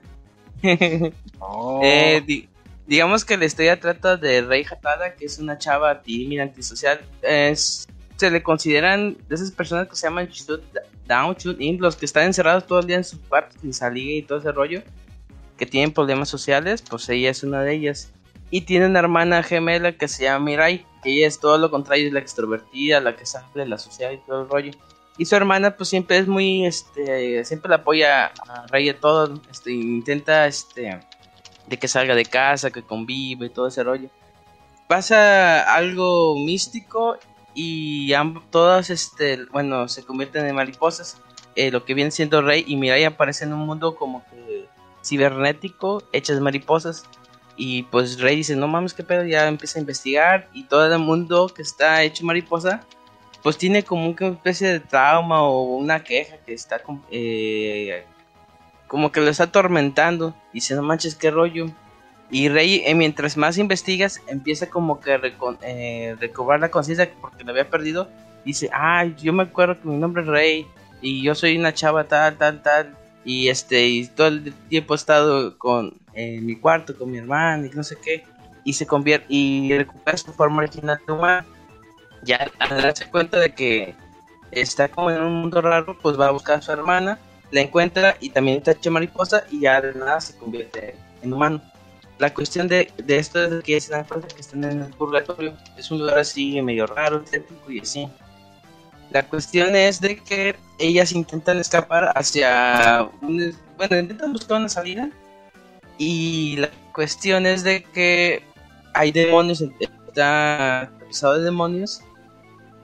Oh. <laughs> <laughs> Eh, di- digamos que la historia trata de Rei Hatada, que es una chava tímida, antisocial. Es, se le consideran de esas personas que se llaman shut down, shut in, los que están encerrados todo el día en sus cuartos sin salir y todo ese rollo. que tienen problemas sociales, pues ella es una de ellas. Y tiene una hermana gemela que se llama Mirai, que ella es todo lo contrario, es la extrovertida, la que sale, la social y todo el rollo. Y su hermana pues siempre es muy, este, siempre la apoya a Rey de todo, este, intenta, este, de que salga de casa, que convive todo ese rollo. Pasa algo místico y todas, este, bueno, se convierten en mariposas. Eh, lo que viene siendo Rey y Mirai aparece en un mundo como que cibernético, hechas mariposas. Y pues Rey dice, no mames, qué pedo, ya empieza a investigar y todo el mundo que está hecho mariposa pues tiene como una especie de trauma o una queja que está eh, como que lo está atormentando. Y dice, no manches, qué rollo. Y Rey, eh, mientras más investigas, empieza como que a eh, recobrar la conciencia porque lo había perdido. Dice, ay, yo me acuerdo que mi nombre es Rey y yo soy una chava tal, tal, tal. Y este, y todo el tiempo he estado con en mi cuarto con mi hermana y no sé qué. Y se convierte y recupera su forma original de humano ya al darse cuenta de que está como en un mundo raro, pues va a buscar a su hermana, la encuentra y también está hecha mariposa y ya de nada se convierte en humano. La cuestión de, de esto es que se dan cuenta que están en el purgatorio, es un lugar así medio raro, tétrico y así. La cuestión es de que ellas intentan escapar hacia un, bueno, intentan buscar una salida y la cuestión es de que hay demonios, está tapizado de demonios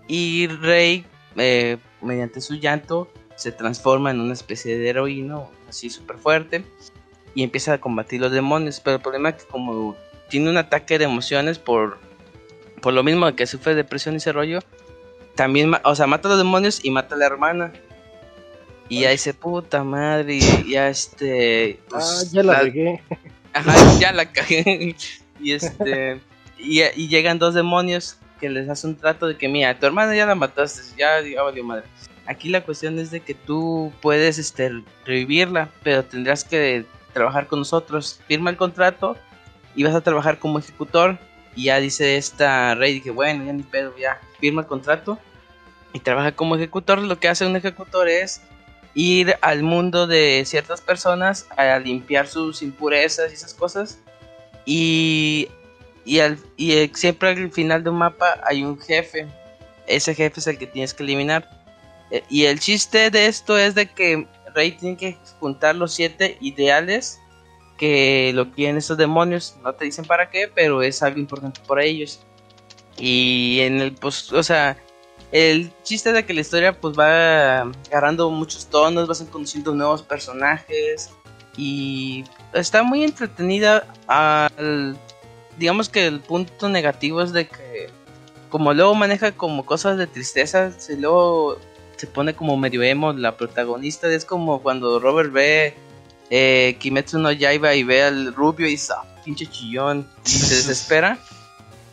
y Rey, eh, mediante su llanto, se transforma en una especie de heroíno, así súper fuerte, y empieza a combatir los demonios. Pero el problema es que como tiene un ataque de emociones por, por lo mismo que sufre depresión y ese rollo, también, o sea, mata a los demonios y mata a la hermana. Y ya dice, puta madre, y <laughs> ya este... Ah, pues, ya la la- regué. <laughs> Ajá, ya la cagué. <laughs> y este. Y, y llegan dos demonios que les hace un trato de que, mira, tu hermana ya la mataste, ya, ya valió madre. Aquí la cuestión es de que tú puedes este, revivirla, pero tendrás que trabajar con nosotros. Firma el contrato y vas a trabajar como ejecutor. Y ya dice esta rey, que bueno, ya ni pedo, ya firma el contrato y trabaja como ejecutor. Lo que hace un ejecutor es ir al mundo de ciertas personas a limpiar sus impurezas y esas cosas. Y, y, al- y eh, siempre al final de un mapa hay un jefe. Ese jefe es el que tienes que eliminar. Eh, Y el chiste de esto es de que Rey tiene que juntar los siete ideales que lo quieren esos demonios. No te dicen para qué, pero es algo importante para ellos. Y en el, pues, o sea, el chiste de que la historia pues va agarrando muchos tonos, vas conociendo nuevos personajes y está muy entretenida. Al, digamos que el punto negativo es de que como luego maneja como cosas de tristeza, se luego se pone como medio emo la protagonista. Es como cuando Robert ve eh, Kimetsu no Yaiba y ve al rubio y dice, "Ah, pinche chillón, y se <laughs> desespera.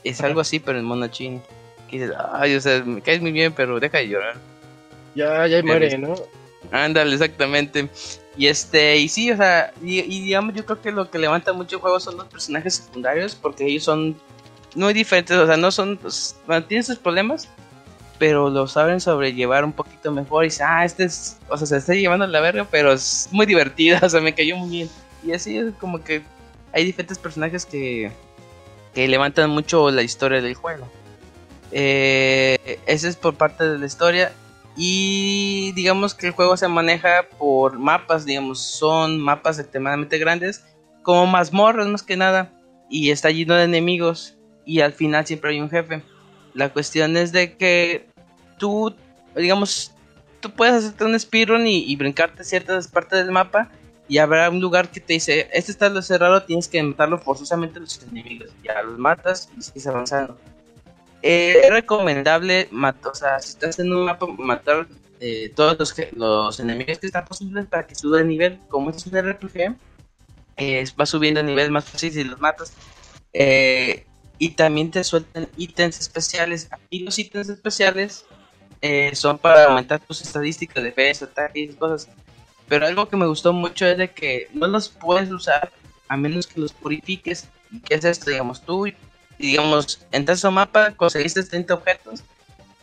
Es algo así, pero en mono chino. Que dices, ay, o sea, me caes muy bien, pero deja de llorar. Ya, ya muere, ¿no? Ándale, exactamente. Y este, y sí, o sea, y, y digamos, yo creo que lo que levanta mucho el juego son los personajes secundarios, porque ellos son muy diferentes, o sea, no son, pues, bueno, tienen sus problemas, pero lo saben sobrellevar un poquito mejor. Y dice, ah, este es, o sea, se está llevando a la verga, pero es muy divertida, <laughs> o sea, me cayó muy bien. Y así es como que hay diferentes personajes que, que levantan mucho la historia del juego. Eh, ese es por parte de la historia. Y digamos que el juego se maneja por mapas, digamos, son mapas extremadamente grandes, como mazmorras más que nada, y está lleno de enemigos, y al final siempre hay un jefe. La cuestión es de que tú, digamos, tú puedes hacerte un speedrun y, y brincarte ciertas partes del mapa, y habrá un lugar que te dice, este está lo cerrado, tienes que matarlo forzosamente a los enemigos, ya los matas y sigues avanzando. Eh, es recomendable, mat- o sea, si estás en un mapa, matar eh, todos los, los enemigos que están posibles para que suba de nivel. Como es un RPG, eh, va subiendo de nivel más fácil si los matas. Eh, y también te sueltan ítems especiales. Aquí los ítems especiales eh, son para aumentar tus estadísticas de defensa, ataque y cosas. Pero algo que me gustó mucho es de que no los puedes usar a menos que los purifiques. ¿Y qué es esto? Digamos, tú digamos, entras a un mapa, conseguiste 30 objetos,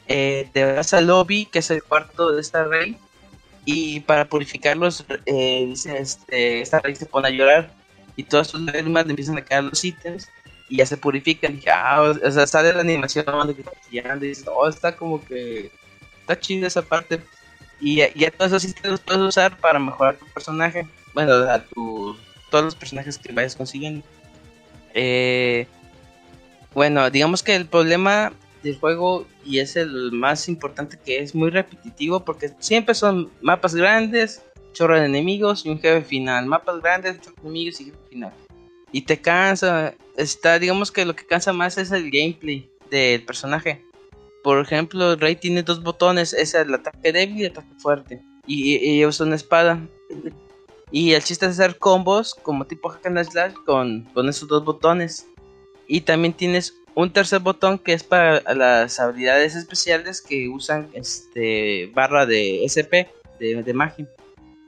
eh, te vas al lobby, que es el cuarto de esta rey, y para purificarlos, eh, dice, este, esta rey se pone a llorar, y todas sus lágrimas le empiezan a caer los ítems y ya se purifican. Y ah, o sea, sale la animación y dices, oh, está como que está chida esa parte. Y ya, ya todos esos ítems los puedes usar para mejorar tu personaje. Bueno, a tu, todos los personajes que vayas consiguiendo. Eh, bueno, digamos que el problema del juego y es el más importante que es muy repetitivo porque siempre son mapas grandes, chorro de enemigos y un jefe final. Mapas grandes, chorro de enemigos y jefe final. Y te cansa. Está, digamos que lo que cansa más es el gameplay del personaje. Por ejemplo, Rey tiene dos botones, es el ataque débil y el ataque fuerte. Y, y, y usa una espada. Y el chiste es hacer combos como tipo hack and slash con, con esos dos botones. Y también tienes un tercer botón que es para las habilidades especiales que usan este barra de SP de, de magia.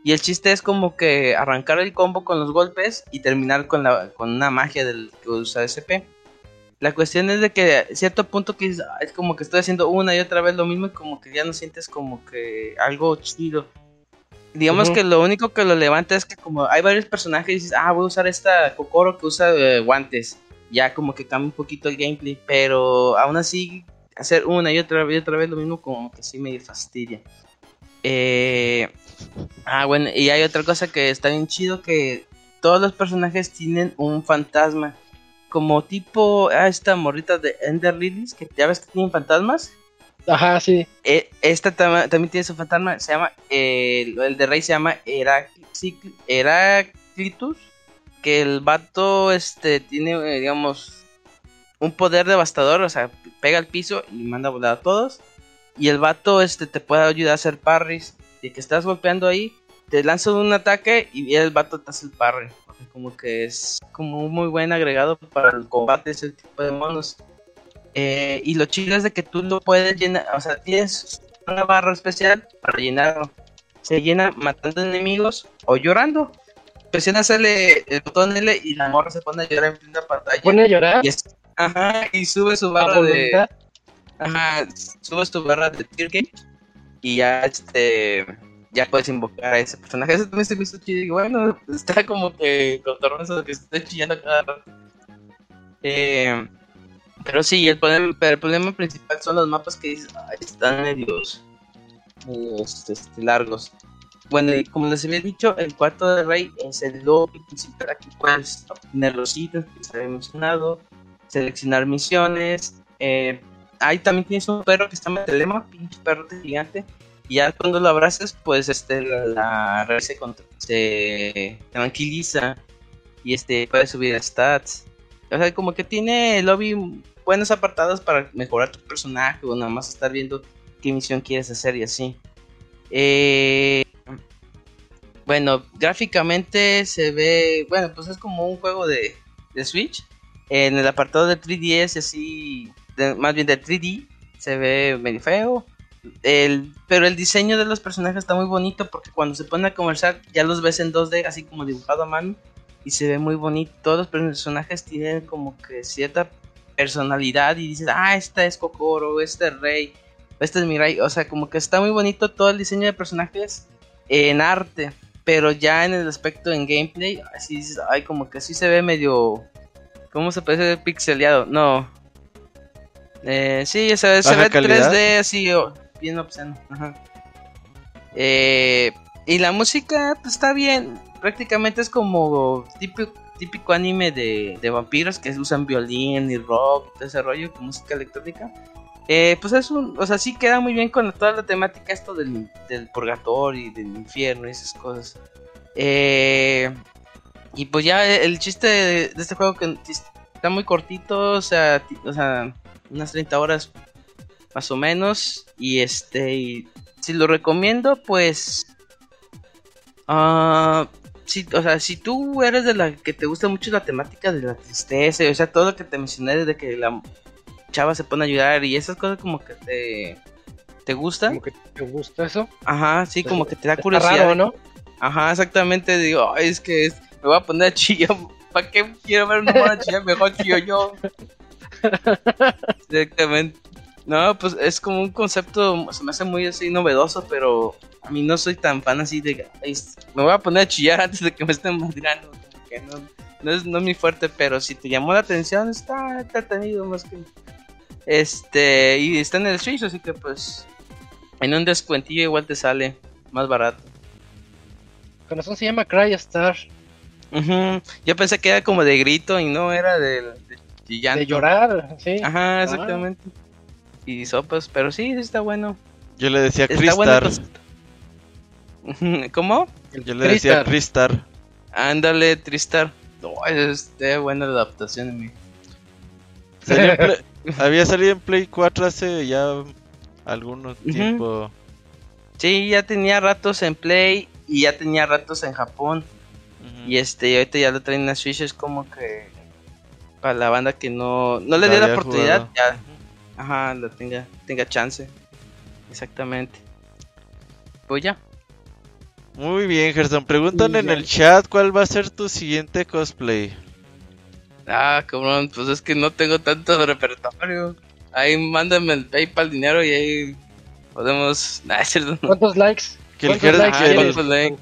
Y el chiste es como que arrancar el combo con los golpes y terminar con, la, con una magia del que usa SP. La cuestión es de que a cierto punto que es, es como que estoy haciendo una y otra vez lo mismo y como que ya no sientes como que algo chido. Digamos que lo único que lo levanta es que como hay varios personajes y dices, ah, voy a usar esta Kokoro que usa eh, guantes. Ya como que cambia un poquito el gameplay, pero aún así hacer una y otra vez y otra vez lo mismo como que sí me fastidia. Eh, ah, bueno, y hay otra cosa que está bien chido que todos los personajes tienen un fantasma. Como tipo ah, esta morrita de Ender Lilies, que ya ves que tienen fantasmas. Ajá, sí. Eh, esta también tiene su fantasma, se llama, eh, el de Rey se llama Heracli- Heraclitus, que el vato este tiene, eh, digamos, un poder devastador, o sea, pega al piso y manda a volar a todos. Y el vato este te puede ayudar a hacer parries, de que estás golpeando ahí, te lanza un ataque y el vato te hace el parry. Como que es como un muy buen agregado para el combate ese tipo de monos. Eh, y lo chido es de que tú lo puedes llenar, o sea, tienes una barra especial para llenarlo. Se llena matando enemigos o llorando. Presionas L, el botón L y la morra se pone a llorar en plena pantalla. Pone a llorar. Y es- ajá, y sube su barra de. Ajá, subes tu barra de tier game y ya este. Ya puedes invocar a ese personaje. Eso también se me hizo chido. Y bueno, está como que con eso que estoy chillando cada rato. Eh, pero sí, el problema, pero el problema principal son los mapas que dices, "Ay, están medios, medios, este, largos. Bueno, como les había dicho, el cuarto de rey es el lobby principal. Aquí puedes obtener los ítems que se había mencionado, seleccionar misiones. Eh, ahí también tienes un perro que está en telema, pinche perro gigante. Y ya cuando lo abrazas, pues este, la, la rey se, se tranquiliza y este puede subir stats. O sea, como que tiene el lobby buenos apartados para mejorar tu personaje o nada más estar viendo qué misión quieres hacer y así. Eh, bueno, gráficamente se ve, bueno, pues es como un juego de, de Switch. En el apartado de 3DS y así, de- más bien de 3D, se ve medio feo. El, pero el diseño de los personajes está muy bonito porque cuando se pone a conversar ya los ves en 2D, así como dibujado a mano y se ve muy bonito. Todos los personajes tienen como que cierta personalidad y dices, ah, esta es Kokoro, este es Rey, este es Mirai. O sea, como que está muy bonito todo el diseño de personajes en arte, pero ya en el aspecto en gameplay, así ay, como que sí se ve medio, ¿cómo se puede decir? Pixeleado. No. Eh, sí, se, ve- se ¿Baja ve calidad? 3D así, oh, bien obsceno. Ajá. Eh, y la música pues, está bien. Prácticamente es como típico, típico anime de, de vampiros que usan violín y rock y todo ese rollo con música electrónica. Eh, pues es un, o sea, sí queda muy bien con toda la temática esto del, del purgatorio y del infierno y esas cosas. Eh, y pues ya el chiste de, de este juego que está muy cortito, o sea, o sea, unas 30 horas más o menos. Y este, si lo recomiendo, pues... ah si, o sea, si tú eres de la que te gusta mucho la temática de la tristeza, o sea, todo lo que te mencioné desde que la chava se pone a ayudar y esas cosas como que te, te gustan. Como que te gusta eso. Ajá, sí, como que te da Está curiosidad. raro, ¿no? Ajá, exactamente. Digo, "Ay, es que es- me voy a poner a chillar. <laughs> ¿Para qué quiero ver una mona chillar? Mejor chillo yo. <laughs> Directamente. No, pues es como un concepto, se me hace muy así novedoso, pero a mí no soy tan fan así de, "Ay, me voy a poner a chillar antes de que me estén madreando. que no, no es, no es mi fuerte, pero si te llamó la atención, está entretenido más que. Este, y está en el Switch, así que pues. En un descuentillo igual te sale más barato. Con razón se llama Cry Star. Ujú, Yo pensé que era como de grito y no era de, de, de llanto. De llorar, sí. Ajá, exactamente. Y sopas, pero sí, sí está bueno. Yo le decía Está bueno. Pues- ¿Cómo? Yo le decía Tristar. Cristar. Ándale, Tristar. No, es de buena adaptación en mí. Salió Había salido en Play 4 hace ya algún tiempo. Sí, ya tenía ratos en Play y ya tenía ratos en Japón. Ujú. Y este, y ahorita ya lo traen a Switch, es como que para la banda que no, no le dio la oportunidad, jugado. ya, ajá, lo tenga, tenga chance. Exactamente. Pues ya. Muy bien, Gerson. Preguntan en el chat cuál va a ser tu siguiente cosplay. Ah, cabrón, pues es que no tengo tanto repertorio. Ahí mándame el PayPal dinero y ahí podemos. <laughs> Nah, es cierto. ¿Cuántos likes? ¿Cuántos Gerson likes like.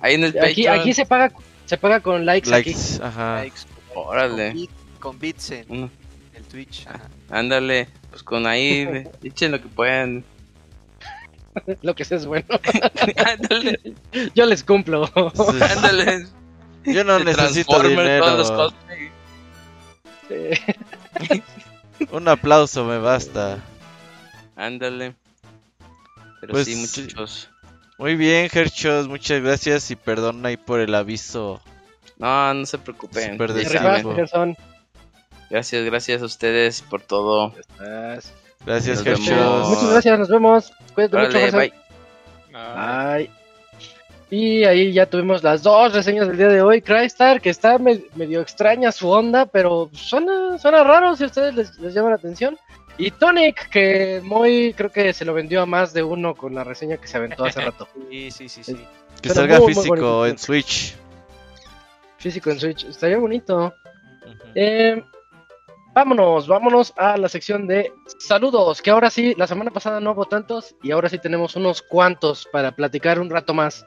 Ahí en el Aquí, Patreon. aquí se paga se paga con likes, likes. aquí. Ajá. Likes, Órale. Con, bit- con bits en Mm, el Twitch. Ajá. Ándale, pues con ahí, echen lo que puedan. <laughs> Lo que sea es bueno. <laughs> Ándale, Yo les cumplo. Ándale. Yo no necesito Transformers, todos los dinero. cosplay. <laughs> Un aplauso me basta. Ándale. Pero Pues, sí, muchachos. Muy bien, Herchos. Muchas gracias y perdón ahí por el aviso. No, no se preocupen. Gracias, gracias a ustedes por todo. Gracias. Herchos. Muchas gracias, nos vemos. Cuídate mucho, bye. Bye. Y ahí ya tuvimos las dos reseñas del día de hoy. Crystar, que está me- medio extraña su onda, pero suena, suena raro si a ustedes les, les llama la atención. Y Tonic, que muy creo que se lo vendió a más de uno con la reseña que se aventó hace rato. <laughs> Sí, sí, sí, sí. Que Pero salga muy, muy físico bonito. en Switch. Físico en Switch, estaría bonito. Eh, vámonos, vámonos a la sección de saludos, que ahora sí, la semana pasada no hubo tantos y ahora sí tenemos unos cuantos para platicar un rato más.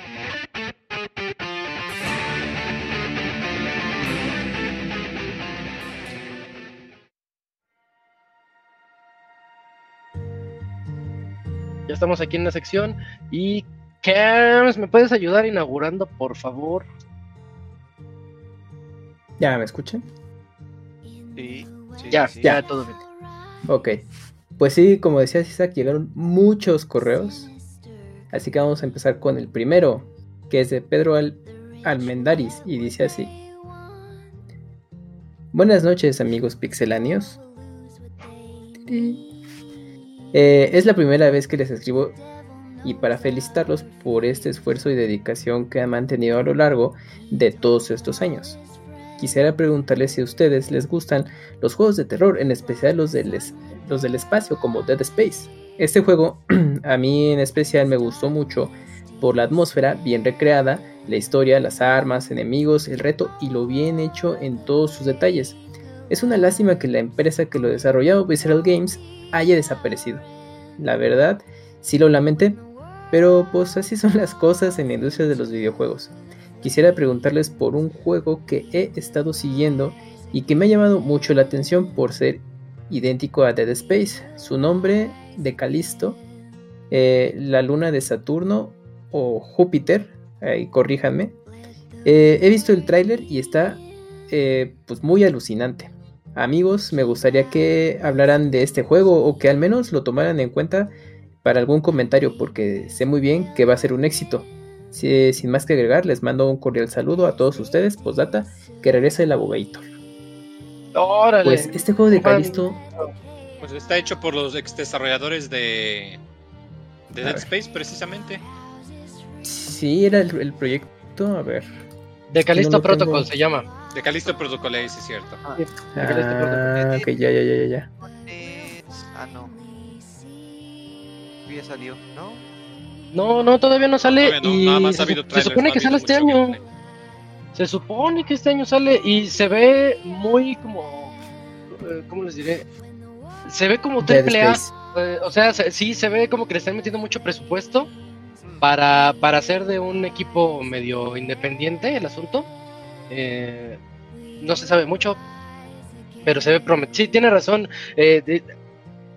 Ya estamos aquí en la sección y Cams, ¿me puedes ayudar inaugurando, por favor? ¿Ya me escuchan? Sí, sí, Ya, sí, ya, todo bien. Ok. Pues sí, como decía Isaac, llegaron muchos correos. Así que vamos a empezar con el primero, que es de Pedro Al Almendaris, y dice así. Buenas noches amigos pixeláneos. Eh, es la primera vez que les escribo y para felicitarlos por este esfuerzo y dedicación que han mantenido a lo largo de todos estos años. Quisiera preguntarles si a ustedes les gustan los juegos de terror, en especial los del, los del espacio como Dead Space. Este juego <clears throat> a mí en especial me gustó mucho por la atmósfera bien recreada, la historia, las armas, enemigos, el reto y lo bien hecho en todos sus detalles. Es una lástima que la empresa que lo desarrolló, Visceral Games, haya desaparecido. La verdad, sí lo lamenté, pero pues así son las cosas en la industria de los videojuegos. Quisiera preguntarles por un juego que he estado siguiendo y que me ha llamado mucho la atención por ser idéntico a Dead Space. Su nombre de Calisto, eh, la luna de Saturno o Júpiter, ahí corríjanme. Eh, he visto el tráiler y está eh, pues muy alucinante. Amigos, me gustaría que hablaran de este juego o que al menos lo tomaran en cuenta para algún comentario porque sé muy bien que va a ser un éxito. Si- sin más que agregar, les mando un cordial saludo a todos ustedes, postdata, que regrese el abogadito. Órale. Pues este juego de Calisto, Pues está hecho por los ex desarrolladores de, de A Dead ver. Space, precisamente. sí era el, el proyecto, a ver. de Calisto no Protocol tengo. se llama. De Callisto Protocol, sí es cierto. De Callisto Protocol. Ah, ok, ya, ya, ya, ya, Ah, no. Ya salió, ¿no? No, no, todavía no sale Todavía no, y nada más ha se, habido se supone que ha sale este año. gameplay. Se supone que este año sale y se ve muy como, eh, ¿cómo les diré? Se ve como triple A. Eh, o sea, se- sí se ve como que le están metiendo mucho presupuesto para, para hacer de un equipo medio independiente el asunto. Eh, no se sabe mucho, pero se ve prometido. Sí, tiene razón. eh, di-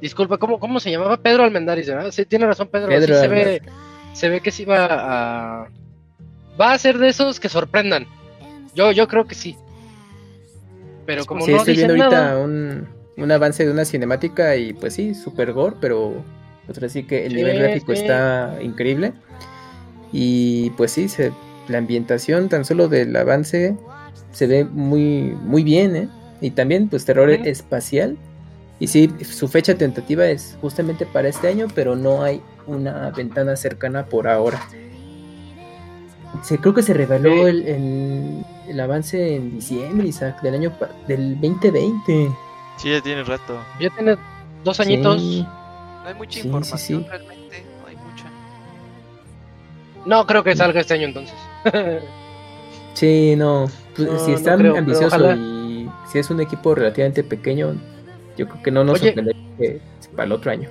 disculpa, ¿cómo, ¿cómo se llamaba? Pedro Almendaris, ¿verdad? Sí, tiene razón Pedro. sí se ve, se ve que sí va a... Va a ser de esos que sorprendan. Yo, yo creo que sí. Pero como Sí, no estoy viendo ahorita nada... un, un avance de una cinemática y pues sí, super gore, pero pues ahora sí que el Sí, nivel gráfico sí. está increíble. Y pues sí, se, la ambientación tan solo del avance se ve muy, muy bien, ¿eh? Y también pues terror espacial. Y sí, su fecha tentativa es justamente para este año, pero no hay una ventana cercana por ahora. Se, creo que se reveló Sí. el, el- el avance en diciembre, Isaac, del año del 2020. Sí, ya tiene rato. Ya tiene dos añitos. Sí. No hay mucha Sí, sí, información sí. realmente, no hay mucha. No creo que salga este año entonces. <laughs> Sí, no. Pues, No, si no está ambicioso y si es un equipo relativamente pequeño, yo creo que no nos sorprendería que para el otro año.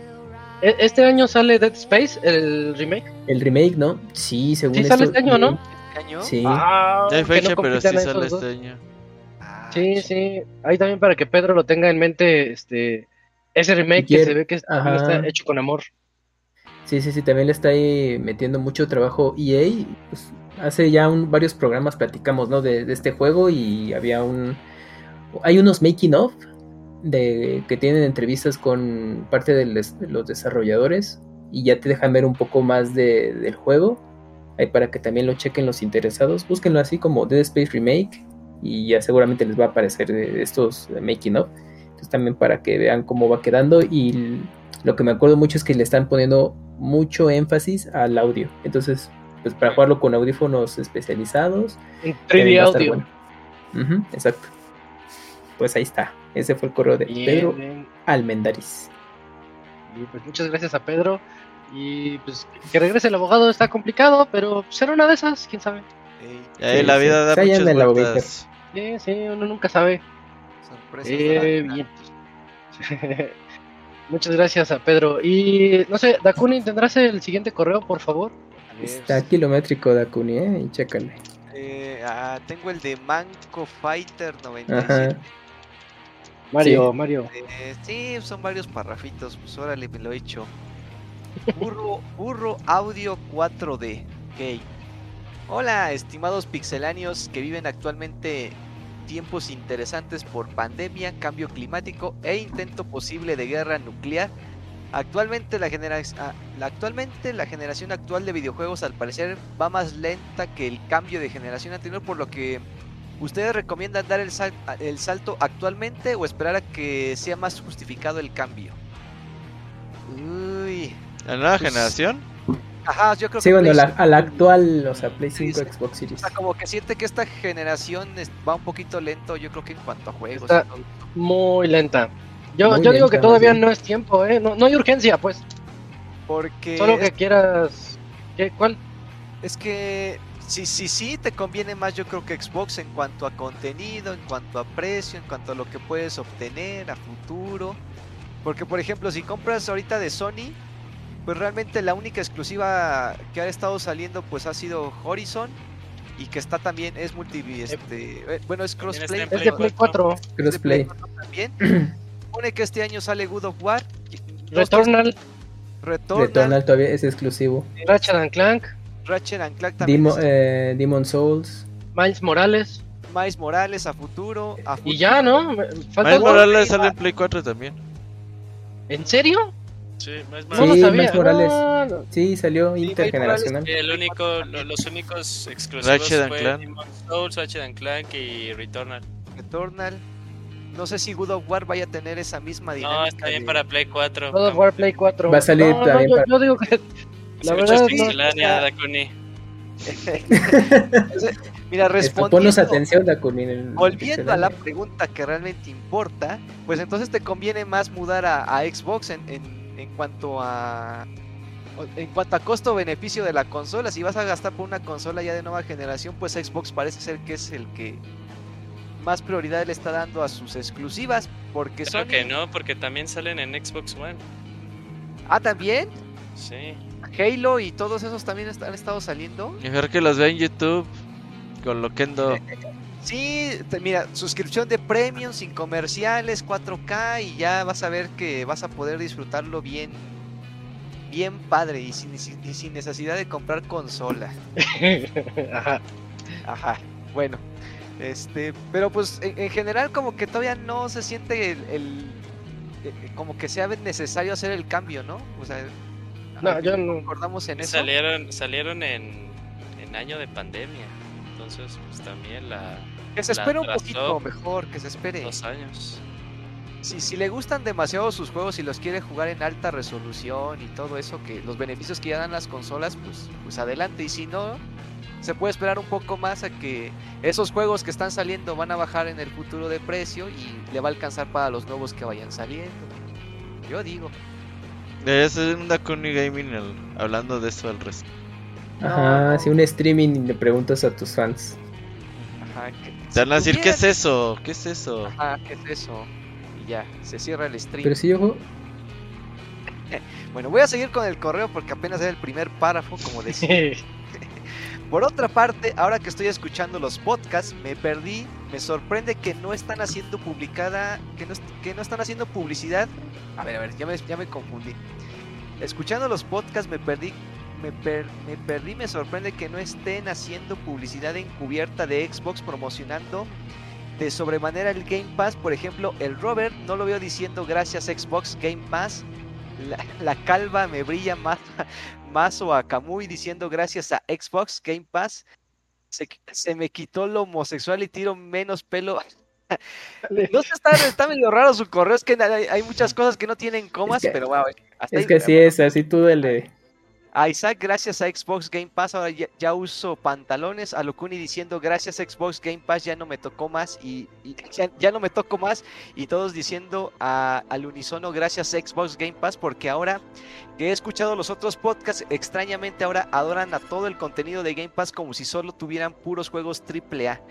E- este año sale Dead Space, el remake. El remake, ¿no? Sí, según Sí sale esto, este año, ¿no? ¿Este año? Sí. Ah, Ya hay no fecha, pero sí sale este año. Ah, Sí, sí. Ahí también para que Pedro lo tenga en mente, este, ese remake que se ve que está hecho con amor. Sí, sí, sí, también le está ahí metiendo mucho trabajo EA. Pues, hace ya un- varios programas platicamos. De, este juego y había un... Hay unos making of de que tienen entrevistas con parte de los desarrolladores y ya te dejan ver un poco más de- del juego. Ahí para que también lo chequen los interesados. Búsquenlo así como Dead Space Remake y ya seguramente les va a aparecer de estos eh, making of. Entonces también para que vean cómo va quedando y lo que me acuerdo mucho es que le están poniendo mucho énfasis al audio. Entonces, pues para jugarlo con audífonos especializados. En también 3D va a estar audio. bueno. Exacto. Pues ahí está. Ese fue el correo de Bien, Pedro bien. Y pues muchas gracias a Pedro. Y pues que regrese el abogado está complicado, pero será una de esas, quién sabe. ahí Sí, la sí. vida da Cállame muchas la vueltas. Sí, sí, uno nunca sabe. sorpresas. Eh, bien. <laughs> Muchas gracias a Pedro. Y no sé, Dakuni, ¿tendrás el siguiente correo, por favor? Está kilométrico Dakuni, ¿eh? Y chécale. eh, ah, tengo el de Manco Fighter 97. Ajá. Mario, Sí. Mario. Eh, sí, son varios parrafitos, pues órale, me lo he hecho. Burro, burro audio 4D. Ok. Hola, estimados pixeláneos que viven actualmente tiempos interesantes por pandemia, cambio climático e intento posible de guerra nuclear. Actualmente la, genera- ah, la- actualmente la generación actual de videojuegos al parecer va más lenta que el cambio de generación anterior, por lo que ¿ustedes recomiendan dar el, sal- el salto actualmente o esperar a que sea más justificado el cambio? Uy. ¿La nueva Pues, generación? Ajá, yo creo Sí, que bueno, la, cinco- a la actual, o sea, Play Sí, 5, sí. Xbox o Series. sea, como que siente que esta generación va un poquito lento, yo creo que en cuanto a juegos. Está-. Muy lenta. Yo, Muy yo digo que todavía no es tiempo, ¿eh? No, no hay urgencia, pues. Porque Solo que es, quieras. ¿Qué? ¿Cuál? es que sí, sí, sí, te conviene más yo creo que Xbox en cuanto a contenido, en cuanto a precio, en cuanto a lo que puedes obtener a futuro. Porque por ejemplo, si compras ahorita de Sony, pues realmente la única exclusiva que ha estado saliendo pues ha sido Horizon y que está también es multi este eh, bueno es crossplay Es de Play 4. es de Play Crossplay. 4 también <clears throat> supone que este año sale God of War y- Returnal, Returnal, Returnal todavía es exclusivo. Ratchet and Clank, Ratchet and Clank también eh, Demon Souls. Miles Morales. Miles Morales a futuro a Y futuro. ya, ¿no? Falta Miles. Morales sale en Play 4 también. ¿En serio? Sí, más No lo Sí. Miles Morales. No, no. Sí, salió Miles intergeneracional. El único, lo- los únicos exclusivos Ratchet fue Clank. Souls, Ratchet and Clank y Returnal. Returnal no sé si God of War vaya a tener esa misma dinámica No, está bien de- para Play 4. God of War Play 4. Va a salir también yo, para- yo digo que. La verdad, no, <laughs> Dakuni. Mira, Esto, respondiendo, ponnos atención, Dakuni. en el volviendo a la pregunta que realmente importa, pues entonces te conviene más mudar a, a Xbox en, en, en cuanto a o- en cuanto a costo-beneficio de la consola, si vas a gastar por una consola ya de nueva generación, pues Xbox parece ser que es el que más prioridad le está dando a sus exclusivas, porque Creo Sony... que no, porque también salen en Xbox One. Ah, también. Sí. Halo y todos esos también han estado saliendo. Mejor que los vea en YouTube con Loquendo. <laughs> Sí, te- mira, suscripción de premium sin comerciales, 4K y ya vas a ver que vas a poder disfrutarlo bien, bien padre y sin, y sin necesidad de comprar consola. <laughs> Ajá. Ajá, bueno, este, pero pues en, en general como que todavía no se siente el, el- eh, como que sea necesario hacer el cambio, ¿no? O sea, No, ¿al yo no- concordamos en eso. Salieron, salieron en, en año de pandemia. Entonces, pues también la. Que se espere un poquito mejor, que se espere. Dos años. Si, si le gustan demasiado sus juegos y los quiere jugar en alta resolución y todo eso, que los beneficios que ya dan las consolas, pues, pues adelante. Y si no, se puede esperar un poco más a que esos juegos que están saliendo van a bajar en el futuro de precio y le va a alcanzar para los nuevos que vayan saliendo. Yo digo. Deberías hacer un Dakuni Gaming el- hablando de eso al resto. Ajá, si un streaming y le preguntas a tus fans. Ajá, que- Te van a decir, ¿qué es eso? ¿Qué es eso? Ajá, ¿qué es eso? Y ya, se cierra el stream. Pero si yo <laughs> Bueno, voy a seguir con el correo porque apenas era el primer párrafo, como decía. <laughs> Por otra parte, ahora que estoy escuchando los podcasts, me perdí, me sorprende que no están haciendo publicada, que no, que no están haciendo publicidad. A ver, a ver, ya me, ya me confundí. Escuchando los podcasts me perdí, me, per- me perdí, me sorprende que no estén haciendo publicidad encubierta de Xbox promocionando de sobremanera el Game Pass. Por ejemplo, el Robert no lo veo diciendo gracias Xbox Game Pass. La, la calva me brilla más, más o a Kamui diciendo gracias a Xbox Game Pass. Se, se me quitó lo homosexual y tiro menos pelo. No sé, está, está medio raro su correo. Es que hay, hay muchas cosas que no tienen comas, que- pero wow, hasta Es ahí- que así es, así tú dale. A Isaac, gracias a Xbox Game Pass, ahora ya, uso pantalones. A Locuni diciendo, gracias Xbox Game Pass, ya no me tocó más. Y, ya, no me tocó más. Y todos diciendo a- al unísono, gracias Xbox Game Pass, porque ahora que he escuchado los otros podcasts, extrañamente ahora adoran a todo el contenido de Game Pass como si solo tuvieran puros juegos AAA.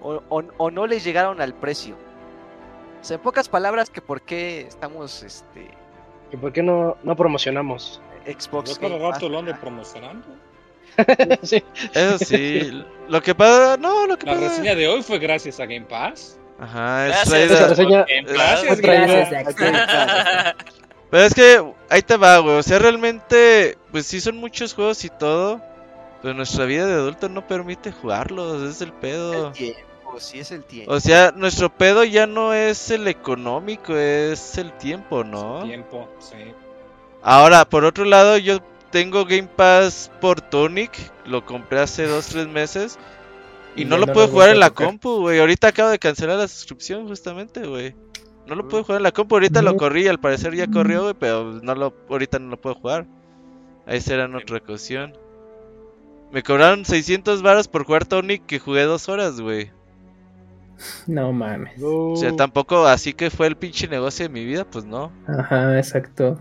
O, o- o no les llegaron al precio. O sea, en pocas palabras, que por qué estamos este, ¿Y por qué no, no promocionamos? Xbox Yo cada rato lo ando promocionando. <laughs> sí. Eso sí, lo que pasa, no, lo que La pasa. reseña de hoy fue gracias a Game Pass. Ajá, es Gracias, traída- Esa reseña- Game Pass. Gracias, Gracias, Game Xbox. Pero es que ahí te va, güey. O sea, realmente, pues sí son muchos juegos y todo. Pero nuestra vida de adulto no permite jugarlos, es el pedo. El tiempo, sí es el tiempo. O sea, nuestro pedo ya no es el económico, es el tiempo, ¿no? Tiempo, sí. Ahora, por otro lado, yo tengo Game Pass por Tonic, lo compré hace dos, tres meses. Y Y no lo no puedo lo jugar en la tocar. compu, güey. Ahorita acabo de cancelar la suscripción, justamente, güey. No lo puedo jugar en la compu, ahorita lo corrí, al parecer ya corrió, güey, pero no lo, ahorita no lo puedo jugar. Ahí será en otra ocasión. Me cobraron 600 varos por jugar Tonic que jugué dos horas, güey. No mames. O sea, tampoco así que fue el pinche negocio de mi vida, pues no. Ajá, exacto.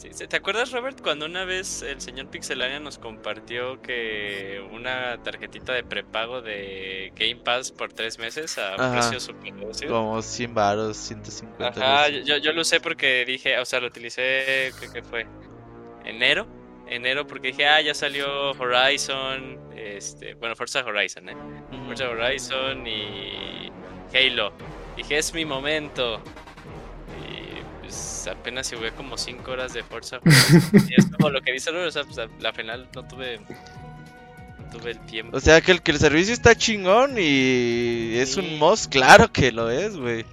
Sí, ¿Te acuerdas, Robert, cuando una vez el señor Pixelania nos compartió que una tarjetita de prepago de Game Pass por tres meses a un Ajá. precio super reducido? Como 100 varos, 150 Ajá, yo, yo lo usé porque dije, o sea, lo utilicé, creo que fue enero, enero porque dije, ah, ya salió Horizon, este, bueno, Forza Horizon, ¿eh? Forza Horizon y Halo. Dije, es mi momento. Pues apenas jugué como 5 horas de Forza Horizon. <laughs> y es como lo que dice Robert, o sea, pues la final no tuve, no tuve el tiempo. O sea, que el, que el servicio está chingón y es Sí. un mos, claro que lo es, güey.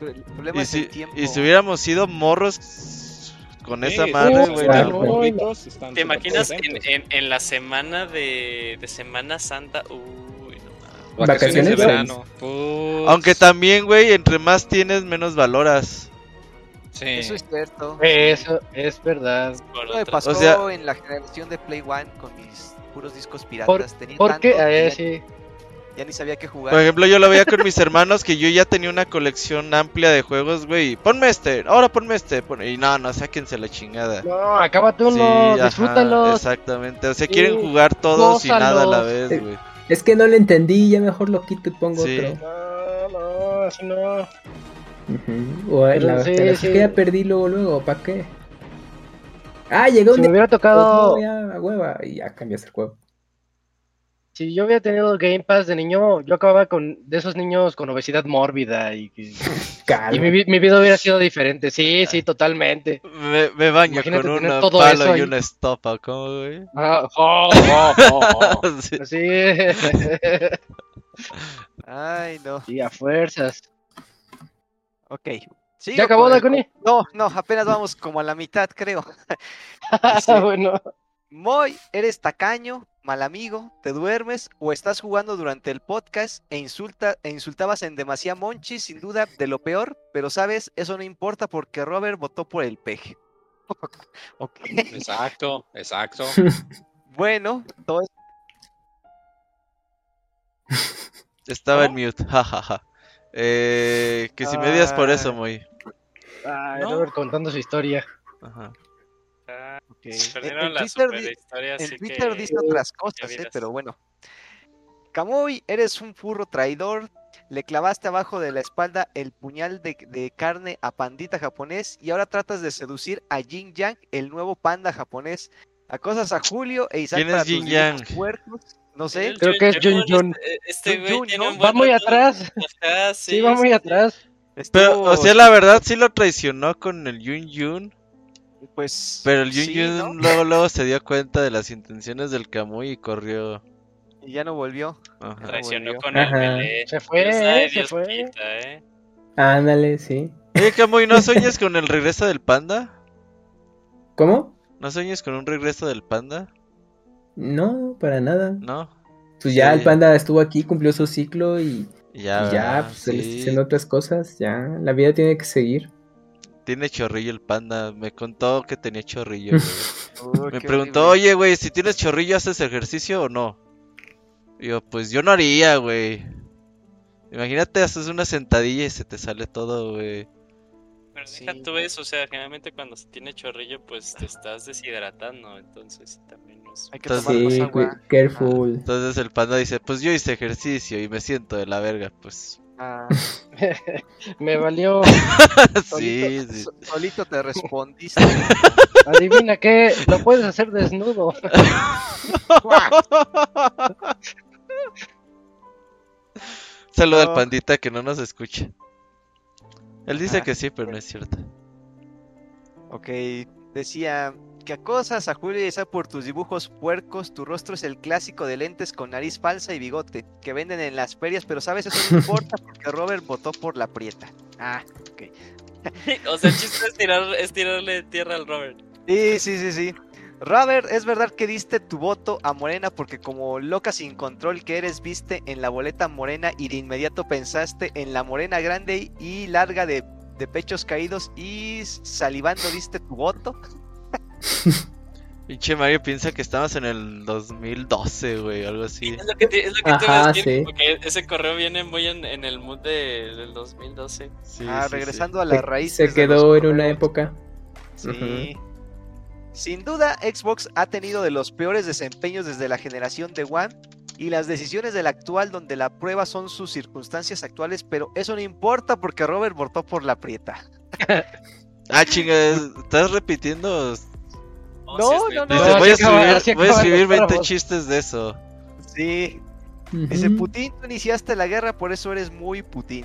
El problema Y es si, el tiempo. y si hubiéramos sido morros con esa madre, güey. no. ¿Te imaginas en, en, en la semana de, de Semana Santa? Uy, no mames. Vacaciones de Vacaciones, verano. Aunque también, güey, entre más tienes, menos valoras. Sí. Eso es cierto. Eso es verdad. Por Eso me pasó O sea- en la generación de Play One con mis puros discos ¿Por, piratas. Tenía por qué? tanto Eh, que ya- sí. ya ni sabía qué jugar. Por ejemplo, yo lo veía con mis <laughs> hermanos que yo ya tenía una colección amplia de juegos, güey. Ponme este, ahora ponme este. pon- Y no, no, sáquense la chingada. No, acábate Sí, uno, ajá, disfrútalos. exactamente. O sea, Sí, quieren jugar todos y nada a la gózalos. vez, güey. Es que no lo entendí, ya mejor lo quito y pongo Sí. otro. No, no, así no. O la, Sí, te la- sí. ya perdí luego, luego, ¿para qué? Ah, llegó Si un me hubiera tocado, ya, hueva, y ya cambias el juego. si yo hubiera tenido Game Pass de niño, yo acababa con de esos niños con obesidad mórbida y, que- <laughs> y Calma. mi, vi- mi vida hubiera sido diferente. Sí, sí, totalmente. Me, me baño Imagínate con un palo y ahí. una estopa, ¿cómo, güey? Ah, oh, oh, oh, oh. <laughs> Sí. Sí. <laughs> Ay, no. Sí, a fuerzas. Ok. Sigo ¿Ya acabó, con el- Daconi? No, no, apenas vamos como a la mitad, creo. <laughs> Sí. bueno. Moy, eres tacaño, mal amigo, te duermes o estás jugando durante el podcast e, insulta, e insultabas en demasía Monchi, sin duda de lo peor, pero sabes, eso no importa porque Robert votó por el peje. <laughs> ok. Exacto, exacto. <laughs> Bueno, todo es- Estaba en mute, jajaja. Eh, que si me digas por eso, Ah. muy. Ay, No. Robert contando su historia. Ajá. Ah, perdieron En la Twitter, super di- historia, en así Twitter que... dice otras cosas, eh, pero bueno. Camuy, eres un furro traidor. Le clavaste abajo de la espalda el puñal de, de carne a Pandita japonés y ahora tratas de seducir a Jin Yang, el nuevo panda japonés. Acosas a Julio e Isaac ¿Quién es para tus Yang? puercos. No sé. Creo que es Jun Jun. Este, este Jun güey Jun, tiene ¿no? un Va muy atrás. Ajá, Sí, va muy sí. atrás. Pero, Estuvo- o sea, la verdad sí lo traicionó con el Yun Yun. pues. Pero el Yun sí, Yun ¿no? luego, luego se dio cuenta de las intenciones del Camuy y corrió. Y ya no volvió. Ajá. Traicionó volvió. con el. Se fue, Dios ay, eh, se Dios fue. quita, eh. Ándale, sí. Oye, Camuy, ¿no sueñas con el regreso del panda? ¿Cómo? ¿No sueñas con un regreso del panda? No, para nada. No. Pues ya Sí. el panda estuvo aquí, cumplió su ciclo y, Ya, y ya, pues se le está haciendo otras cosas. Ya, la vida tiene que seguir. Tiene chorrillo el panda. Me contó que tenía chorrillo. <laughs> güey. Uy, Me preguntó, horrible. oye, güey, si tienes chorrillo, ¿haces ejercicio o no? Y yo, pues yo no haría, güey. Imagínate, haces una sentadilla y se te sale todo, güey. Pero Sí. deja tú eso, o sea, generalmente cuando se tiene chorrillo, pues te estás deshidratando, entonces también. Hay que Entonces- tomar más Sí, agua. careful. Entonces el panda dice, pues yo hice ejercicio y me siento de la verga, pues. Ah, <laughs> Me valió. <laughs> sí, solito, sí. so- solito te respondiste. <laughs> Adivina qué, lo puedes hacer desnudo. Saludo al pandita que no nos escucha. Él dice Ah, que sí, pero no es cierto. Ok, decía que acosas a Julio y Isaac por tus dibujos puercos. Tu rostro es el clásico de lentes con nariz falsa y bigote que venden en las ferias, pero sabes, eso no importa porque Robert votó por la prieta. Ah, ok. <laughs> o sea, el chiste es, tirar, es tirarle tierra al Robert. Sí, sí, sí, sí. Robert, es verdad que diste tu voto a Morena porque como loca sin control que eres, viste en la boleta morena y de inmediato pensaste en la morena grande y larga de, de pechos caídos y salivando diste tu voto. <laughs> Pinche Mario piensa que estamos en el 2012, güey, algo así. Es lo que te, es lo que te iba Ajá, a decir, sí. porque ese correo viene muy en, en el mood de- del 2012. Sí, ah, sí, sí. regresando a la Se, raíz. se quedó en una época. Sí. Sin duda, Xbox ha tenido de los peores desempeños desde la generación de One y las decisiones del actual donde la prueba son sus circunstancias actuales, pero eso no importa porque Robert votó por la prieta. <laughs> Ah, chinga, ¿estás repitiendo? No, no, no. Dice, No, voy, a escribir, así voy a acaban escribir los 20 párrafos. chistes de eso. Sí. Ujú. Putin, tú iniciaste la guerra, por eso eres muy Putin.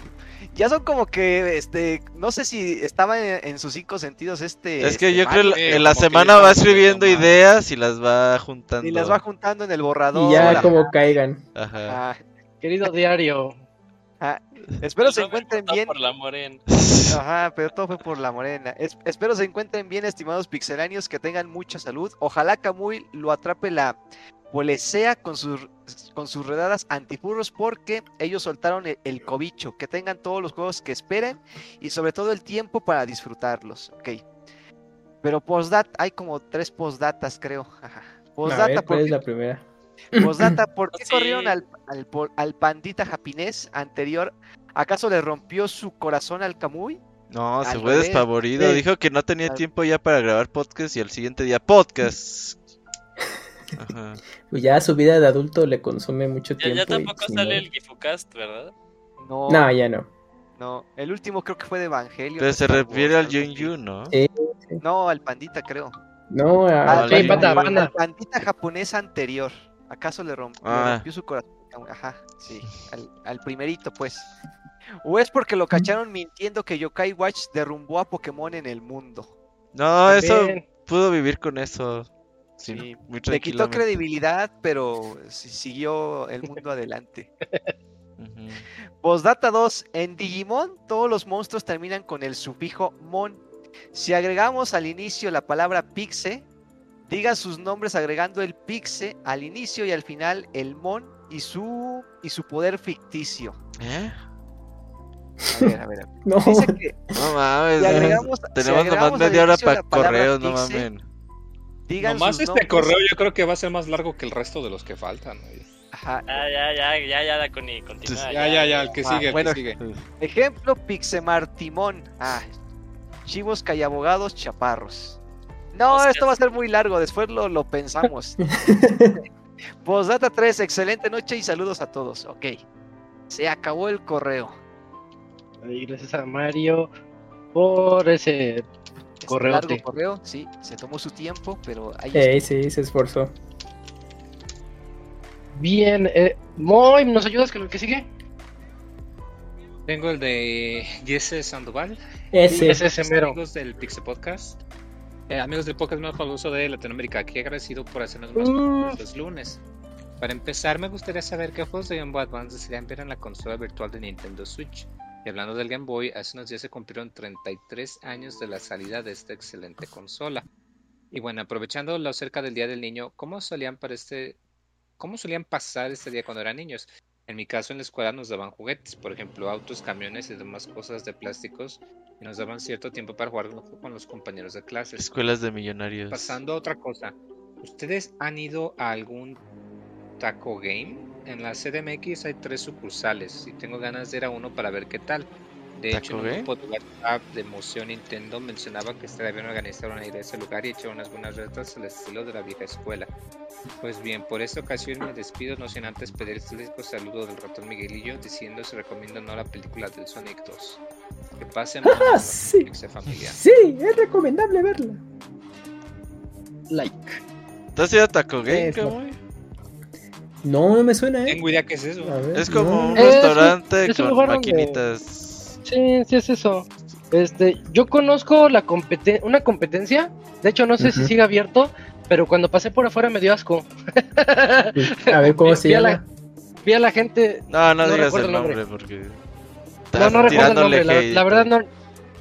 Ya son como que, este, no sé si estaba en, en sus cinco sentidos este. Es que este yo creo que eh, en la semana va escribiendo ideas y las va juntando. y las va juntando en el borrador. Y ya como caigan. Ajá. ajá. Querido diario. Espero se encuentren bien. por la morena. Ajá, pero todo fue por la morena. Es- espero se encuentren bien, estimados pixeláneos, que tengan mucha salud. Ojalá Camuy lo atrape la policía con sus, con sus redadas antifurros porque ellos soltaron el, el cobicho. Que tengan todos los juegos que esperen y sobre todo el tiempo para disfrutarlos. Ok. Pero postdata, hay como tres postdatas creo. Ajá. A Postdata, ver, ¿cuál porque es la primera? Postdata, <laughs> ¿por qué Sí. corrieron al, al, al pandita japonés anterior? ¿Acaso le rompió su corazón al Kamui? No, se fue revés. despavorido. Sí. Dijo que no tenía tiempo ya para grabar podcast y al siguiente día podcast. <laughs> Ajá. Pues ya su vida de adulto le consume mucho Ya, tiempo. ya tampoco sale el Gifucast, ¿verdad? No, No, ya no. no. El último creo que fue de Evangelio. Pero se refiere al Yun Yun, ¿no? Sí. No, al pandita creo. No, Al, al pandita japonés anterior. ¿Acaso le rompió, le Ah. rompió su corazón? Ajá, sí. Al, al primerito, pues. ¿O es porque lo cacharon mintiendo que Yokai Watch derrumbó a Pokémon en el mundo? No, eso pudo vivir con eso. Sí, Sí, muy Le quitó credibilidad, pero si- siguió el mundo adelante. <laughs> Postdata 2. En Digimon, todos los monstruos terminan con el sufijo mon. Si agregamos al inicio la palabra pixe, digan sus nombres agregando el pixe al inicio y al final el mon y su, y su poder ficticio. ¿Eh? A ver, a ver. a ver. <laughs> no. Dice que No mames, si agregamos, si tenemos nomás media hora para correos, no mames. digan Nomás sus este nombres- correo yo creo que va a ser más largo que el resto de los que faltan. Ajá. Ya, ya, ya, ya, ya, Daconi, continúa. Ya, ya, ya, el que Ah, sigue, el bueno. que sigue. Ejemplo, Pixemartimón. Ah, chivos callabogados chaparros. No, Oscar. esto va a ser muy largo, después lo, lo pensamos. <laughs> Postdata 3, excelente noche y saludos a todos. Ok, se acabó el correo. Gracias a Mario por ese Este largo correo, sí, se tomó su tiempo, pero ahí Ey, sí, se esforzó. Bien, eh, Moy, ¿nos ayudas con el que sigue? Tengo el de Jesse Sandoval. Ese. Ese es mero. Amigos del Pixel Podcast. Eh, amigos del podcast más famoso de Latinoamérica, qué agradecido por hacernos más Uh. los lunes. Para empezar, me gustaría saber qué juegos de Game Boy Advance desearían ver en la consola virtual de Nintendo Switch. Y hablando del Game Boy, hace unos días se cumplieron 33 años de la salida de esta excelente consola. Y bueno, aprovechando lo cerca del Día del Niño, ¿cómo solían para este, cómo solían pasar este día cuando eran niños? En mi caso, en la escuela nos daban juguetes, por ejemplo, autos, camiones y demás cosas de plásticos, y nos daban cierto tiempo para jugar con los compañeros de clases. Escuelas de millonarios. Pasando a otra cosa, ¿ustedes han ido a algún taco game? En la CDMX hay tres sucursales y tengo ganas de ir a uno para ver qué tal. De hecho, ¿Taco en un grupo de WhatsApp de Museo Nintendo mencionaba que estaría bien organizar una ida a ese lugar y echar unas buenas retas al estilo de la vieja escuela. Pues bien, por esta ocasión me despido, no sin antes pedir el saludo del ratón Miguelillo diciendo si recomiendo o no la película del Sonic 2. Que pasen Ah, sí. familia. Sí, es recomendable verla. Like. ¿Tú has ido a Taco Game? No, no me suena, ¿eh? Tengo idea qué es eso. Ver, Es como no. un Es un- restaurante es con maquinitas. Sí, sí es eso. Este, yo conozco la competen una competencia, de hecho no sé si sigue abierto, pero cuando pasé por afuera me dio asco. A ver cómo se <laughs> Vi a la- llama. Vi a la gente, No, no, No digas recuerdo el nombre, nombre. porque. no, no recuerdo el nombre, la, verdad no,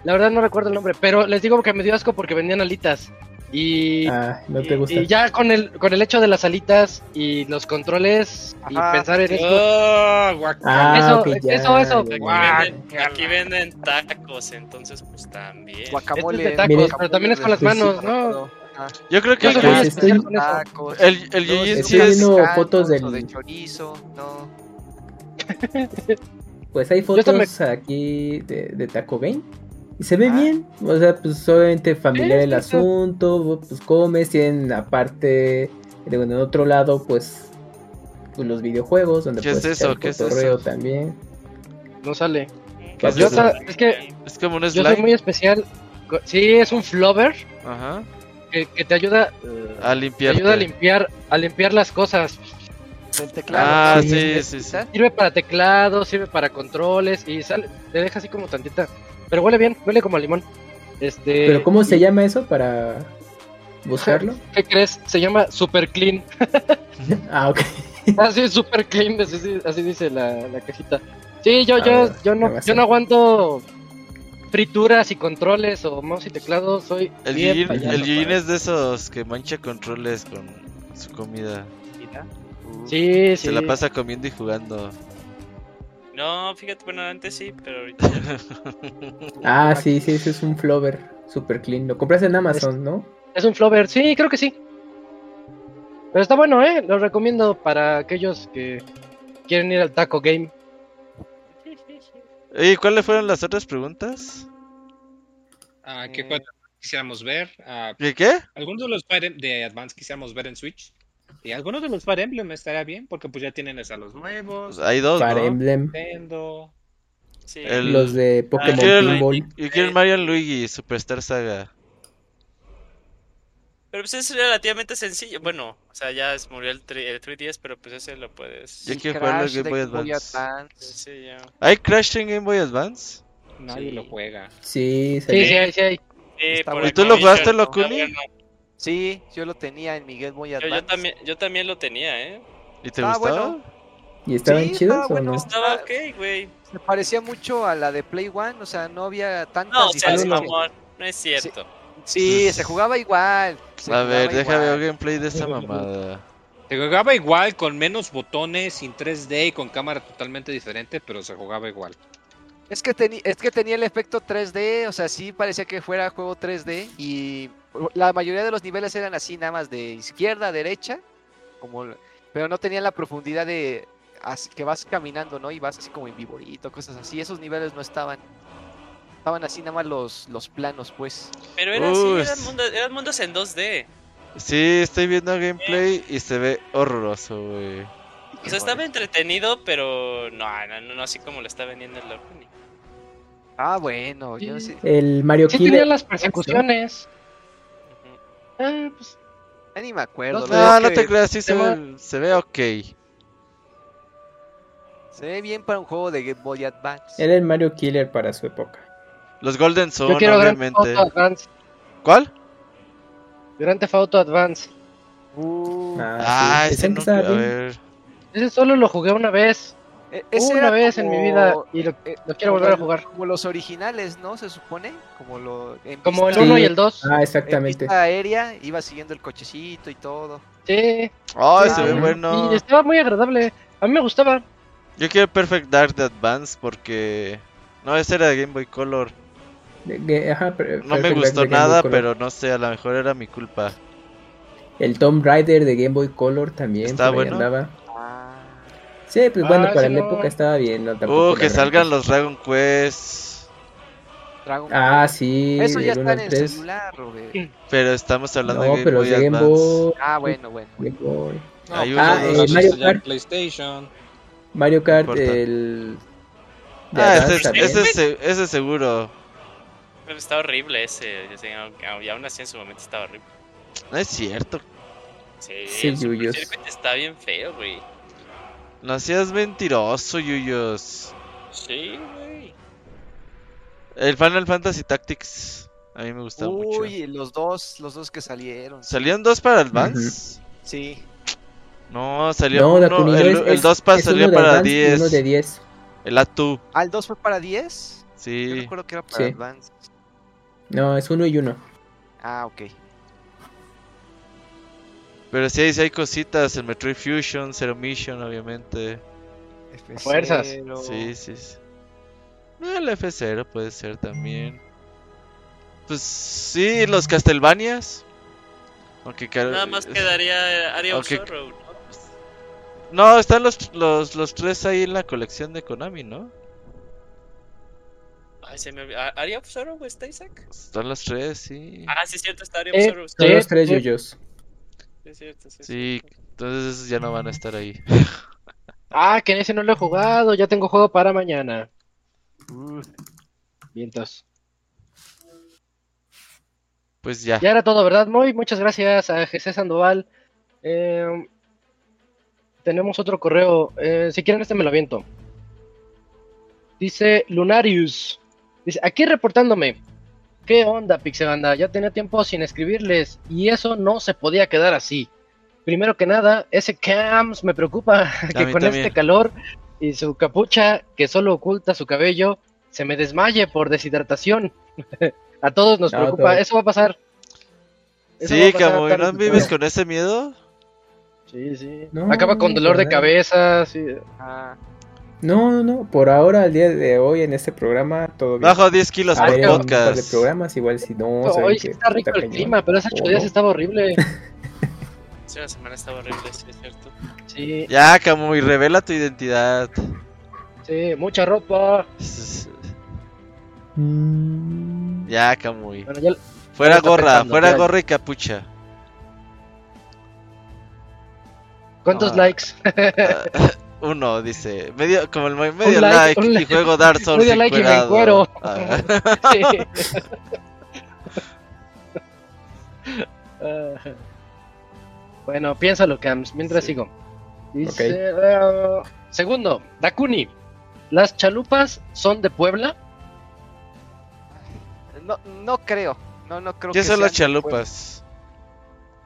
la verdad no recuerdo el nombre, pero les digo que me dio asco porque vendían alitas y, Ah, no te gusta. y ya con el con el hecho de las alitas y los controles y pensar en esto, ¡Oh! Ah, eso, ya, eso, eso. ya, Aquí, venden, aquí venden tacos, entonces pues también. Guacamole. Este es de tacos, Mire, pero también es con las sí. manos, ¿no? Yo creo que Yo el, Pues, que- estoy-. Tacos. el, el estoy sí es. viendo fotos del- de chorizo, no. <laughs> Pues hay Yo también- fotos aquí de, de Taco Game. Y se ve Ah. bien. O sea, pues obviamente familiar el asunto. Pues comes, tienen aparte. De en otro lado, pues. Pues los videojuegos, donde ¿Qué es puedes eso? ¿Qué es eso? también. No sale. ¿Qué es Yo eso? ta- es que Es como un yo soy muy especial. Sí, es un flover Ajá. Que, que te ayuda A te limpiar. ayuda a limpiar a limpiar las cosas. El teclado. Ah, Sí, sí, sí, sí. Sirve para teclado, sirve para controles y sale, te deja así como tantita. Pero huele bien, huele como a limón. Este, Pero ¿cómo se llama eso para buscarlo? <laughs> ¿Qué crees? Se llama Super Clean. <laughs> ah, ok. <laughs> Así Super Clean, así, así dice la, la cajita. Sí, yo, yo, yo no, yo no aguanto frituras y controles o mouse y teclado, soy El bien el es de esos que mancha controles con su comida. Sí, sí. Se la pasa comiendo y jugando. No, fíjate, bueno, antes sí, pero ahorita. <laughs> Ah, sí, sí, ese es un Flover super clean. Lo compras en Amazon, ¿no? Es un flover, sí, creo que sí. Pero está bueno, ¿eh? Lo recomiendo para aquellos que quieren ir al Taco Game. ¿Y cuáles fueron las otras preguntas? Ah, ¿Qué Eh. juegos quisiéramos ver? Ah, ¿Qué qué? algunos de los Fire Em- de Advance quisiéramos ver en Switch. Y algunos de los Fire Emblem estaría bien, porque pues ya tienen a los nuevos. Pues hay dos, Fire ¿no? Emblem, Nintendo. Sí. El- los de Pokémon quiero, el, Pinball. yo quiero el Mario Luigi Superstar Saga. Pero pues es relativamente sencillo. Bueno, o sea, ya es- murió el, 3, el 3DS, pero pues ese lo puedes. Yo quiero jugarlo en Crash Game Boy Advance. Advance. Sí, ya. ¿Hay Crash en Game Boy Advance? Nadie Sí. lo juega. Sí, Sí, sí, hay, sí. Sí. ¿Y tú lo jugaste, ¿no? Locuni? Sí, yo lo tenía en mi Game Boy Yo, Advance. yo también, yo también lo tenía, ¿eh? ¿Y te Ah, gustaba? bueno. ¿Y estaban Sí, chidos estaba o bueno. no? Estaba ok, güey. Se parecía mucho a la de Play One, o sea, no había tantas No, o sea, es mamón. No es cierto. Sí, se jugaba igual. se A ver, jugaba déjame ver igual. gameplay de esa mamada. Se jugaba igual, con menos botones, sin 3D y con cámara totalmente diferente, pero se jugaba igual. Es que, es que tenía el efecto 3D, o sea, sí parecía que fuera juego 3D y la mayoría de los niveles eran así, nada más de izquierda a derecha, como, pero no tenían la profundidad de así que vas caminando, ¿no? Y vas así como en viborito, cosas así. Esos niveles no estaban. Estaban así nada más los, los planos, pues. Pero era así, Uy, eran, s- mundos, eran mundos en 2D. Sí, estoy viendo gameplay y se ve horroroso, güey. O sea, estaba entretenido, pero no, no, no, no así como lo está vendiendo el Locuni. Ah, bueno, yo sí. El Mario Sí Killer. tenían las persecuciones. Ah, pues, ni me acuerdo. No, No, no te creas, sí se Tema- ve, se ve ok. Se ve bien para un juego de Game Boy Advance. Era el Mario Killer para su época. Los Golden yo Sun, quiero Grand Theft obviamente. Auto Advance. ¿Cuál? Grand Theft Auto Advance. Uh, Ah, sí. ese no. A ver. Ese solo lo jugué una vez. e- ese Una vez en mi como- vida y lo, eh, lo quiero como volver a jugar. Como los originales, ¿no? Se supone. Como, lo, en Como el vista- 1 Sí. y el 2. Ah, en exactamente. vista aérea, iba siguiendo el cochecito y todo. Sí. Ay, Sí, se ve bueno. Y estaba muy agradable. A mí me gustaba. Yo quiero Perfect Dark de Advance porque. No, ese era de Game Boy Color. De- de- ajá, No me gustó nada, pero no sé, a lo mejor era mi culpa. El Tomb Raider de Game Boy Color también. Está bueno. andaba. Ah, Sí, pues bueno, Ah, para sí, la no. época estaba bien. No, Uh, que salgan cosa. los Dragon Quest. Dragon Ah, sí. Eso ya está uno en al el tres. celular, Robert. Pero estamos hablando No, de Game pero Boy Game. Boy. Ah, bueno, bueno. Game Boy. Hay pues, uno Ah, de eh, Mario Kart. PlayStation. Mario Kart, el. de Ah, ese, ese, se- ese seguro. Está horrible ese. Y aún así en su momento estaba horrible. No es cierto. Sí, Sí, Yuyos. Está bien feo, güey. No seas mentiroso, Yuyos. Sí, güey. El Final Fantasy Tactics. A mí me gusta mucho. Uy, los dos, los dos que salieron. ¿Salieron dos para Advance? Sí. No, salió No, uno. El, es- el es- 2 pa- es salió para Advance y 10. Uno de 10. El A2. ¿Ah, el 2 fue para 10? Yo Sí. recuerdo que era para Sí. Advance. No, es uno y uno. Ah, ok. Pero sí, sí hay cositas. El Metroid Fusion, Zero Mission, obviamente. F0. Fuerzas. Sí, sí, sí. Eh, El F0 puede ser también. Pues sí, los Castlevanias. Aunque Nada más quedaría Area of ¿no? No, están los, los, los tres ahí en la colección de Konami, ¿no? Ay, se me olvidó. ¿A- ¿Area of Sorrow está Isaac? Están los tres, sí. Ah, sí, es cierto, está Area of Eh, Sorrow. Son los tres sí. yoyos. Sí, es cierto, sí. es Sí, cierto. entonces esos ya no van a estar ahí. <laughs> Ah, que en ese no lo he jugado. Ya tengo juego para mañana. Vientos. Pues ya. Ya era todo, ¿verdad? Muy muchas gracias a GC Sandoval. Eh, tenemos otro correo. Eh, si quieren, este me lo aviento. Dice Lunarius. Dice, aquí reportándome. ¿Qué onda, Pixebanda? Ya tenía tiempo sin escribirles y eso no se podía quedar así. Primero que nada, ese Cams me preocupa <laughs> que con también. este calor y su capucha que solo oculta su cabello se me desmaye por deshidratación. <laughs> a todos nos No, preocupa. todo. Eso va a pasar. Eso Sí, Camuy, tarde ¿no vives con ese miedo? Sí, sí. No, Acaba con dolor de cabeza. sí. Ah, No, no, no. Por ahora, al día de hoy, en este programa, todo bien. Bajo 10 kilos por par de podcast. programas, igual si no. Hoy sí está rico el cañón. clima, pero hace ocho O días estaba horrible. Sí, <laughs> la semana estaba horrible, sí, es cierto. Sí, Ya, Camuy, revela tu identidad. sí, mucha ropa. Mm, Ya, Camuy. Bueno, ya, Fuera está gorra, pensando, fuera ya. gorra y capucha. ¿Cuántos Ah. likes? <laughs> <laughs> Uno, dice. Medio, como el medio like, like, un y like. juego Dark Souls Medio like y me encuero. Ah. <laughs> Sí. <laughs> Bueno, piénsalo, Cams, mientras Sí. sigo. Dice, eh, segundo, Dakuni. ¿Las chalupas son de Puebla? No, no creo. No, no creo ¿Qué que son las chalupas?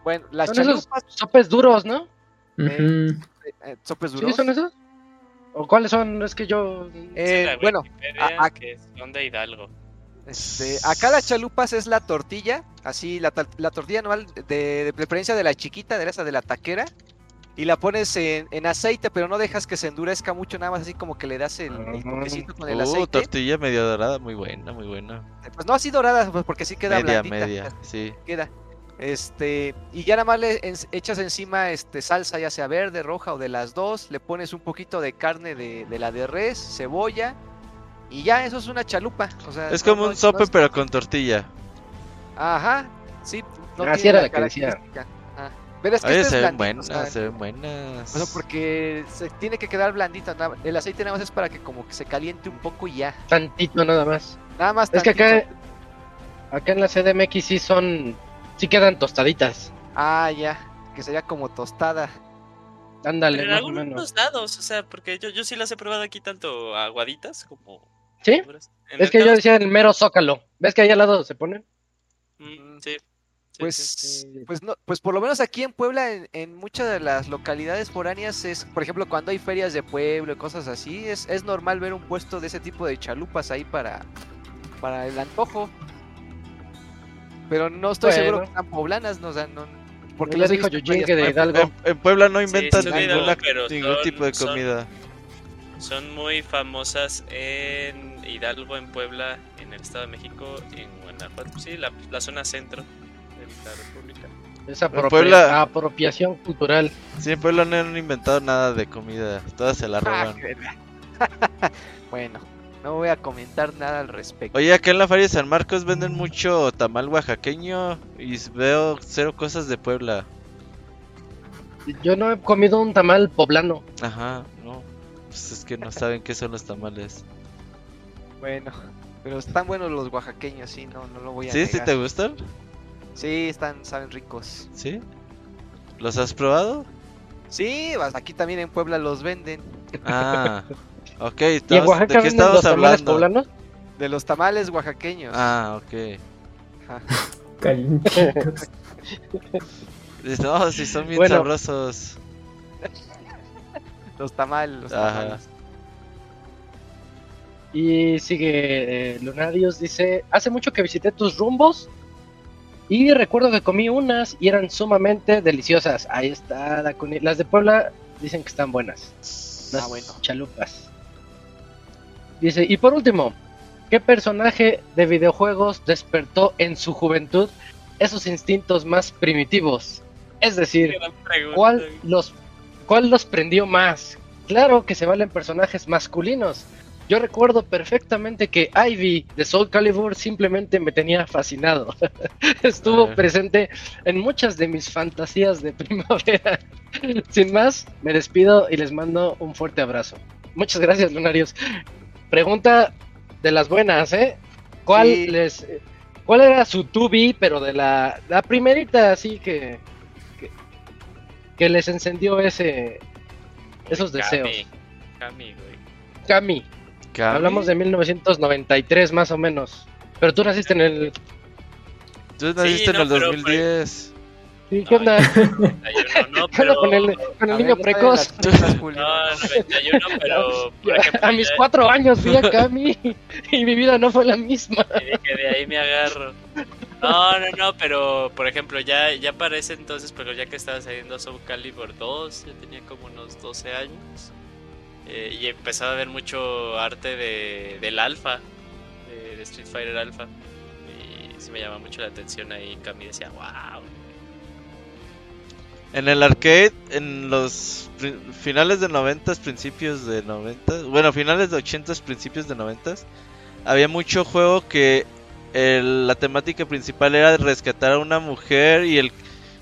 Bueno, las Son esos chalupas, sopes duros, ¿no? eh, sopes ¿Sí duros. son esos? ¿O cuáles son? Es que yo... Eh, Sí, la bueno, a- a- que son de Hidalgo. Este, acá las chalupas es la tortilla, así la, la tortilla normal de, de preferencia de la chiquita, de esa de la taquera, y la pones en, en aceite, pero no dejas que se endurezca mucho, nada más así como que le das el, el Ah. toquecito con el Uh, aceite. tortilla medio dorada, muy buena, muy buena. Pues no así dorada, pues porque sí queda media, blandita. media, <laughs> sí. Queda. Este, y ya nada más le en- echas encima este salsa, ya sea verde, roja o de las dos, le pones un poquito de carne de, de la de res, cebolla, y ya eso es una chalupa. O sea, Es como no- un sope, no es- pero con tortilla. Ajá, sí. No Ah, sí tiene era la que decía. Ajá. Pero es que Oye, este es se ven blandito, buenas, o sea, se ven buenas. o sea, porque se tiene que quedar blandita. nada- El aceite nada más es para que como que se caliente un poco y ya. Tantito nada más. Nada más. Es que acá, acá en la CDMX sí son... Sí quedan tostaditas. Ah, ya. Que sería como tostada. Ándale, Pero en más o algunos menos. lados, o sea, porque yo, yo sí las he probado aquí tanto aguaditas como ¿Sí? Es que yo decía el mero zócalo. ¿Ves que ahí al lado se ponen? Mm, sí. Sí, Pues, sí, sí. pues no, pues por lo menos aquí en Puebla, en, en muchas de las localidades foráneas, es, por ejemplo, cuando hay ferias de pueblo y cosas así, es, es normal ver un puesto de ese tipo de chalupas ahí para, para el antojo. Pero no estoy seguro que sean poblanas, no, o sea, no, porque le los he dijo Yujin que de. Hidalgo. En, en Puebla no inventan Hidalgo, ningún son- tipo de comida. Son muy famosas en Hidalgo, en Puebla, en el Estado de México, en Guanajuato. Sí, la, la zona centro de la República. Esa En apropia- Puebla- apropiación cultural. Sí, en Puebla no han inventado nada de comida. Todas se la Ah, roban. <laughs> bueno, no voy a comentar nada al respecto. Oye, acá en la Feria de San Marcos venden mucho tamal oaxaqueño y veo cero cosas de Puebla. Yo no he comido un tamal poblano. Ajá, no. Pues es que no <laughs> saben qué son los tamales. Bueno, pero están buenos los oaxaqueños, sí, no, no lo voy a ¿Sí? ¿Sí te gustan? Sí, están, saben ricos. ¿Sí? ¿Los has probado? Sí, aquí también en Puebla los venden. Ah, <laughs> ok. ¿Y en Oaxaca ¿De qué estamos los tamales hablando? poblanos? De los tamales oaxaqueños. Ah, ok. Calientitos. <laughs> No, si son bien Bueno. sabrosos. Los tamales, los Ajá. tamales. Y sigue eh, Lunarius, dice, hace mucho que visité tus rumbos y recuerdo que comí unas y eran sumamente deliciosas. Ahí está, la cuni- las de Puebla dicen que están buenas. Las Ah, bueno. chalupas. Dice, y por último, ¿qué personaje de videojuegos despertó en su juventud esos instintos más primitivos? Es decir. ¿Cuál los, ¿Cuál los prendió más? Claro que se valen personajes masculinos. Yo recuerdo perfectamente que Ivy de Soul Calibur simplemente me tenía fascinado. <laughs> Estuvo Ah. presente en muchas de mis fantasías de <laughs> primavera. Sin más, me despido y les mando un fuerte abrazo. Muchas gracias, Lunarios. Pregunta de las buenas, ¿eh? ¿Cuál Sí. les cuál era su 2B, pero de la, la primerita así que, que que les encendió ese esos deseos? Cami, Cami, güey. Cami, ¿Cami? hablamos de 1993 más o menos. Pero tú naciste en el Tú naciste no, en el pero- 2010. ¿Qué onda? 91, <laughs> no, ¿Qué onda pero... con el, con el A niño ver, precoz? No, 91, pero... por ejemplo, A mis ya- cuatro años vi <laughs> a Cami y mi vida no fue la misma. Y dije, de ahí me agarro. No, no, no, pero por ejemplo, ya, ya para ese entonces, pero ya que estaba saliendo Soul Calibur 2, yo tenía como unos 12 años. eh, y empezaba a ver mucho arte de, del Alpha, de, de Street Fighter Alpha. Y sí me llamaba mucho la atención ahí. Cami decía, wow. En el arcade, en los finales de 90, principios de 90, bueno, finales de 80, principios de 90, había mucho juego que el- la temática principal era rescatar a una mujer y el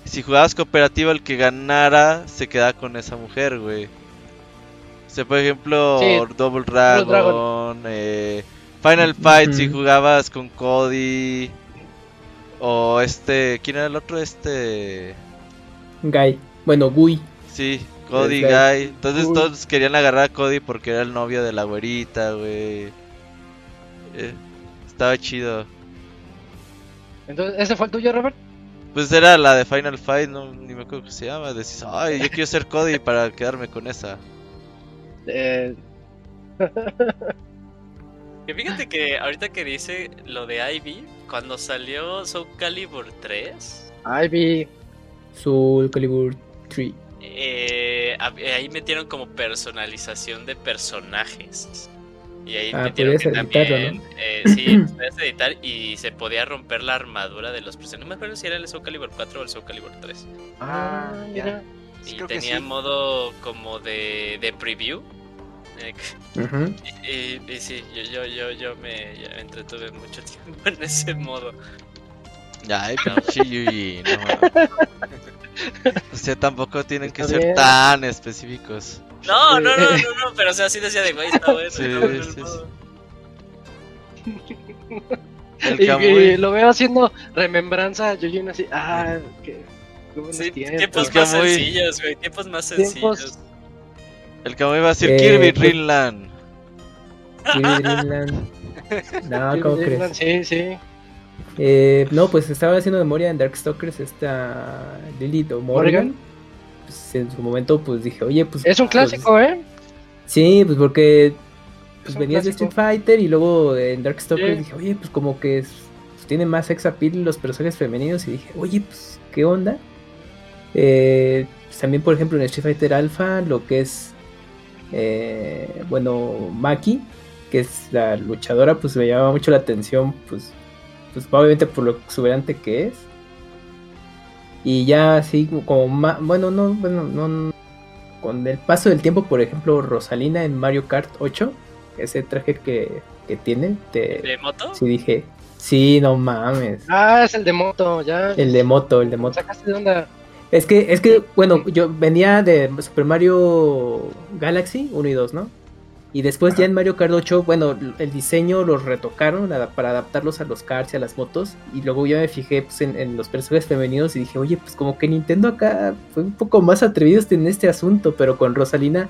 si jugabas cooperativa el que ganara se quedaba con esa mujer, güey. O sea, por ejemplo, Sí, Double Dragon, Dragon. eh, Final Fight si jugabas con Cody o este, ¿quién era el otro? Este Guy. Bueno, Gui. Sí, Cody Guy. Entonces Uy. todos querían agarrar a Cody porque era el novio de la güerita, güey. Eh, estaba chido. Entonces, ¿ese fue el tuyo, Robert? Pues era la de Final Fight, no, ni me acuerdo cómo se llama. Decís, ay, yo quiero ser Cody para quedarme con esa. Eh, <laughs> Que fíjate que ahorita que dice lo de Ivy, cuando salió Soul Calibur 3, Ivy. Soul Calibur 3. eh, eh, ahí metieron como personalización de personajes. Y ahí Ah, metieron que editarlo, también, eh, sí, <clears throat> podías editar y se podía romper la armadura de los personajes. No me acuerdo si era el Soul Calibur 4 o el Soul Calibur 3. Ah, Ah, mira. Sí, y creo que tenía sí. modo como de, de preview. eh, Ujú. <laughs> y, y sí, yo, yo, yo, yo me yo me entretuve mucho <laughs> tiempo en ese modo. Ay, pinche Yuji, no mames. O sea, tampoco tienen que ser tan específicos. No, no, no, no, no, pero o sea, así decía de güey, está bueno. Sí, sí, modo. El Y, y lo veo haciendo remembranza, yo y así, ah, buenos Sí, tiempos. tiempos más Kamui. sencillos, güey, tiempos más sencillos. El Kamui va a decir Eh, Kirby Dreamland. <laughs> Kirby Dreamland. No, Sí, ¿cómo sí, crees? Sí, sí. Eh, no, pues estaba haciendo memoria en Darkstalkers esta Lilith o. Morrigan. Pues en su momento pues dije, oye, pues... Es un pues, clásico, ¿eh? sí, pues porque pues Es un venías de clásico. Street Fighter y luego en Darkstalkers Sí. dije, oye, pues como que es- pues, tiene más sex appeal los personajes femeninos y dije, oye, pues, ¿qué onda? Eh, pues, también, por ejemplo, en Street Fighter Alpha, lo que es, eh, bueno, Maki, que es la luchadora, pues me llama mucho la atención, pues, pues obviamente por lo exuberante que es. Y ya así como más, bueno, no, bueno, no, no, con el paso del tiempo, por ejemplo, Rosalina en Mario Kart 8, ese traje que, que tiene, te, ¿De moto? sí dije, sí, no mames. Ah, es el de moto, ya. El de moto, el de moto. Sacaste de onda. Es que, es que, bueno, yo venía de Super Mario Galaxy 1 y 2, ¿no? Y después ya en Mario Kart 8, bueno, el diseño los retocaron para adaptarlos a los karts y a las motos. Y luego ya me fijé pues, en, en los personajes femeninos y dije, oye, pues como que Nintendo acá fue un poco más atrevido en este asunto, pero con Rosalina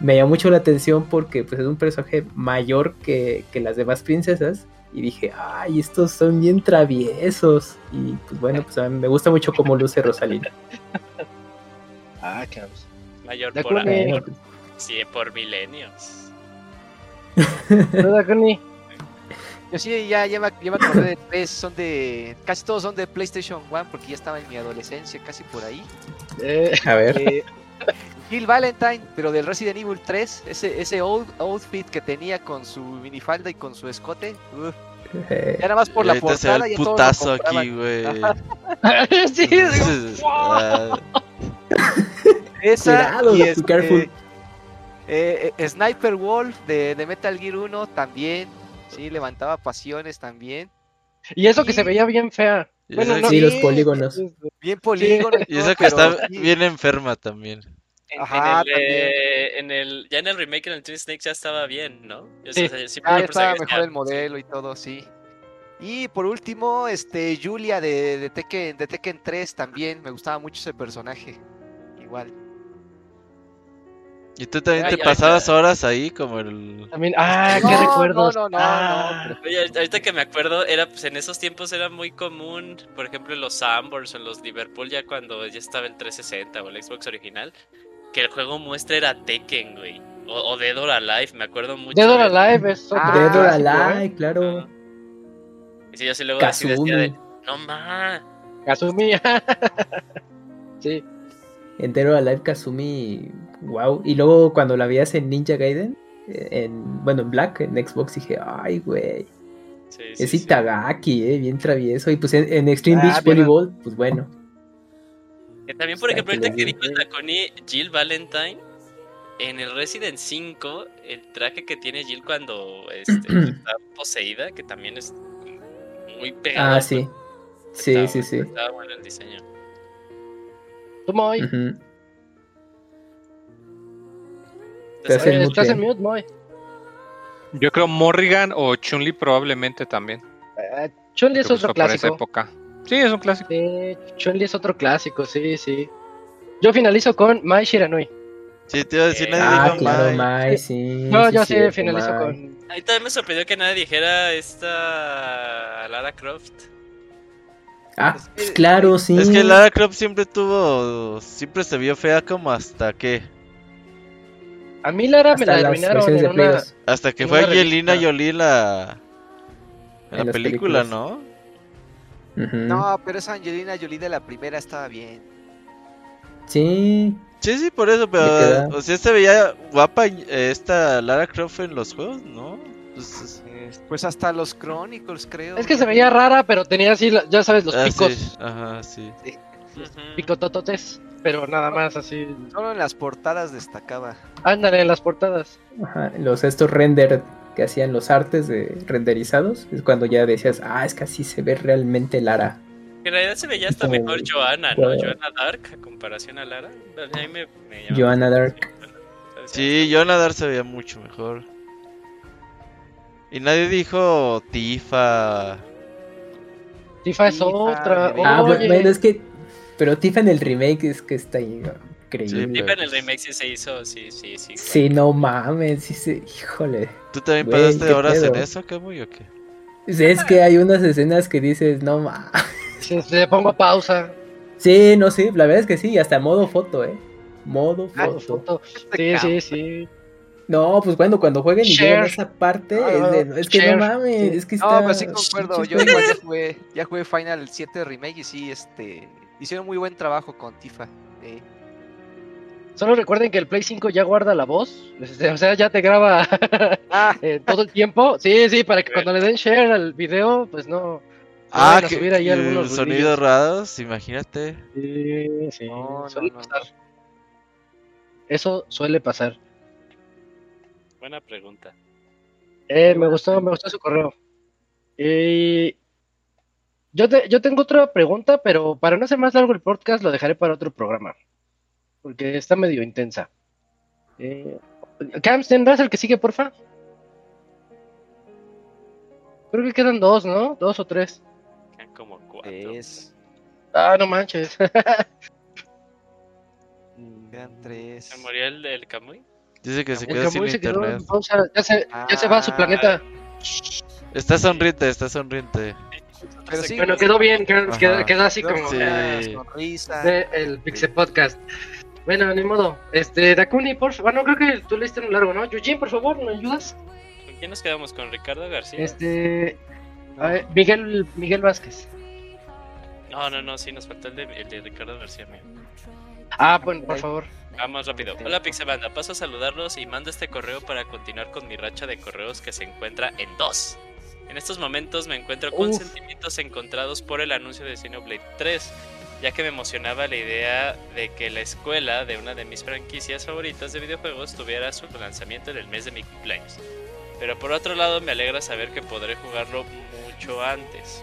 me llamó mucho la atención porque pues es un personaje mayor que, que las demás princesas. Y dije, ay, estos son bien traviesos. Y pues bueno, pues a mí me gusta mucho cómo luce Rosalina. Ah, cabrón. Mayor por Sí, por milenios. ¿Verdad, Connie? Yo sí, ya, ya me acordé de tres, son de. Casi todos son de PlayStation 1 porque ya estaba en mi adolescencia, casi por ahí. Eh, a ver. Eh, Jill Valentine, pero del Resident Evil 3, ese, ese old outfit que tenía con su minifalda y con su escote. uf, eh, ya nada más por la Ahorita se ve portada el ya putazo aquí, güey. <laughs> sí, digo, Ah, Esa Cuidado, y este, careful. Eh, eh, Sniper Wolf de, de Metal Gear 1 también. Sí, levantaba pasiones también. Y eso que se veía bien fea. Bueno, no, sí, los polígonos. Bien polígono. Y esa que está sí. bien enferma también. En, Ajá, en el, eh, en el, ya en el remake en el Twin Snakes ya estaba bien, ¿no? Yo Sí. sé, sí, Ah, ya estaba mejor ya- el modelo y todo, sí. Y por último, este Julia de, de, Tekken, de Tekken 3 también. Me gustaba mucho ese personaje. Igual. ¿Y tú también Ay, te pasabas horas ahí como el... También, ah, No, qué recuerdos. no, no, no, Ah, pero- Oye, ahorita- que me acuerdo, era pues en esos tiempos era muy común, por ejemplo, en los Sambors o en los Liverpool, ya cuando ya estaba el 360 o el Xbox original, que el juego muestra era Tekken, güey. O, o Dead or Alive, me acuerdo mucho. Dead or Alive es otro Ah, Dead or ¿eh? Alive, claro. Y sí, yo sí luego así decía de, no más. Kazumi. <laughs> sí. Entero Alive Kazumi. Wow. Y luego cuando la veías en Ninja Gaiden, eh, en, bueno, en Black, en Xbox, dije, ay, güey. Sí, Es sí. Itagaki, eh, bien travieso. Y pues en, en Extreme Ah, Beach bien. Volleyball, pues bueno. Que también, por ejemplo, ahorita que dijo. Taconi Jill Valentine, en el Resident 5, el traje que tiene Jill cuando este, <clears throat> está poseída, que también es muy pegado. Ah, sí. cuerpo, Sí, estaba sí, sí. Estaba bueno el diseño. Tú, Moy. Entonces, Estás en. Estás en mute, Moy. Yo creo Morrigan o Chun-Li probablemente también. Eh, Chun-Li es otro clásico. época. Sí, es un clásico. Sí, Chun-Li es otro clásico, sí, sí. Yo finalizo con Mai Shiranui. Sí, te iba a decir, Eh, nadie Ah, dijo claro, Mai. Mai, sí. No, sí, yo sí finalizo Mai. con. Ahí también me sorprendió que nadie dijera esta Lara Croft. Ah, pues claro, sí. Es que Lara Croft siempre tuvo. Siempre se vio fea como hasta que. A mí Lara me Hasta la las arruinaron versiones en una. 2. Hasta que En fue Angelina. Jolie la. En, En la película, películas. ¿no? No, pero esa Angelina Jolie de la primera estaba bien. Sí. Sí, sí, por eso, Me pero. O sea, se veía guapa eh, esta Lara Croft en los juegos, ¿no? Pues, es- Pues hasta los Chronicles, creo. Es que se veía rara, pero tenía así, ya sabes, los ah, picos, sí, Ajá, sí. Ujú. picotototes. Pero nada más así. Solo en las portadas destacaba. Ándale en las portadas. Ajá, los estos render que hacían los artes de renderizados es cuando ya decías, ah, es que así se ve realmente Lara. En realidad se veía hasta Como- mejor Joanna, ¿no? Joanna Dark a comparación a Lara. A mí me, me llamaba Joanna mucho la Dark. Sí, Jonadar se veía mucho mejor. Y nadie dijo Tifa. Tifa es Tifa, otra. Ah, Oye, bueno, es que. Pero Tifa en el remake es que está ahí, increíble. Sí, Tifa en el remake sí se hizo, sí, sí, sí. Sí, no mames, sí se. Híjole. ¿Tú también Güey, pasaste horas en eso, Camuy, o qué? Es que hay unas escenas que dices, no mames. si le pongo pausa. Sí, no, sí, la verdad es que sí, hasta modo foto, ¿eh? Modo Ah, foto. foto. Sí, sí, sí. No, pues cuando, cuando jueguen y lleguen a esa parte, Ah, es, de- es que share. no mames, es que No, está... pero sí concuerdo. Yo igual ya jugué, ya jugué Final 7 Remake y sí, este. Hicieron muy buen trabajo con Tifa. eh. Solo recuerden que el Play 5 ya guarda la voz. este, O sea, ya te graba <laughs> Ah, eh, todo el tiempo. Sí, sí, para que cuando le den share al video, pues no. Ah, que, subir ahí que algunos sonidos raros, imagínate. Sí, sí. No, no, suele no. pasar. Eso suele pasar. Buena pregunta. Eh, me gustó, me gustó su correo. Y yo, te- yo tengo otra pregunta, pero para no hacer más largo el podcast, lo dejaré para otro programa. Porque está medio intensa. Eh, Cams, ¿tendrás el que sigue, porfa? Creo que quedan dos, ¿no? Dos o tres. Quedan como cuatro. tres. Ah, no manches. <laughs> Quedan tres. ¿Se murió el, el Kamui? Dice que se El quedó sin se quedó en internet. pausa. Ya se, ya se va a su Ah. planeta. Está sonriente, está sonriente. Pero sí, Bueno, quedó bien, quedó, quedó- así como Sí. ah, sonrisa. de el Pixel Podcast. Bueno, ni modo. Este, Dakuni, por favor. Bueno, creo que tú leíste un largo, ¿no? Eugene, por favor, ¿me ayudas? ¿Con quién nos quedamos? ¿Con Ricardo García? Este. a ver, Miguel, Miguel Vázquez. No, no, no, sí, nos faltó el de, el de Ricardo García. amigo. Ah, bueno, por favor. Vamos rápido. Hola Pixebanda, paso a saludarlos y mando este correo para continuar con mi racha de correos que se encuentra en dos. En estos momentos me encuentro con Uf. sentimientos encontrados por el anuncio de Xenoblade 3, ya que me emocionaba la idea de que la escuela de una de mis franquicias favoritas de videojuegos tuviera su lanzamiento en el mes de mi cumpleaños. Pero por otro lado me alegra saber que podré jugarlo mucho antes.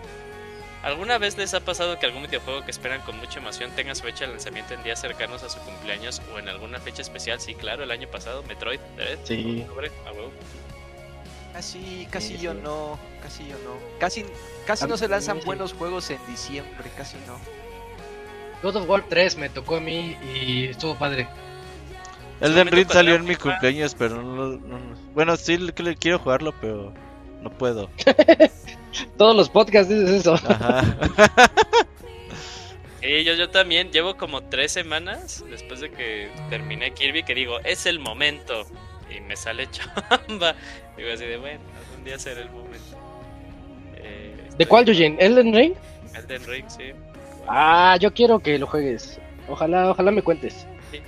¿Alguna vez les ha pasado que algún videojuego que esperan con mucha emoción tenga su fecha de lanzamiento en días cercanos a su cumpleaños o en alguna fecha especial? Sí, claro, el año pasado, Metroid, Dread, Sí. octubre, a huevo. Casi, casi Sí, yo sí. no. Casi yo no. Casi, casi no se lanzan sí. buenos juegos en diciembre. Casi no. God of War 3 me tocó a mí y estuvo padre. El de momento Ring salió en mi cumpleaños, pero no, no- no- Bueno, sí le- que le quiero jugarlo, pero no puedo. <laughs> Todos los podcasts dices eso. Ajá. <laughs> Sí, yo, yo también llevo como tres semanas después de que terminé Kirby que digo, es el momento. Y me sale <laughs> chamba. Digo así de, bueno, algún día será el momento. Eh, ¿De cuál, Eugene? ¿Elden Ring? Elden Ring, sí. Ah, yo quiero que lo juegues. Ojalá, ojalá me cuentes. Sí,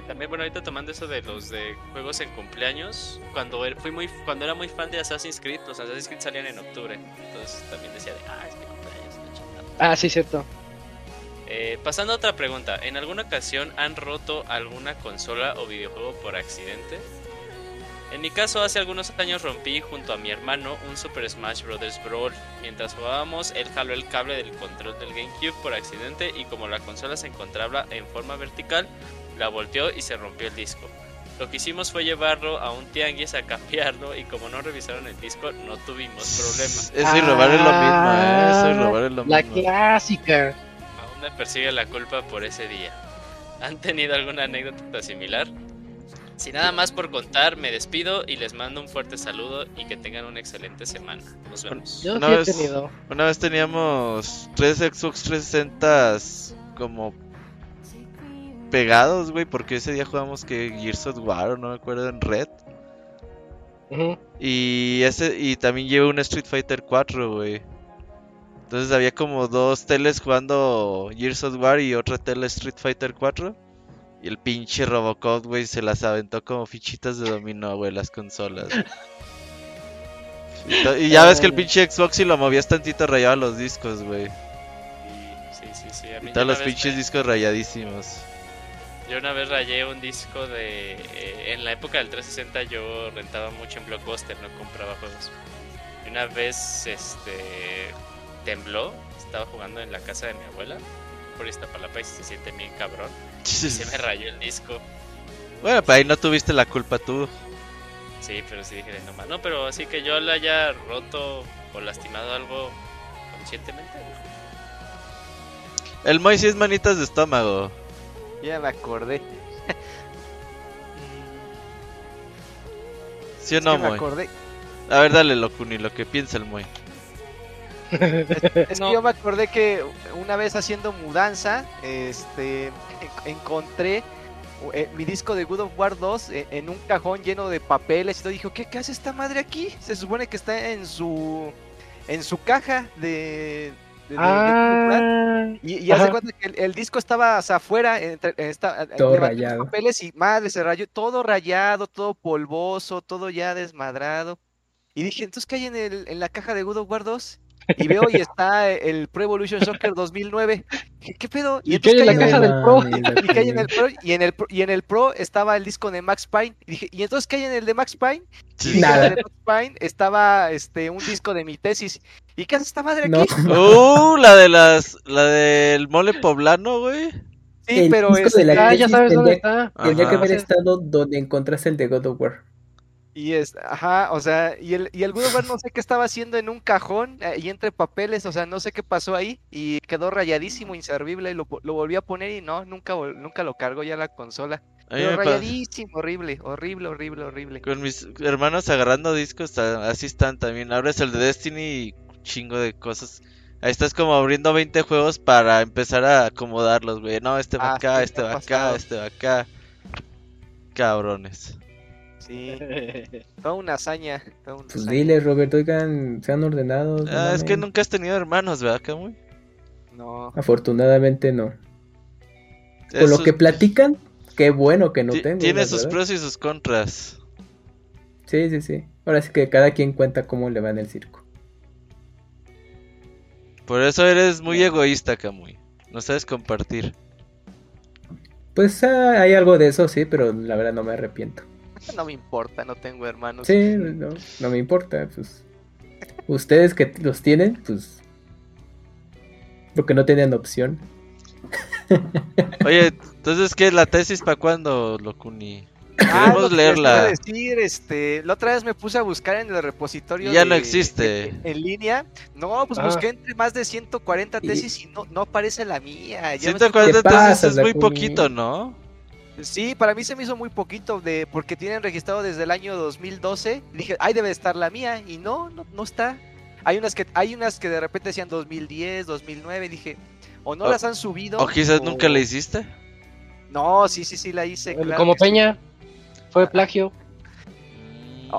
que también, bueno, ahorita tomando eso de los de juegos en cumpleaños, cuando er- fui muy, cuando era muy fan de Assassin's Creed, los Assassin's Creed salían en octubre, entonces también decía de, ah, es mi cumpleaños, está chingado". Ah, sí, cierto. Eh, pasando a otra pregunta, ¿en alguna ocasión han roto alguna consola o videojuego por accidente? En mi caso, hace algunos años rompí junto a mi hermano un Super Smash Bros. Brawl. Mientras jugábamos, él jaló el cable del control del GameCube por accidente y como la consola se encontraba en forma vertical, la volteó y se rompió el disco. Lo que hicimos fue llevarlo a un tianguis a cambiarlo y como no revisaron el disco, no tuvimos problema. Eso y robar es lo mismo, ¿eh? Eso y robar es lo La mismo. clásica. Aún me persigue la culpa por ese día. ¿Han tenido alguna anécdota similar? Sin nada más por contar, me despido y les mando un fuerte saludo y que tengan una excelente semana. Nos vemos. Yo Una sí he vez- tenido. Una vez teníamos tres Xbox 360 como pegados, güey, porque ese día jugamos que Gears of War, o no me acuerdo, en Red. Y ese y también llevé un Street Fighter 4, güey. Entonces había como dos teles jugando Gears of War y otra tele Street Fighter 4. Y el pinche Robocop, güey, se las aventó como fichitas de dominó, güey, las consolas. Y, ya ves que el pinche Xbox si lo movías tantito rayaba los discos, güey. Sí, sí, sí. A mí Y todos los pinches me- discos rayadísimos. Yo una vez rayé un disco de... eh, en la época del 360 yo rentaba mucho en Blockbuster, no compraba juegos. Y una vez, este... Tembló, estaba jugando en la casa de mi abuela, por Iztapalapa y se siente bien cabrón. Y se me <laughs> rayó el disco. Bueno, pues ahí no tuviste la culpa tú. Sí, pero sí dije de no más. No, pero así que yo le haya roto o lastimado algo conscientemente. El Moy sí es manitas de estómago. Ya me acordé. ¿Sí o Es no, que me Moy? acordé. A ver, dale, Locuni, lo que piensa el Moy. <laughs> Es No. que yo me acordé que una vez haciendo mudanza, este, en- encontré eh, mi disco de Good of War 2 en, en un cajón lleno de papeles y todo. Dije, ¿qué, ¿qué hace esta madre aquí? Se supone que está en su, en su caja de, de- de- de. Ah, Y, y Ajá. cuenta que el, el disco estaba o sea, afuera, entre, está, Todo levanté los rayado. papeles y madre, se rayó, todo rayado, todo polvoso, todo ya desmadrado. Y dije, entonces, ¿qué hay en, el, en la caja de Good of War 2? Y veo y está el Pro Evolution Soccer 2009. Dije, ¿Qué pedo? ¿Y entonces, qué hay en la ¿qué caja del Pro? <laughs> ¿Y qué en el Pro? Y en el, Pro- y en el Pro estaba el disco de Max Payne. Y dije, ¿y entonces qué hay en el de Max Payne? Y Nada. en el de Max Payne estaba este, un disco de mi tesis. ¿Y qué hace esta madre aquí? No, Uh, la de las. La del mole poblano, güey. Sí, el pero disco de la este, Ah, ya tesis sabes dónde tendría- está. Tendría que haber estado donde encontraste el de God of War. Y es, ajá, o sea, y el, y el no sé qué estaba haciendo en un cajón eh, y entre papeles, o sea, no sé qué pasó ahí y quedó rayadísimo, inservible, y lo, lo volví a poner y no, nunca, nunca lo cargo ya la consola. Pero rayadísimo, horrible, horrible, horrible, horrible. Con mis hermanos agarrando discos, así están también. Abres el de Destiny y chingo de cosas. Ahí estás como abriendo 20 juegos para empezar a acomodarlos, güey. No, este va Ah, acá, sí, este va acá, este va acá. Cabrones. Sí, <laughs> toda una hazaña, toda una Pues hazaña. dile, Roberto, oigan, sean ordenados. no Ah, es que nunca has tenido hermanos, ¿verdad, Camuy? No, Afortunadamente no. Por Eso- lo que platican, qué bueno que no ti- tengo. Tiene sus verdad. pros y sus contras. Sí, sí, sí. Ahora sí que cada quien cuenta cómo le va en el circo. Por eso eres muy egoísta, Camuy. No sabes compartir. Pues ah, hay algo de eso, sí, pero la verdad no me arrepiento. <laughs> no me importa, no tengo hermanos. Sí, no, no me importa. Pues ustedes que los tienen, pues porque no tenían opción. <laughs> Oye, entonces, ¿qué? ¿La tesis para cuándo, Locuni? Ah, Queremos lo que les iba a leerla. decir, este, la otra vez me puse a buscar en el repositorio Y ya no de- existe. En, línea. No, pues Ah. busqué entre más de 140 Y- tesis y no, no aparece la mía. Ya me 140 ¿Qué pasa, tesis es muy poquito, ¿no? Sí, para mí se me hizo muy poquito de porque tienen registrado desde el año 2012. Y dije, ahí debe estar la mía y no, no, no está. Hay unas que hay unas que de repente decían 2010, 2009, y dije, o no O- las han subido ¿O quizás o- nunca la hiciste? No, sí, sí, sí la hice. claro Como sí. Peña. Fue plagio.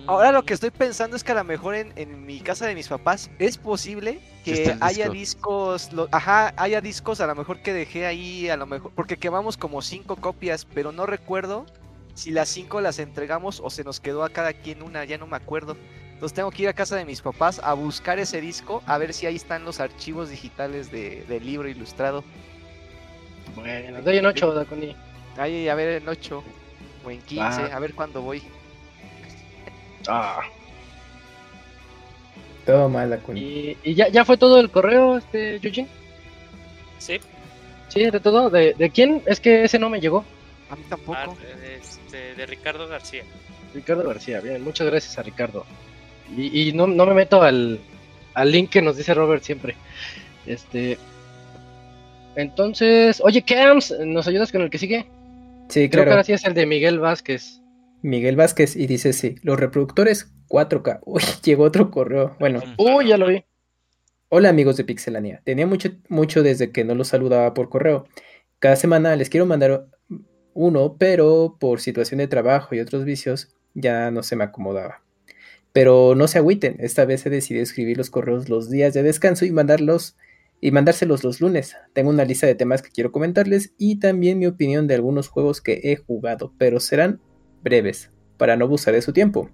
Ahora lo que estoy pensando es que a lo mejor en, en mi casa de mis papás es posible que haya disco. discos, lo- ajá, haya discos a lo mejor que dejé ahí, a lo mejor, porque quemamos como cinco copias, pero no recuerdo si las cinco las entregamos o se nos quedó a cada quien una, ya no me acuerdo. Entonces tengo que ir a casa de mis papás a buscar ese disco, a ver si ahí están los archivos digitales de- del libro ilustrado. Bueno, doy en 8, Daconi. Ahí, a ver, en 8 o en 15, Va. a ver cuándo voy. Ah. Todo mal, Dakuni. Y, y ya, ya fue todo el correo, este, Yujin. Sí, Sí, de todo. ¿De, ¿De quién? Es que ese no me llegó. A mí tampoco. ah, este, de Ricardo García. Ricardo García, bien, muchas gracias a Ricardo. Y, y no, no me meto al, al link que nos dice Robert siempre. Este. Entonces, oye, Cams, ¿nos ayudas con el que sigue? Sí, Creo que ahora sí es el de Miguel Vázquez. Miguel Vázquez y dice sí, los reproductores 4K. <laughs> Uy, llegó otro correo. Bueno, Uy, ya lo vi. hola amigos de Pixelania. Tenía mucho, mucho desde que no los saludaba por correo. Cada semana les quiero mandar uno, pero por situación de trabajo y otros vicios ya no se me acomodaba. Pero no se agüiten, esta vez he decidido escribir los correos los días de descanso y mandarlos y mandárselos los lunes. Tengo una lista de temas que quiero comentarles y también mi opinión de algunos juegos que he jugado, pero serán breves para no abusar de su tiempo.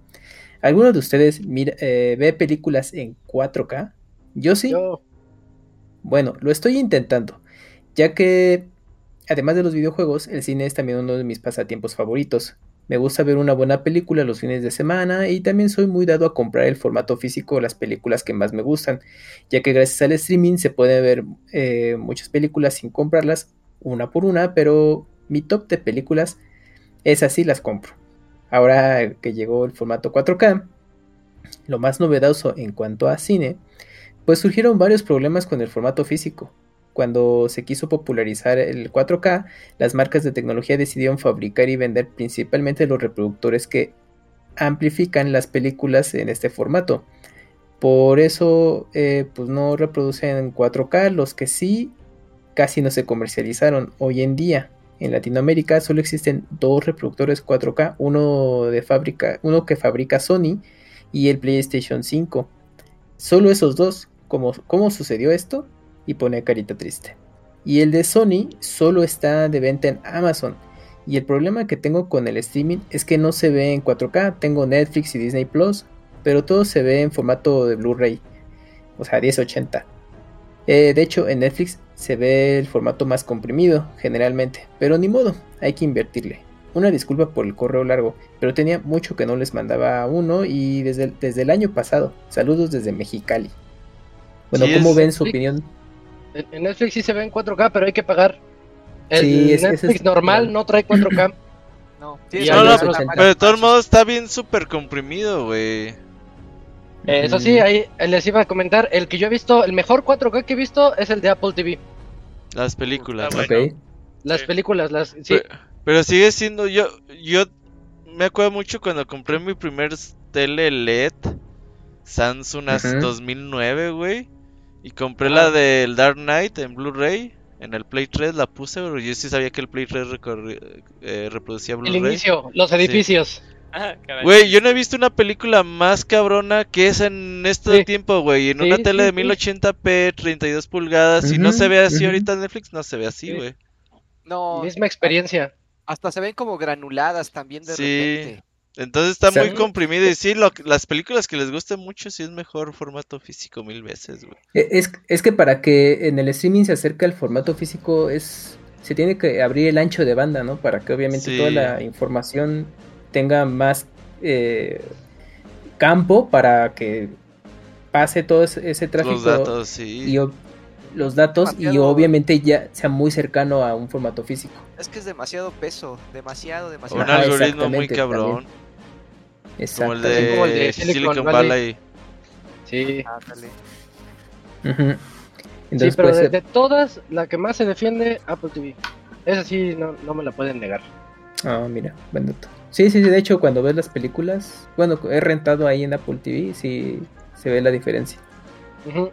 ¿Alguno de ustedes mira- eh, ve películas en 4K? Yo sí. Yo, Bueno, lo estoy intentando, ya que además de los videojuegos, el cine es también uno de mis pasatiempos favoritos. Me gusta ver una buena película los fines de semana y también soy muy dado a comprar el formato físico de las películas que más me gustan, ya que gracias al streaming se puede ver eh, muchas películas sin comprarlas una por una, pero mi top de películas es así las compro. Ahora que llegó el formato 4K, lo más novedoso en cuanto a cine, pues surgieron varios problemas con el formato físico. Cuando se quiso popularizar el 4K, las marcas de tecnología decidieron fabricar y vender principalmente los reproductores que amplifican las películas en este formato. Por eso, eh, pues no reproducen en 4K, los que sí casi no se comercializaron hoy en día. En Latinoamérica solo existen dos reproductores 4K, uno de fábrica, uno que fabrica Sony y el PlayStation 5. Solo esos dos. ¿Cómo, cómo sucedió esto? Y pone carita triste. Y el de Sony solo está de venta en Amazon. Y el problema que tengo con el streaming es que no se ve en 4K. Tengo Netflix y Disney Plus, pero todo se ve en formato de Blu-ray, o sea, 1080. Eh, de hecho, en Netflix se ve el formato más comprimido, generalmente, pero ni modo, hay que invertirle. Una disculpa por el correo largo, pero tenía mucho que no les mandaba uno y desde el, desde el año pasado. Saludos desde Mexicali. Bueno, Sí, ¿cómo ven su opinión? En Netflix sí se ve en 4K, pero hay que pagar. El Sí, es- Netflix es- normal no trae 4K. No, pero de todos modos está bien súper comprimido, güey. Eh, Eso sí, ahí les iba a comentar. El que yo he visto, el mejor 4K que he visto es el de Apple TV. Las películas. Ah. Las Sí. películas, las. Sí, Pero, pero sigue siendo yo yo me acuerdo mucho cuando compré mi primer tele LED Samsung as Ujú. 2009, güey, y compré Ah. la del Dark Knight en Blu-ray, en el Play 3 la puse, pero yo sí sabía que el Play 3 recorri- eh, reproducía el Blu-ray. inicio, los edificios. Güey, yo no he visto una película más cabrona que esa en este Sí. tiempo, güey. En Sí, una tele sí, de sí. 1080p, 32 pulgadas, y no Ujú, se ve así ahorita en Netflix, no se ve así, Sí. güey. No, Misma experiencia. hasta se ven como granuladas también de Sí. repente. Entonces está muy comprimido y sí, lo, las películas que les gusten mucho sí es mejor formato físico mil veces, güey. E- Es, es que para que en el streaming se acerque al formato físico es se tiene que abrir el ancho de banda, ¿no? Para que obviamente Sí. toda la información tenga más eh, campo para que pase todo ese, ese tráfico Los datos, sí. y los datos y obviamente ya sea muy cercano a un formato físico. Es que es demasiado peso, demasiado, demasiado. Un Ajá, algoritmo muy cabrón. Como el de, Como el de Silicon, Silicon Valley. Valley. Sí. Ándale. Ujú. Sí, Entonces, pero de, de todas, la que más se defiende, Apple TV. Esa sí, no, no me la pueden negar. Ah, mira, buen dato. Sí, sí, sí, de hecho, cuando ves las películas, bueno, he rentado ahí en Apple TV, sí se ve la diferencia. Ujú.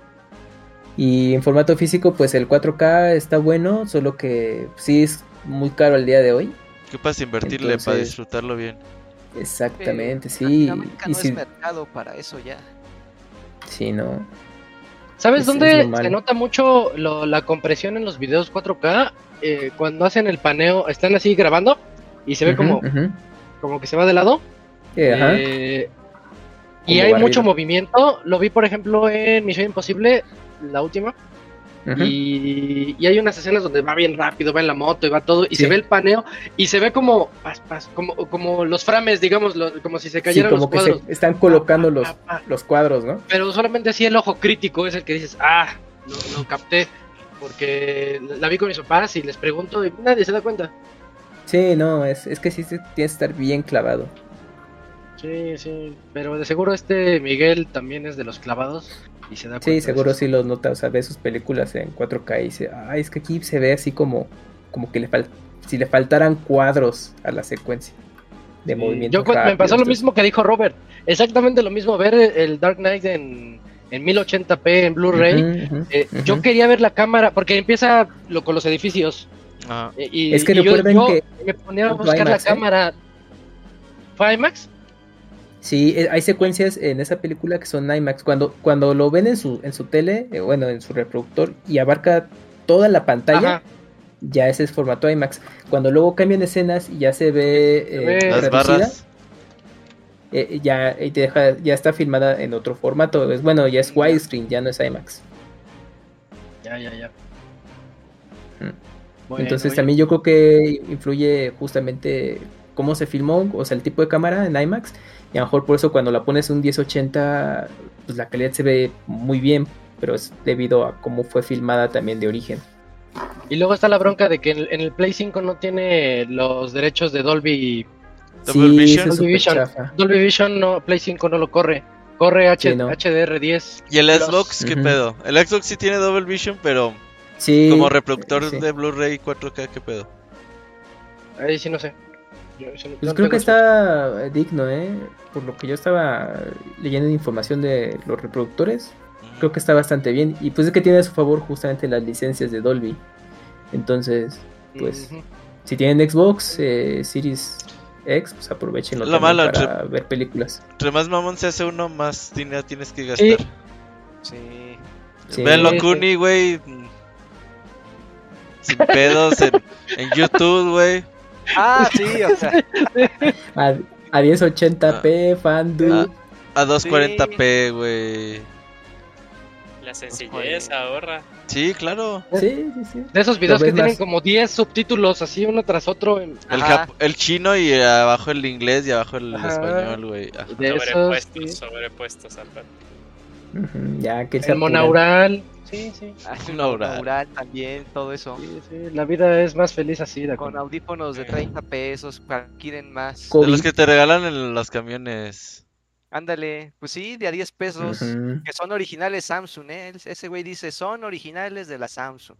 Y en formato físico, pues el 4K está bueno, solo que sí es muy caro al día de hoy. ¿Qué pasa invertirle para disfrutarlo bien? Exactamente, sí. Y no es mercado para eso ya. sí, no. ¿Sabes Es- dónde es se nota mucho lo- la compresión en los videos 4K? Eh, cuando hacen el paneo, están así grabando y se ve como, ujú. Como que se va de lado. Eh. Eh, y hay barrido. mucho movimiento. Lo vi, por ejemplo, en Misión Imposible, la última. Y, y hay unas escenas donde va bien rápido, va en la moto y va todo, y Sí. se ve el paneo y se ve como, pas, pas, como, como los frames, digamos, lo- como si se Sí, cayeran como los que cuadros. se están colocando los, pa, pa. los cuadros, ¿no? Pero solamente así el ojo crítico es el que dices, ah, lo, lo capté, porque la vi con mis papás y les pregunto y nadie se da cuenta. Sí, no, es, es que sí se tiene que estar bien clavado. Sí, sí, pero de seguro este Miguel también es de los clavados y se da cuenta. Sí, seguro sí lo nota, o sea, ve sus películas en 4K y dice, ay, es que aquí se ve así como, como que le falta, si le faltaran cuadros a la secuencia de Sí, movimiento. Yo me pasó lo mismo que dijo Robert, exactamente lo mismo, ver el Dark Knight en, en 1080p en Blu-ray. Eh, Yo quería ver la cámara, porque empieza lo, con los edificios. Eh, Y, Es que yo- recuerden yo que- me ponía a buscar IMAX, la ¿eh? cámara. ¿Fue IMAX? Sí, eh, hay secuencias en esa película que son IMAX. Cuando, cuando lo ven en su, en su tele, eh, bueno, en su reproductor, y abarca toda la pantalla, Ajá. ya ese es formato IMAX. Cuando luego cambian escenas y ya se ve, Se eh, ve- Las reducida, barras. eh, ya, y te deja, ya está filmada en otro formato. Es, bueno, ya es widescreen, ya no es IMAX. Ya, ya, ya. Mm. Bueno, Entonces oye, también yo creo que influye justamente cómo se filmó, o sea, el tipo de cámara en IMAX. Y a lo mejor por eso cuando la pones un 1080, pues la calidad se ve muy bien, pero es debido a cómo fue filmada también de origen. Y luego está la bronca de que en, en el Play 5 no tiene los derechos de Dolby. Double Vision. Dolby Vision. Dolby Vision no, Play 5 no lo corre. Corre H- Sí, no. HDR10. ¿Y el Plus. Xbox qué pedo? El Xbox sí tiene Double Vision, pero Sí, como reproductor sí. de Blu-ray 4K, ¿qué pedo? Ahí sí no sé. Yo no- Pues creo que está eh, digno, ¿eh? Por lo que yo estaba leyendo información de los reproductores, creo que está bastante bien. Y pues es que tiene a su favor justamente las licencias de Dolby. Entonces, pues, si tienen Xbox, eh, Series X, pues aprovechenlo Lo malo, para ver películas. Entre más mamón se hace uno, más dinero tienes que gastar. Sí. Sí. Véanlo, sí. Kuni, güey. Sin pedos en, en YouTube, güey. Ah, sí, o sea, <laughs> A, a 1080p, FanDu. A 240p, güey. La sencillez ahorra. Sí, claro. Sí, sí, sí. De esos videos que tienen más. como 10 subtítulos así uno tras otro. en- El, Ajá. jap- el chino y abajo el inglés y abajo el Ajá. español, güey. Ah. De esos, Sobrepuestos, sí. sobrepuestos aparte. Ujú, ya que se El monaural. Sí, sí, ah, Un un oral. oral también, todo eso. sí, sí, La vida es más feliz así. De Con audífonos de 30 pesos, para que quieren más. De los que te regalan en los camiones. Ándale, pues sí, de a 10 pesos. Que son originales Samsung, ¿eh? Ese güey dice, son originales de la Samsung.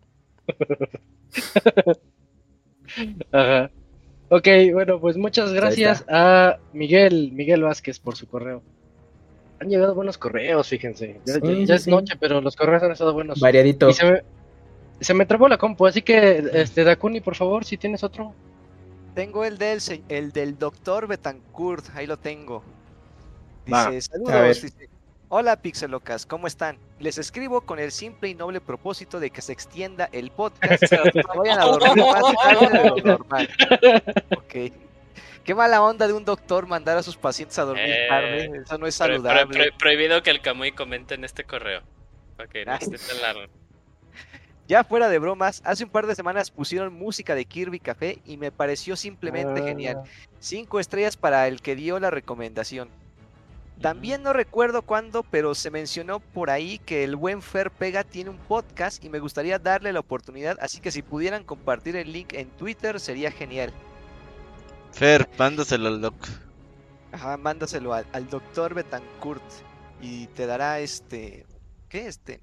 <laughs> Ajá. Ok, bueno, pues muchas gracias a Miguel, Miguel Vázquez por su correo. Han llegado buenos correos, fíjense. Ya, Sí, ya- sí, ya es sí. noche, pero los correos han estado buenos. Variadito. Y se me, se me trabó la compu, así que, este, Dakuni, por favor, si tienes otro. Tengo el del, se- el del doctor Betancourt, ahí lo tengo. Dice, saludos. dice, Hola Pixelocas, ¿cómo están? Les escribo con el simple y noble propósito de que se extienda el podcast <laughs> y que vayan a dormir más tarde de lo normal. <laughs> Ok. Qué mala onda de un doctor mandar a sus pacientes a dormir Eh, tarde. Eso no es Pro- pro- saludable. pro- prohibido que el Camuy comente en este correo. Para que no Ay. esté tan largo. <laughs> Ya fuera de bromas, hace un par de semanas pusieron música de Kirby Café y me pareció simplemente Ah, genial. Cinco estrellas para el que dio la recomendación. También no recuerdo cuándo, pero se mencionó por ahí que el buen Fer Pega tiene un podcast y me gustaría darle la oportunidad, así que si pudieran compartir el link en Twitter sería genial. Fer, mándaselo al doc. Ajá, mándaselo al, al doctor Betancourt y te dará este... ¿Qué este?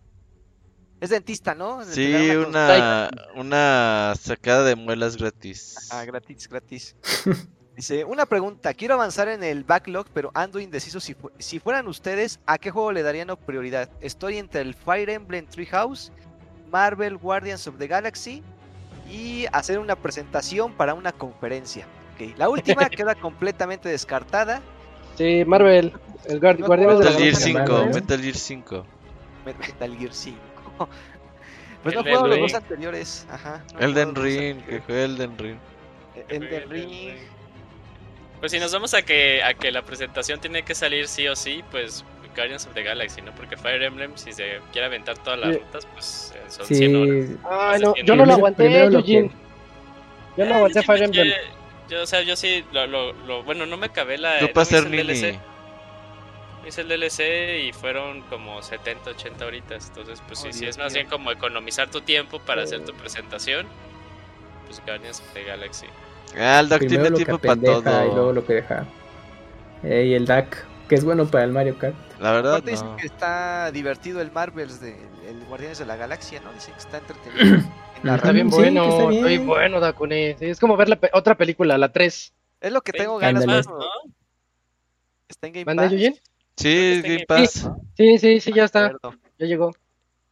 Es dentista, ¿no? Sí, una, una sacada de muelas gratis. Ah, gratis, gratis. <laughs> Dice, una pregunta, quiero avanzar en el backlog, pero ando indeciso si, fu- si fueran ustedes, ¿a qué juego le darían prioridad? Estoy entre el Fire Emblem Treehouse, Marvel Guardians of the Galaxy y hacer una presentación para una conferencia. Ok, La última <laughs> queda completamente descartada. Sí, Marvel, el Guard- No Guardianes de la Metal Gear Galaxia. 5, Marvel. Metal Gear 5. Me- Metal Gear 5. <laughs> Pues no fueron los dos anteriores. Ajá, no Elden Ring, que fue Elden Ring. Elden Ring. Pues si nos vamos a que a que la presentación tiene que salir sí o sí, pues Guardians of the Galaxy, ¿no? Porque Fire Emblem, si se quiere aventar todas las Sí. rutas, pues eh, son 100 horas. Sí, Ay, no, yo no lo aguanté, Eugene. Yo no Eh, aguanté sí Fire Emblem. Yo, o sea, yo sí, lo, lo, lo- bueno, no me acabé la. Tú no ser el. DLC. Hice el DLC y fueron como 70, 80 horitas. Entonces, pues sí, Oh, sí, Dios es más bien como economizar tu tiempo para hacer tu presentación. Pues Guardians of the Galaxy. Ah, el Primero tiene tiempo para pendeja y luego todo. lo que deja. Eh, y el DAC, que es bueno para el Mario Kart. La verdad, Aparte dicen no. que está divertido el Marvels de el Guardianes de la Galaxia, ¿no? Dicen que está entretenido. <clears throat> La Está bien sí, bueno, está está bien bien. bueno, Dakuni. Sí, es como ver la pe- otra película, la 3. Es lo que tengo ganas Ándale. más. ¿no? Está en Game ¿Manda Pass. Eugene? Sí, Game Pass. Sí, sí, sí, ya está. Ya llegó.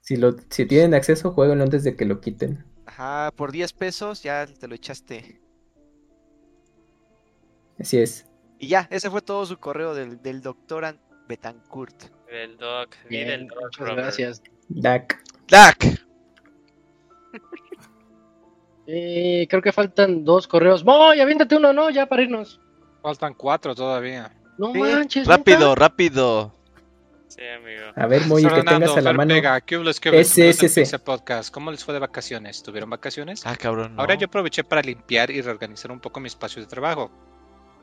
Si, lo, si tienen acceso, jueguenlo antes de que lo quiten. Ajá, por 10 pesos ya te lo echaste. Así es. Y ya, ese fue todo su correo del, del doctor An- Betancourt. El Doc. Bien, Doc, muchas Robert. gracias. DAC. Dak. Y creo que faltan dos correos. ¡Voy! aviéntate uno, ¿no? Ya para irnos. Faltan cuatro todavía. No Sí. manches. Rápido, ¿neta? rápido. Sí, amigo. A ver, Moy, que Fernando, tengas a la mano. Vega, ¿qué hubo, qué hubo? Ese, ese, ese. Podcast. ¿Cómo les fue de vacaciones? ¿Tuvieron vacaciones? Ah, cabrón. no. Ahora yo aproveché para limpiar y reorganizar un poco mi espacio de trabajo.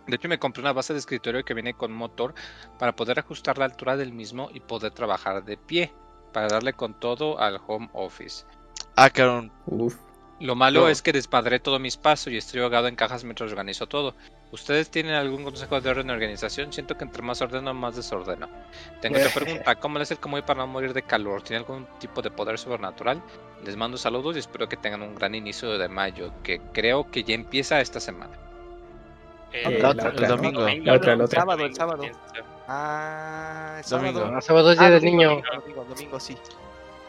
De hecho, me compré una base de escritorio que viene con motor para poder ajustar la altura del mismo y poder trabajar de pie, para darle con todo al home office. Ah, cabrón. Uf. Lo malo No. es que desmadré todo mi espacio y estoy ahogado en cajas mientras organizo todo. ¿Ustedes tienen algún consejo de orden y organización? Siento que entre más ordeno, más desordeno. Tengo otra pregunta. ¿Cómo le hace el Camuy para no morir de calor? ¿Tiene algún tipo de poder sobrenatural? Les mando saludos y espero que tengan un gran inicio de mayo, que creo que ya empieza esta semana. Eh, la otra, el domingo. La otra, la otra. Sábado, el sábado. Ah, es Domingo. sábado. Ah, sábado es día Ah, del domingo, niño. Domingo, domingo, domingo, sí.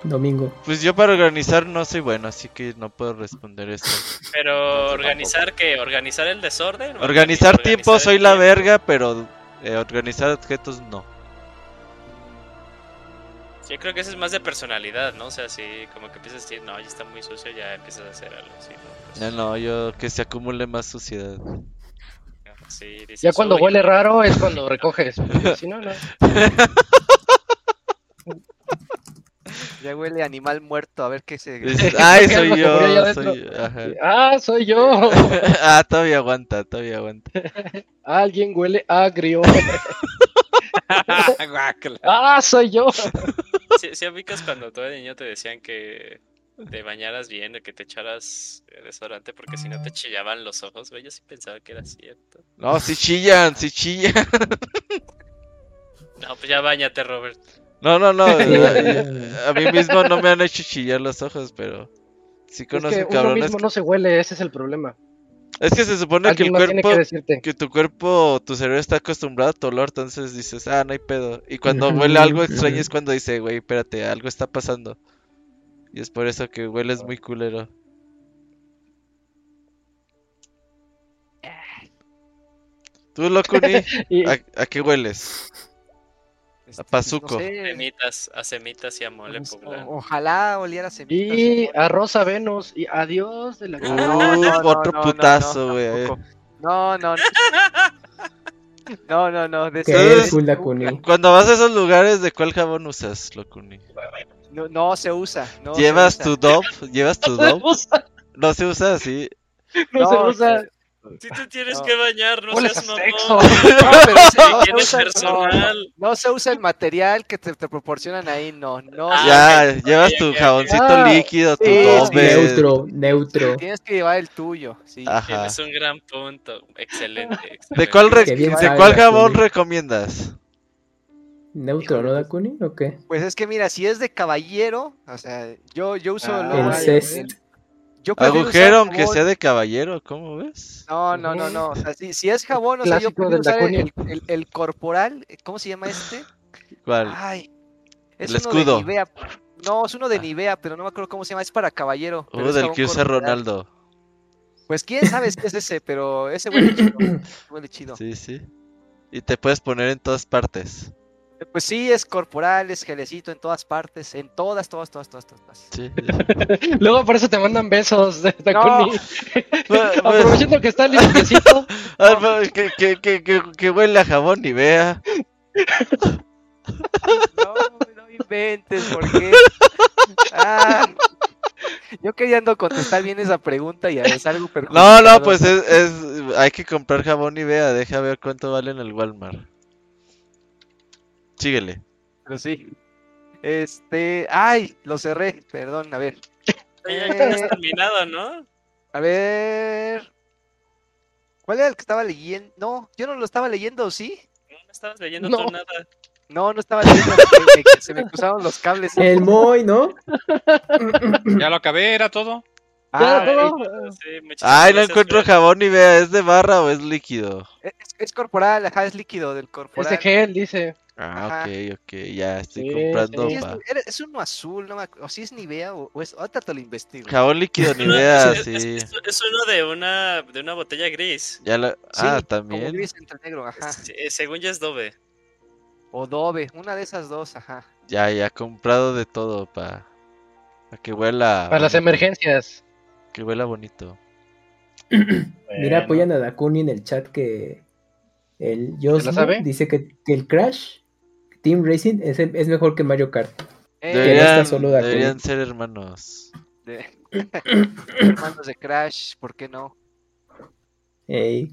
Domingo. Pues yo para organizar no soy bueno, así que no puedo responder esto. Pero organizar qué? ¿Organizar el desorden? ¿O Organizar tiempo organizar soy la tiempo? verga, pero eh, organizar objetos no. Yo creo que eso es más de personalidad, ¿no? O sea, si como que empiezas a decir, no, ya está muy sucio, ya empiezas a hacer algo así. ¿no? Pues, Ya no, yo que se acumule más suciedad. sí, dices, Ya cuando "Uy, huele raro es cuando recoges. si no, no. <laughs> Ya huele animal muerto, a ver qué se... Es- Ay, <laughs> soy yo, soy. Ah, soy yo. <laughs> Ah, todavía aguanta, todavía aguanta. <laughs> Alguien huele agrio. Ah, soy yo. Sí, sí ubicas cuando todo de niño te decían que te bañaras bien, o que te echaras eh, desodorante porque si no te chillaban los ojos, güey. Yo sí pensaba que era cierto. No, si chillan, si chillan. No, pues ya bañate, Robert. No, no, no. <laughs> eh, A mí mismo no me han hecho chillar los ojos, pero sí Es conozco que uno cabrones. mismo no se huele, ese es el problema. Es que se supone que el cuerpo, que que tu cuerpo, tu cerebro está acostumbrado a tu olor, entonces dices, ah, no hay pedo. Y cuando huele algo extraño es cuando dice, güey, espérate, algo está pasando. Y es por eso que hueles muy culero. ¿Tú, Locuni? <laughs> ¿A, a qué hueles? Este, Pazuco. no sé, Semitas, a semitas y a mole pues, poblano. ojalá oliera semitas. Y a Rosa Venus. Y adiós de la Uh, no, no, otro no, no, putazo, no, güey. No, no, no. <laughs> No, no, no. Cuando vas a esos lugares, ¿de cuál jabón usas, Locuni? No, no se usa. No se ¿Llevas usa. tu Dove? ¿Llevas tu <laughs> No usa. No se usa así. No, se No, usa. Si te tienes No. que bañar, no seas sexo. No, pero no se usa- no, personal. no se usa el material que te, te proporcionan ahí, no. No. Ah, ya, llevas tu jaboncito Ah, líquido, tu sí. Neutro, neutro. Tienes que llevar el tuyo, sí. Ajá. Tienes un gran punto. Excelente. <laughs> ¿De excelente. cuál, re- Qué bien ¿de cuál jabón recomiendas? ¿Neutro, no, Dakuni? ¿O qué? Pues es que mira, si es de caballero, o sea, yo, yo uso Ah, El el- cest. el- yo Agujero, aunque jabón- sea de caballero, ¿cómo ves? No, no, no, no. O sea, si, si es jabón, o sea, yo prefiero usar el, el- el corporal. ¿Cómo se llama este? ¿Cuál? Ay, es El uno de escudo. Nivea. No, es uno de Ah. Nivea, pero no me acuerdo cómo se llama. Es para caballero. Uh, es del que usa corporal. Ronaldo. Pues quién sabe si es ese, <laughs> pero ese huele chido. Huele chido. Sí, sí. Y te puedes poner en todas partes. Pues sí, es corporal, es gelecito en todas partes. En todas, todas, todas, todas, todas. Sí. <laughs> Luego por eso te mandan besos <laughs> de No. <laughs> Aprovechando que está limpiecito. Ah, que, que, que, que, que huele a jabón y vea. No, no inventes, ¿por qué? Ah, yo queriendo contestar bien esa pregunta y es algo No, no, pues es, es- hay que comprar jabón y vea, deja ver cuánto vale en el Walmart. Síguele. Pero sí. Este, ay, lo cerré, perdón, a ver. Ya Eh, terminado, ¿no? a ver. ¿Cuál era el que estaba leyendo? No, yo no lo estaba leyendo, ¿sí? No, no estabas leyendo No. tú nada. No, no estaba leyendo. <laughs> se, me, se me cruzaron los cables. El Moy, ¿no? <laughs> Ya lo acabé, era todo. Ah, todo. Sí, muchísimas Ay, no encuentro jabón y vea, ¿es de barra o es líquido? Es, es corporal, ajá, es líquido del corporal. Ese gel, dice. Ah, Ajá. ok, ok, ya estoy Sí, comprando Sí, es, pa. era- es uno azul, no me o si es Nivea o, o es. Ahorita te lo investigo. Jabón líquido ni No, vea, es, sí. es- es uno de una, de una botella gris. Ya la... Sí, Ah, Como también. gris entre negro, ajá. Eh, según ya es Dove. O Dove, una de esas dos, ajá. Ya, ya, comprado de todo pa. Pa que huela. Para las emergencias. Que huela bonito. <clears throat> Mira, apoyan a Dakuni en el chat que el sabe? dice que, que el Crash Team Racing es, es mejor que Mario Kart. Eh, no Deberían, está solo Dakuni. deberían ser hermanos. de- <coughs> Hermanos de Crash, ¿por qué no? Ey.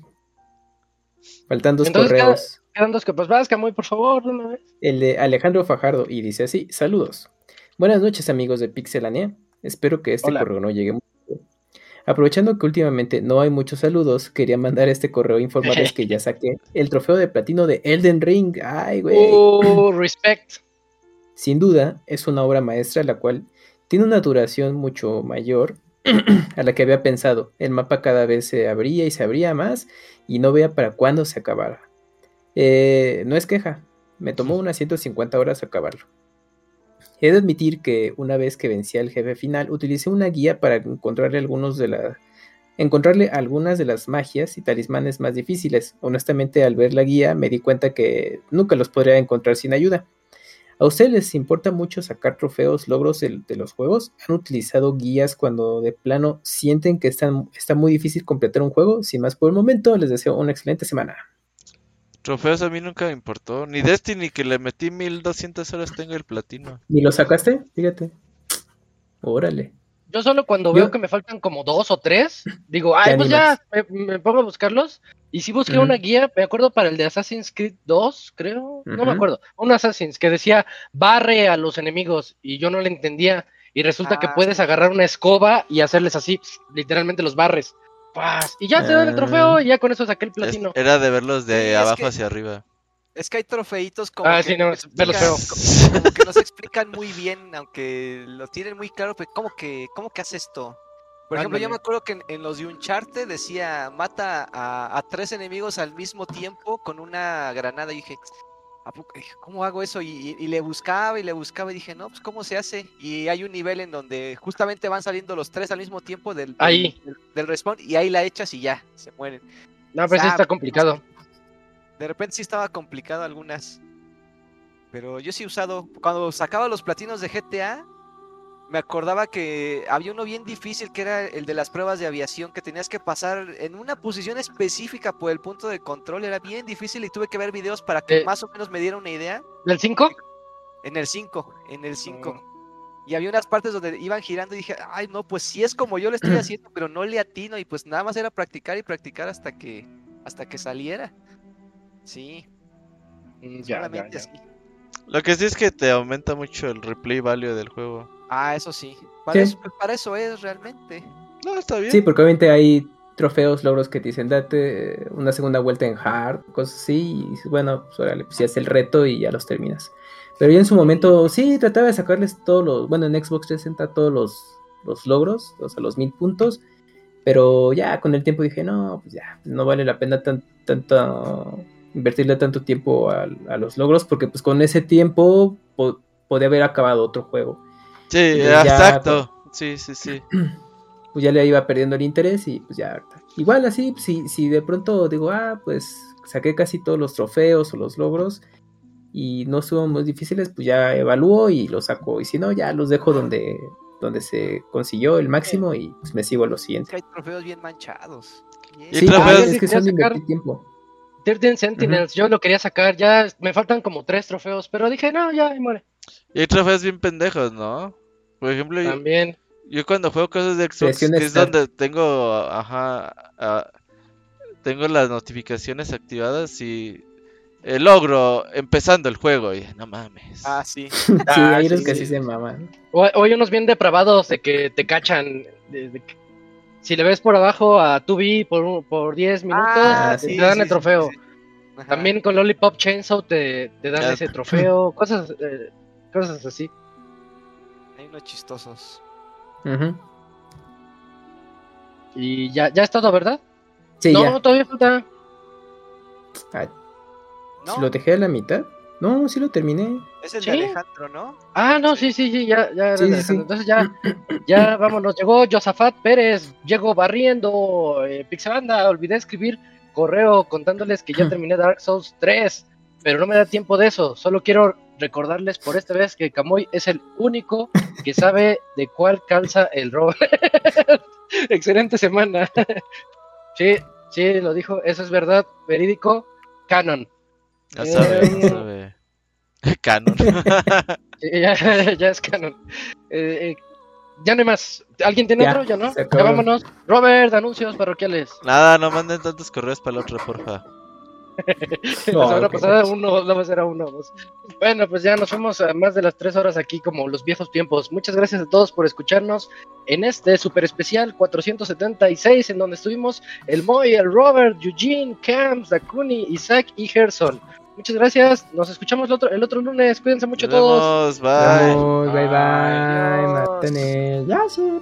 Faltan dos Entonces, correos. Quedan dos copas. Vas, Camuy, por favor, una vez. El de Alejandro Fajardo y dice así, saludos. Buenas noches amigos de Pixelania. Espero que este Hola. correo no llegue mucho. Aprovechando que últimamente no hay muchos saludos, quería mandar este correo e informarles que ya saqué el trofeo de platino de Elden Ring. Ay, güey. Uh, respect. <laughs> Sin duda, es una obra maestra la cual tiene una duración mucho mayor <clears throat> a la que había pensado. El mapa cada vez se abría y se abría más y no veía para cuándo se acabara. Eh, no es queja, me tomó <laughs> unas 150 horas acabarlo. He de admitir que una vez que vencí al jefe final, utilicé una guía para encontrarle algunos de encontrarle algunas de las magias y talismanes más difíciles. Honestamente, al ver la guía, me di cuenta que nunca los podría encontrar sin ayuda. ¿A ustedes les importa mucho sacar trofeos, logros de, los juegos? ¿Han utilizado guías cuando de plano sienten que está muy difícil completar un juego? Sin más por el momento, les deseo una excelente semana. Trofeos a mí nunca me importó. Ni Destiny, que le metí 1200 horas, tengo el platino. ¿Y lo sacaste? Fíjate. Órale. Yo solo cuando Yo- veo que me faltan como dos o tres, digo, ay, pues ya, me, me pongo a buscarlos. Y sí busqué una guía, me acuerdo para el de Assassin's Creed 2, creo, no me acuerdo, un Assassin's que decía, barre a los enemigos, y yo no le entendía. Y resulta que Ah, puedes sí. agarrar una escoba y hacerles así, literalmente los barres. ¡Paz! Y ya te dan el trofeo y ya con eso saqué el Es- platino. era de verlos de Sí, es abajo que- hacia arriba. Es que hay trofeitos como Ah, que sí, no, verlos como, como que nos <laughs> explican muy bien, aunque lo tienen muy claro, pero ¿cómo que, cómo que hace esto? Por ejemplo, yo me acuerdo que en, en los de Uncharted decía, mata a, a tres enemigos al mismo tiempo con una granada. Y dije, ¿a poco- eh, ¿cómo hago eso? Y, y- y le buscaba y le buscaba y dije, no, pues ¿cómo se hace? Y hay un nivel en donde justamente van saliendo los tres al mismo tiempo del, del, Ahí. del- del respawn y ahí la echas y ya, se mueren. No, pero sí Ah, está complicado. De repente sí estaba complicado algunas. Pero yo sí he usado. Cuando sacaba los platinos de GTA, me acordaba que había uno bien difícil que era el de las pruebas de aviación, que tenías que pasar en una posición específica por el punto de control. Era bien difícil y tuve que ver videos para que Eh. más o menos me diera una idea. ¿Del 5? En el 5, en el 5. Y había unas partes donde iban girando y dije, ay, no, pues sí es como yo lo estoy <clears throat> haciendo, pero no le atino. Y pues nada más era practicar y practicar hasta que, hasta que saliera. Sí, solamente así. Lo que sí es que te aumenta mucho el replay value del juego. Ah, eso sí. Para, Sí. Eso, pues, para eso es realmente. No, está bien. Sí, porque obviamente hay trofeos, logros que te dicen date una segunda vuelta en hard, cosas así, y bueno, pues órale, pues ya es el reto y ya los terminas. Pero yo en su momento sí trataba de sacarles todos los, bueno, en Xbox 360 todos los, los logros, o sea, los mil puntos, pero ya con el tiempo dije, no, pues ya, no vale la pena tan, tanto invertirle tanto tiempo a, a los logros, porque pues con ese tiempo po- podía haber acabado otro juego. Sí, ya, exacto. Sí, sí, sí. <clears throat> pues ya le iba perdiendo el interés y pues ya ahorita. Igual así, pues, si, si de pronto digo, ah, pues saqué casi todos los trofeos o los logros y no son muy difíciles, pues ya evalúo y los saco. Y si no, ya los dejo donde, donde se consiguió el máximo y pues me sigo a lo Es siguiente. que hay trofeos bien manchados. Y Sí, trofeos- ah, Ah, yo es que son invertir tiempo. 13 Sentinels, yo lo quería sacar, ya me faltan como tres trofeos, pero dije, no, ya, ahí muere. Y hay trofeos bien pendejos, ¿no? Por ejemplo, yo, También. yo cuando juego cosas de Xbox, que es Start. donde tengo, ajá, ah, tengo las notificaciones activadas y el logro empezando el juego. Y no mames. Ah, sí. <laughs> Sí, Ah, los sí, que sí. sí se maman. O, o hay unos bien depravados de que te cachan. de- de que- si le ves por abajo a 2B por, un- por 10 minutos, Ah, te sí, dan sí, el trofeo. sí, sí. Ajá. También con Lollipop Chainsaw te, te dan Ya. ese <laughs> trofeo, cosas, eh, cosas así. Chistosos. Y ya, ya es todo, ¿verdad? Sí, no, ya. todavía falta. Ah, ¿No? ¿si ¿Lo dejé a la mitad? No, sí lo terminé. Es el ¿Sí? de Alejandro, ¿no? Ah, no, sí, sí, sí, ya, ya. era Sí, sí. Entonces ya, <clears throat> ya, vámonos. Llegó Josafat Pérez, llegó barriendo, eh, Pixabanda, olvidé escribir correo contándoles que ya <clears throat> terminé Dark Souls 3, pero no me da tiempo de eso. Solo quiero recordarles por esta vez que Camoy es el único que sabe de cuál calza el robo. <laughs> Excelente semana. <laughs> sí, sí, lo dijo, eso es verdad, verídico, canon. Ya sabe, Eh, <laughs> ya sabe. Canon. Ya, ya es canon. Eh, eh, ya no hay más. ¿Alguien tiene Ya, otro? Ya no. Ya vámonos. Robert, anuncios parroquiales. Nada, no manden tantos correos para el otro, porfa. La semana qué pasada uno, la vez era uno. dos. Bueno, pues ya nos fuimos a más de las tres horas aquí como los viejos tiempos. Muchas gracias a todos por escucharnos en este super especial 476 en donde estuvimos el Moy, el Robert, Eugene, Camps, Dakuni, Isaac y Gerson. Muchas gracias. Nos escuchamos el otro, el otro lunes. Cuídense mucho Nos todos. vemos, bye. Bye bye. Ya, sí.